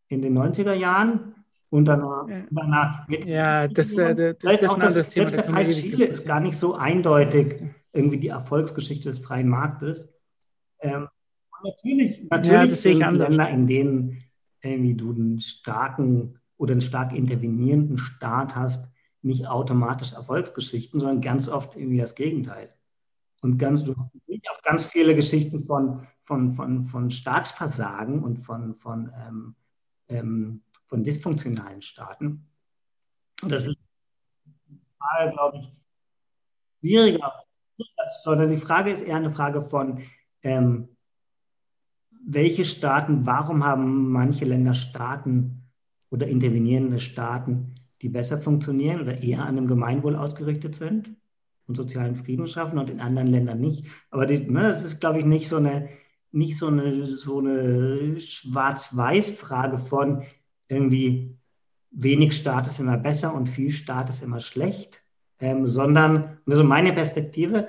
in den 90er Jahren. Und danach, ja. danach ja, das, äh, das, das ist ein anderes Thema. Selbst der Fall Chile ist gar nicht so eindeutig irgendwie die Erfolgsgeschichte des freien Marktes. Ähm, natürlich natürlich ja, das sind Länder, in denen irgendwie du einen starken oder einen stark intervenierenden Staat hast, nicht automatisch Erfolgsgeschichten, sondern ganz oft irgendwie das Gegenteil. Und ganz, auch ganz viele Geschichten von, von, von, von Staatsversagen und von, von, ähm, ähm, von dysfunktionalen Staaten. Und das ist, glaube ich, schwieriger, sondern die Frage ist eher eine Frage von, ähm, welche Staaten, warum haben manche Länder Staaten oder intervenierende Staaten, die besser funktionieren oder eher an dem Gemeinwohl ausgerichtet sind und sozialen Frieden schaffen und in anderen Ländern nicht. Aber die, ne, das ist, glaube ich, nicht so eine, nicht so eine, so eine Schwarz-Weiß-Frage von irgendwie wenig Staat ist immer besser und viel Staat ist immer schlecht, ähm, sondern, also meine Perspektive,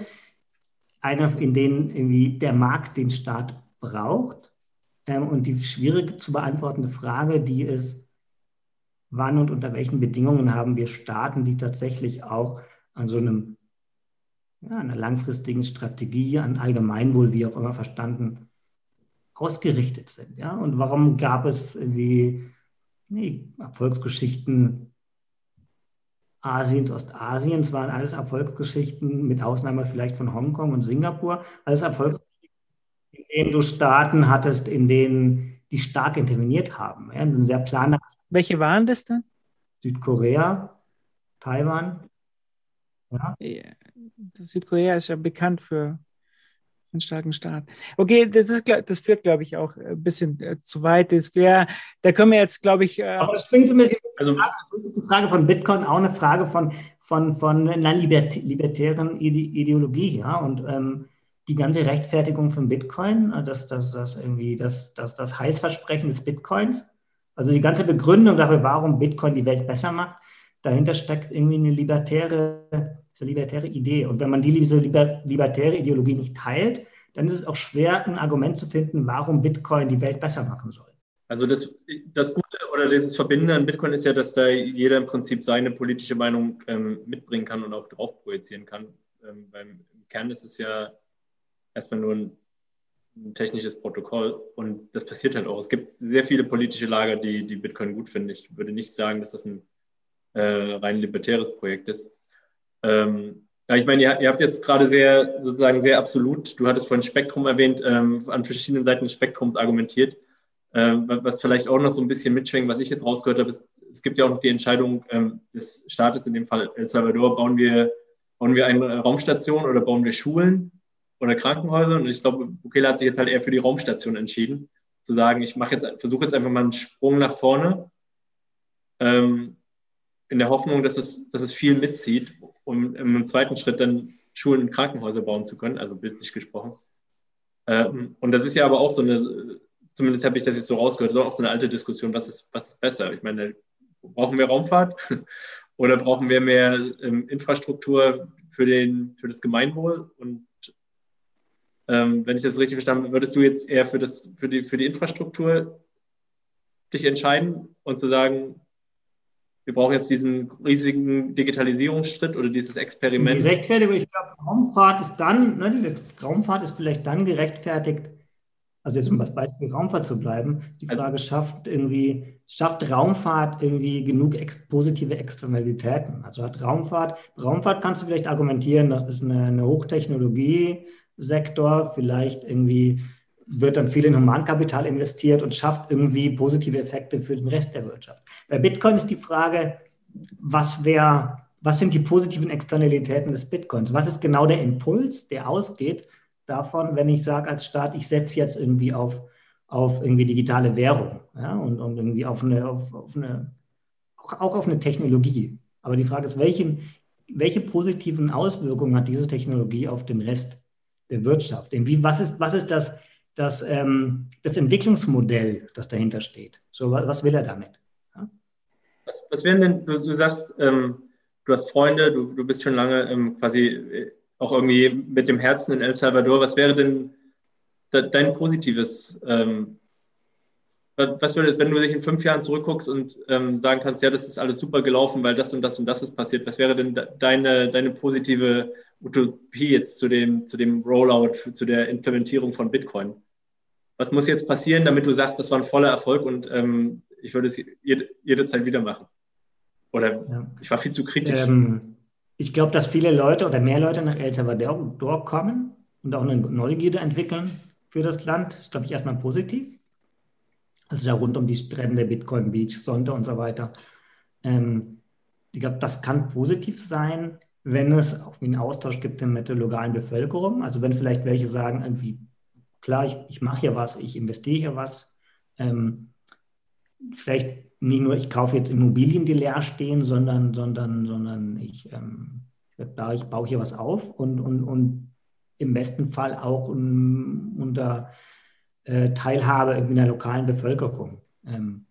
eine, in denen irgendwie der Markt den Staat braucht. Ähm, und die schwierig zu beantwortende Frage, die ist, wann und unter welchen Bedingungen haben wir Staaten, die tatsächlich auch an so einem, ja, einer langfristigen Strategie, an Allgemeinwohl, wie auch immer verstanden, ausgerichtet sind. Ja? Und warum gab es irgendwie nee, Erfolgsgeschichten Asiens, Ostasiens, waren alles Erfolgsgeschichten, mit Ausnahme vielleicht von Hongkong und Singapur, alles Erfolgsgeschichten, in denen du Staaten hattest, in denen die stark interveniert haben. Ja? Ein sehr planer welche waren das dann? Südkorea, Taiwan. Ja. Südkorea ist ja bekannt für, einen starken Staat. Okay, das, ist, das führt, glaube ich, auch ein bisschen äh, zu weit. Das, ja, da können wir jetzt, glaube ich. Äh, Aber das bringt ein bisschen. Also, ist die Frage von Bitcoin auch eine Frage von, von, von einer libertären Ideologie. Ja? Und ähm, die ganze Rechtfertigung von Bitcoin, äh, das, das, das, irgendwie das, das, das Heilsversprechen des Bitcoins, also die ganze Begründung dafür, warum Bitcoin die Welt besser macht, dahinter steckt irgendwie eine libertäre, eine libertäre Idee. Und wenn man diese libertäre Ideologie nicht teilt, dann ist es auch schwer, ein Argument zu finden, warum Bitcoin die Welt besser machen soll. Also das, das Gute oder dieses Verbindende an Bitcoin ist ja, dass da jeder im Prinzip seine politische Meinung ähm, mitbringen kann und auch drauf projizieren kann. Ähm, beim Kern ist es ja erstmal nur ein, ein, technisches Protokoll und das passiert halt auch. Es gibt sehr viele politische Lager, die, die Bitcoin gut finden. Ich würde nicht sagen, dass das ein äh, rein libertäres Projekt ist. Ähm, ja, ich meine, ihr, ihr, habt jetzt gerade sehr, sozusagen sehr absolut, du hattest vorhin Spektrum erwähnt, ähm, an verschiedenen Seiten des Spektrums argumentiert. Ähm, was vielleicht auch noch so ein bisschen mitschwingt, was ich jetzt rausgehört habe, ist, es gibt ja auch noch die Entscheidung ähm, des Staates, in dem Fall El Salvador, bauen wir, bauen wir eine Raumstation oder bauen wir Schulen oder Krankenhäuser? Und ich glaube, Bukele hat sich jetzt halt eher für die Raumstation entschieden, zu sagen, ich mache jetzt, versuche jetzt einfach mal einen Sprung nach vorne. Ähm, in der Hoffnung, dass es, dass es viel mitzieht, um im zweiten Schritt dann Schulen und Krankenhäuser bauen zu können, also bildlich gesprochen. Ähm, und das ist ja aber auch so eine, zumindest habe ich das jetzt so rausgehört, so auch so eine alte Diskussion, was ist, was ist besser? Ich meine, brauchen wir Raumfahrt oder brauchen wir mehr ähm, Infrastruktur für, den, für das Gemeinwohl? Und ähm, wenn ich das richtig verstanden habe, würdest du jetzt eher für, das, für, die, für die Infrastruktur dich entscheiden und zu sagen, wir brauchen jetzt diesen riesigen Digitalisierungsschritt oder dieses Experiment. Die Rechtfertigung, ich glaube, Raumfahrt ist dann, ne, Raumfahrt ist vielleicht dann gerechtfertigt, also jetzt um das Beispiel Raumfahrt zu bleiben, die also Frage also, schafft irgendwie, schafft Raumfahrt irgendwie genug ex positive Externalitäten? Also hat Raumfahrt, Raumfahrt kannst du vielleicht argumentieren, das ist eine, eine Hochtechnologie-Sektor, vielleicht irgendwie wird dann viel in Humankapital investiert und schafft irgendwie positive Effekte für den Rest der Wirtschaft. Bei Bitcoin ist die Frage, was wäre, was sind die positiven Externalitäten des Bitcoins? Was ist genau der Impuls, der ausgeht davon, wenn ich sage als Staat, ich setze jetzt irgendwie auf, auf irgendwie digitale Währung ja, und, und irgendwie auf eine, auf, auf eine, auch auf eine Technologie. Aber die Frage ist, welche, welche positiven Auswirkungen hat diese Technologie auf den Rest der Wirtschaft? Wie, was, ist, was ist das das, ähm, das Entwicklungsmodell, das dahinter steht. So, was will er damit? Ja? Was, was wären denn, du, du sagst, ähm, du hast Freunde, du, du bist schon lange ähm, quasi äh, auch irgendwie mit dem Herzen in El Salvador. Was wäre denn dein positives, ähm, was würde, wenn du dich in fünf Jahren zurückguckst und ähm, sagen kannst, ja, das ist alles super gelaufen, weil das und das und das ist passiert, was wäre denn deine, deine positive Utopie jetzt zu dem, zu dem Rollout, zu der Implementierung von Bitcoin? was muss jetzt passieren, damit du sagst, das war ein voller Erfolg und ähm, ich würde es jede, jederzeit wieder machen? Oder ja. ich war viel zu kritisch. Ähm, ich glaube, dass viele Leute oder mehr Leute nach El Salvador kommen und auch eine Neugierde entwickeln für das Land. Das ist, glaube ich, erstmal positiv. Also da rund um die Strände, Bitcoin Beach, Sonte und so weiter. Ähm, ich glaube, das kann positiv sein, wenn es auch einen Austausch gibt mit der lokalen Bevölkerung. Also wenn vielleicht welche sagen, irgendwie klar, ich, ich mache hier was, ich investiere hier was. Ähm, vielleicht nicht nur, ich kaufe jetzt Immobilien, die leer stehen, sondern, sondern, sondern ich, ähm, ich baue hier was auf und, und, und im besten Fall auch um, unter äh, Teilhabe in der lokalen Bevölkerung. Ähm,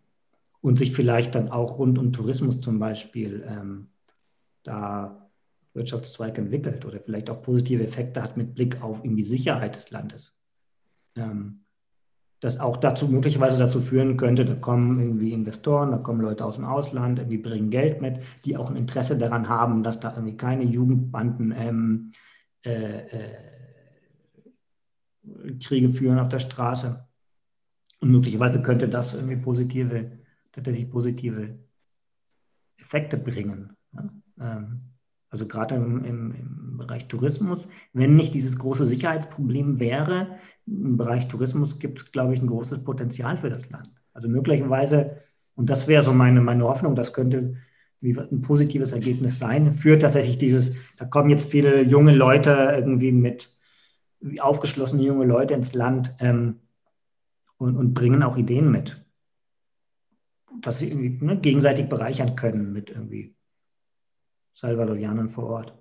und sich vielleicht dann auch rund um Tourismus zum Beispiel ähm, da Wirtschaftszweig entwickelt oder vielleicht auch positive Effekte hat mit Blick auf die Sicherheit des Landes ähm, das auch dazu möglicherweise dazu führen könnte, da kommen irgendwie Investoren, da kommen Leute aus dem Ausland, die bringen Geld mit, die auch ein Interesse daran haben, dass da irgendwie keine Jugendbanden ähm, äh, äh, Kriege führen auf der Straße. Und möglicherweise könnte das irgendwie positive, tatsächlich positive Effekte bringen. Ähm, also gerade im, im, im, Bereich Tourismus, wenn nicht dieses große Sicherheitsproblem wäre, im Bereich Tourismus gibt es, glaube ich, ein großes Potenzial für das Land. Also möglicherweise, und das wäre so meine, meine Hoffnung, das könnte ein positives Ergebnis sein, führt tatsächlich dieses, da kommen jetzt viele junge Leute irgendwie mit aufgeschlossene junge Leute ins Land ähm, und, und, bringen auch Ideen mit, dass sie irgendwie ne, gegenseitig bereichern können mit irgendwie Salvadorianern vor Ort.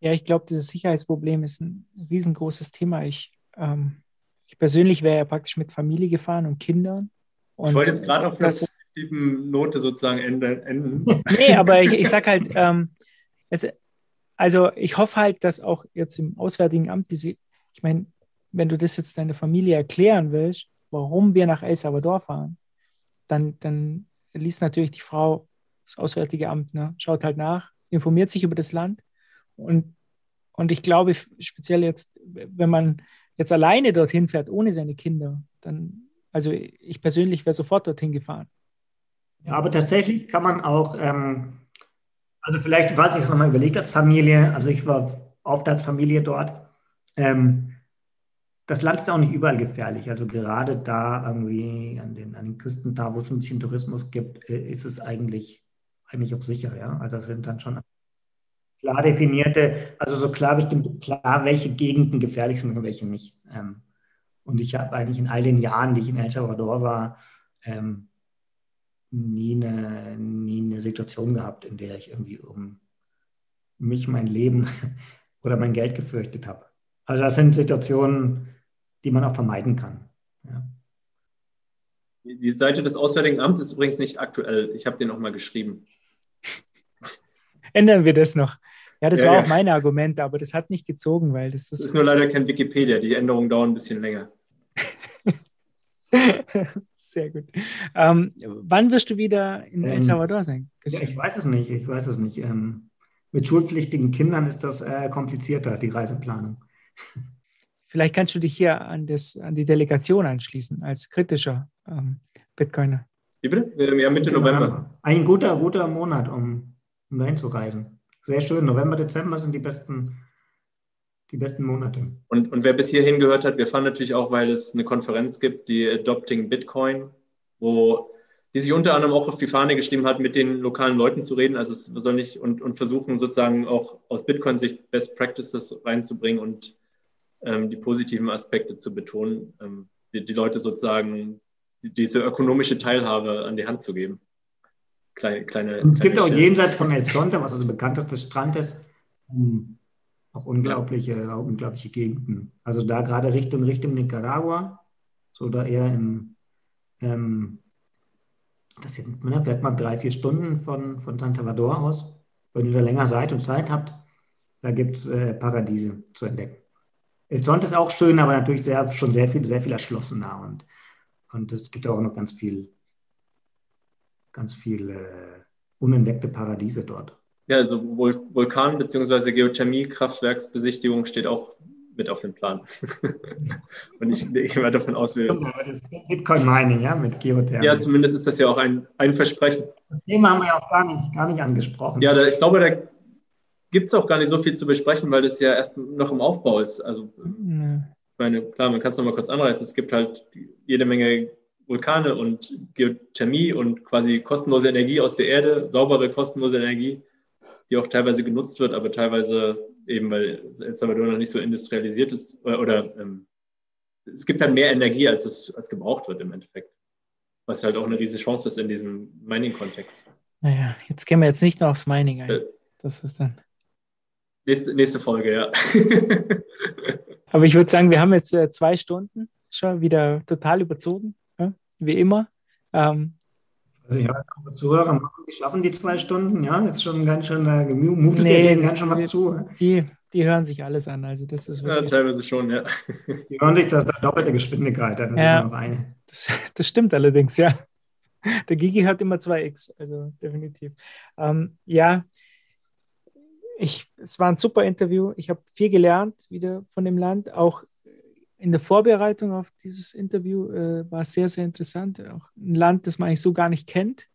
Ja, ich glaube, dieses Sicherheitsproblem ist ein riesengroßes Thema. Ich, ähm, ich persönlich wäre ja praktisch mit Familie gefahren und Kindern. Und ich wollte jetzt gerade auf einer positiven Note sozusagen enden. nee, aber ich, ich sage halt, ähm, es, also ich hoffe halt, dass auch jetzt im Auswärtigen Amt diese, ich meine, wenn du das jetzt deiner Familie erklären willst, warum wir nach El Salvador fahren, dann, dann liest natürlich die Frau das Auswärtige Amt, ne? schaut halt nach, informiert sich über das Land und, und ich glaube, speziell jetzt, wenn man jetzt alleine dorthin fährt, ohne seine Kinder, dann, also ich persönlich wäre sofort dorthin gefahren. Ja, aber tatsächlich kann man auch ähm, also vielleicht, falls ich es nochmal überlegt als Familie, also ich war oft als Familie dort. Ähm, das Land ist auch nicht überall gefährlich. Also gerade da irgendwie an den, an den Küsten, da wo es ein bisschen Tourismus gibt, ist es eigentlich, eigentlich auch sicher. Ja? Also das sind dann schon klar definierte, also so klar bestimmt, klar, welche Gegenden gefährlich sind und welche nicht. Ähm, und ich habe eigentlich in all den Jahren, die ich in El Salvador war, ähm, nie eine, nie eine Situation gehabt, in der ich irgendwie um mich, mein Leben oder mein Geld gefürchtet habe. Also das sind Situationen, die man auch vermeiden kann. Ja. Die Seite des Auswärtigen Amts ist übrigens nicht aktuell. Ich habe den auch mal geschrieben. Ändern wir das noch. Ja, das ja, war ja. auch mein Argument, aber das hat nicht gezogen, weil das ist. Das ist nur leider kein Wikipedia. Die Änderungen dauern ein bisschen länger. Sehr gut. Ähm, wann wirst du wieder in El ähm, Salvador sein? Ja, ich weiß es nicht. Ich weiß es nicht. Ähm, mit schulpflichtigen Kindern ist das äh, komplizierter, die Reiseplanung. Vielleicht kannst du dich hier an, das, an die Delegation anschließen als kritischer ähm, Bitcoiner. Wie bitte? Ja, Mitte November. November. Ein guter, guter Monat, um, um dahin zu reisen. Sehr schön. November, Dezember sind die besten die besten Monate. Und, und wer bis hierhin gehört hat, wir fahren natürlich auch, weil es eine Konferenz gibt, die Adopting Bitcoin, wo die sich unter anderem auch auf die Fahne geschrieben hat, mit den lokalen Leuten zu reden, also es soll nicht und, und versuchen sozusagen auch aus Bitcoin-Sicht Best Practices reinzubringen und ähm, die positiven Aspekte zu betonen, ähm, die, die, Leute sozusagen die, diese ökonomische Teilhabe an die Hand zu geben. Kleine, kleine, und es gibt auch jenseits von El Sonte, was also bekannteste Strand ist, auch unglaubliche, ja. unglaubliche Gegenden. Also da gerade Richtung, Richtung Nicaragua, so da eher im, ähm, das sind, ne, fährt man drei, vier Stunden von, von San Salvador aus. Wenn ihr da länger seid und Zeit habt, da gibt es äh, Paradiese zu entdecken. El Sonte ist auch schön, aber natürlich sehr, schon sehr viel, sehr viel erschlossener und, und es gibt auch noch ganz viel, ganz viel äh, unentdeckte Paradiese dort. Ja, also Vul Vulkan- bzw. Geothermie-Kraftwerksbesichtigung steht auch mit auf dem Plan. Und ich, gehe mal davon aus, wir. Bitcoin Mining, ja, mit Geothermie. Ja, zumindest ist das ja auch ein, ein Versprechen. Das Thema haben wir ja auch gar nicht, gar nicht angesprochen. Ja, da, ich glaube, da gibt es auch gar nicht so viel zu besprechen, weil das ja erst noch im Aufbau ist. Also, mhm. ich meine, klar, man kann es nochmal kurz anreißen. Es gibt halt jede Menge Vulkane und Geothermie und quasi kostenlose Energie aus der Erde, saubere, kostenlose Energie die auch teilweise genutzt wird, aber teilweise eben, weil El Salvador noch nicht so industrialisiert ist oder, oder ähm, es gibt halt mehr Energie, als es als gebraucht wird im Endeffekt. Was halt auch eine riesige Chance ist in diesem Mining-Kontext. Naja, jetzt gehen wir jetzt nicht nur aufs Mining ein. Äh, das ist dann. Nächste, nächste Folge, ja. aber ich würde sagen, wir haben jetzt äh, zwei Stunden schon wieder total überzogen, ja? wie immer. Ähm, also ja, Zuhörer machen, die schaffen die zwei Stunden, ja, jetzt schon ganz schön, da mutet nee, denen ganz schön was zu. Die, die hören sich alles an, also das ist wirklich, Ja, teilweise schon, ja. Die hören sich das, das doppelte Geschwindigkeit an, ja, das, das, stimmt allerdings, ja. Der Gigi hat immer zwei X, also definitiv. Ähm, ja, ich, es war ein super Interview. Ich habe viel gelernt wieder von dem Land, auch in der Vorbereitung auf dieses Interview äh, war es sehr, sehr interessant. Auch ein Land, das man eigentlich so gar nicht kennt.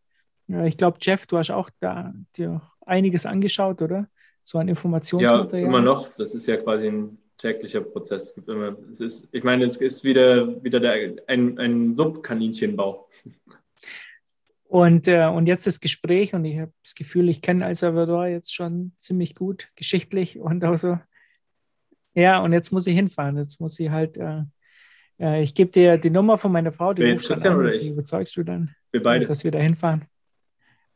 Äh, ich glaube, Jeff, du hast auch da dir auch einiges angeschaut, oder? So ein Informationsmaterial. Ja, immer noch. Das ist ja quasi ein täglicher Prozess. Es gibt immer, es ist, ich meine, es ist wieder, wieder der, ein, ein Subkaninchenbau. Und, äh, und jetzt das Gespräch und ich habe das Gefühl, ich kenne El Salvador jetzt schon ziemlich gut, geschichtlich und auch so Ja, und jetzt muss ich hinfahren. Jetzt muss ich halt, äh, äh, ich gebe dir die Nummer von meiner Frau, die ruft schon an, die überzeugst du dann, wir beide. dass wir da hinfahren.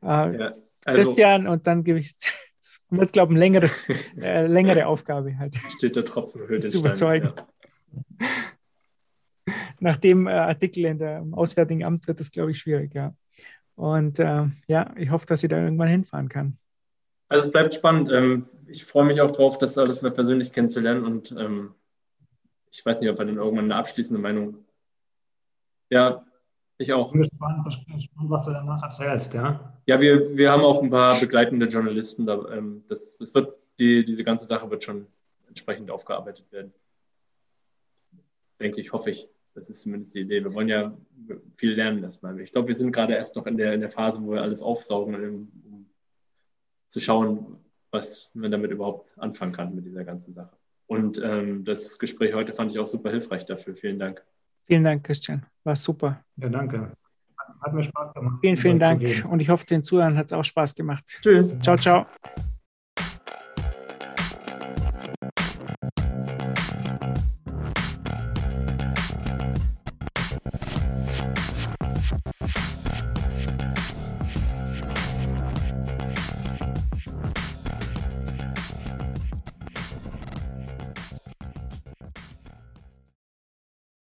Äh, ja, also, Christian und dann gebe ich, das wird, glaube ich, ein längeres, äh, längere Aufgabe halt. Steht der Tropfen höher Zu überzeugen. Ja. Nach dem äh, Artikel in der, im Auswärtigen Amt wird das, glaube ich, schwierig, ja. Und äh, ja, ich hoffe, dass ich da irgendwann hinfahren kann. Also es bleibt spannend. Ähm, ich freue mich auch drauf, das alles mal persönlich kennenzulernen und ähm, ich weiß nicht, ob wir dann irgendwann eine abschließende Meinung. Ja, ich auch. Ich bin gespannt, was du danach erzählst, ja? Ja, wir, wir haben auch ein paar begleitende Journalisten. Da, ähm, das, das wird, die, diese ganze Sache wird schon entsprechend aufgearbeitet werden. Denke ich, hoffe ich. Das ist zumindest die Idee. Wir wollen ja viel lernen erstmal. Ich glaube, wir sind gerade erst noch in der, in der Phase, wo wir alles aufsaugen, um zu schauen, was man damit überhaupt anfangen kann mit dieser ganzen Sache. Und ähm, das Gespräch heute fand ich auch super hilfreich dafür. Vielen Dank. Vielen Dank, Christian. War super. Ja, danke. Hat mir Spaß gemacht. Vielen, vielen Dank. Und ich hoffe, den Zuhörern hat es auch Spaß gemacht. Tschüss. Ciao, ciao.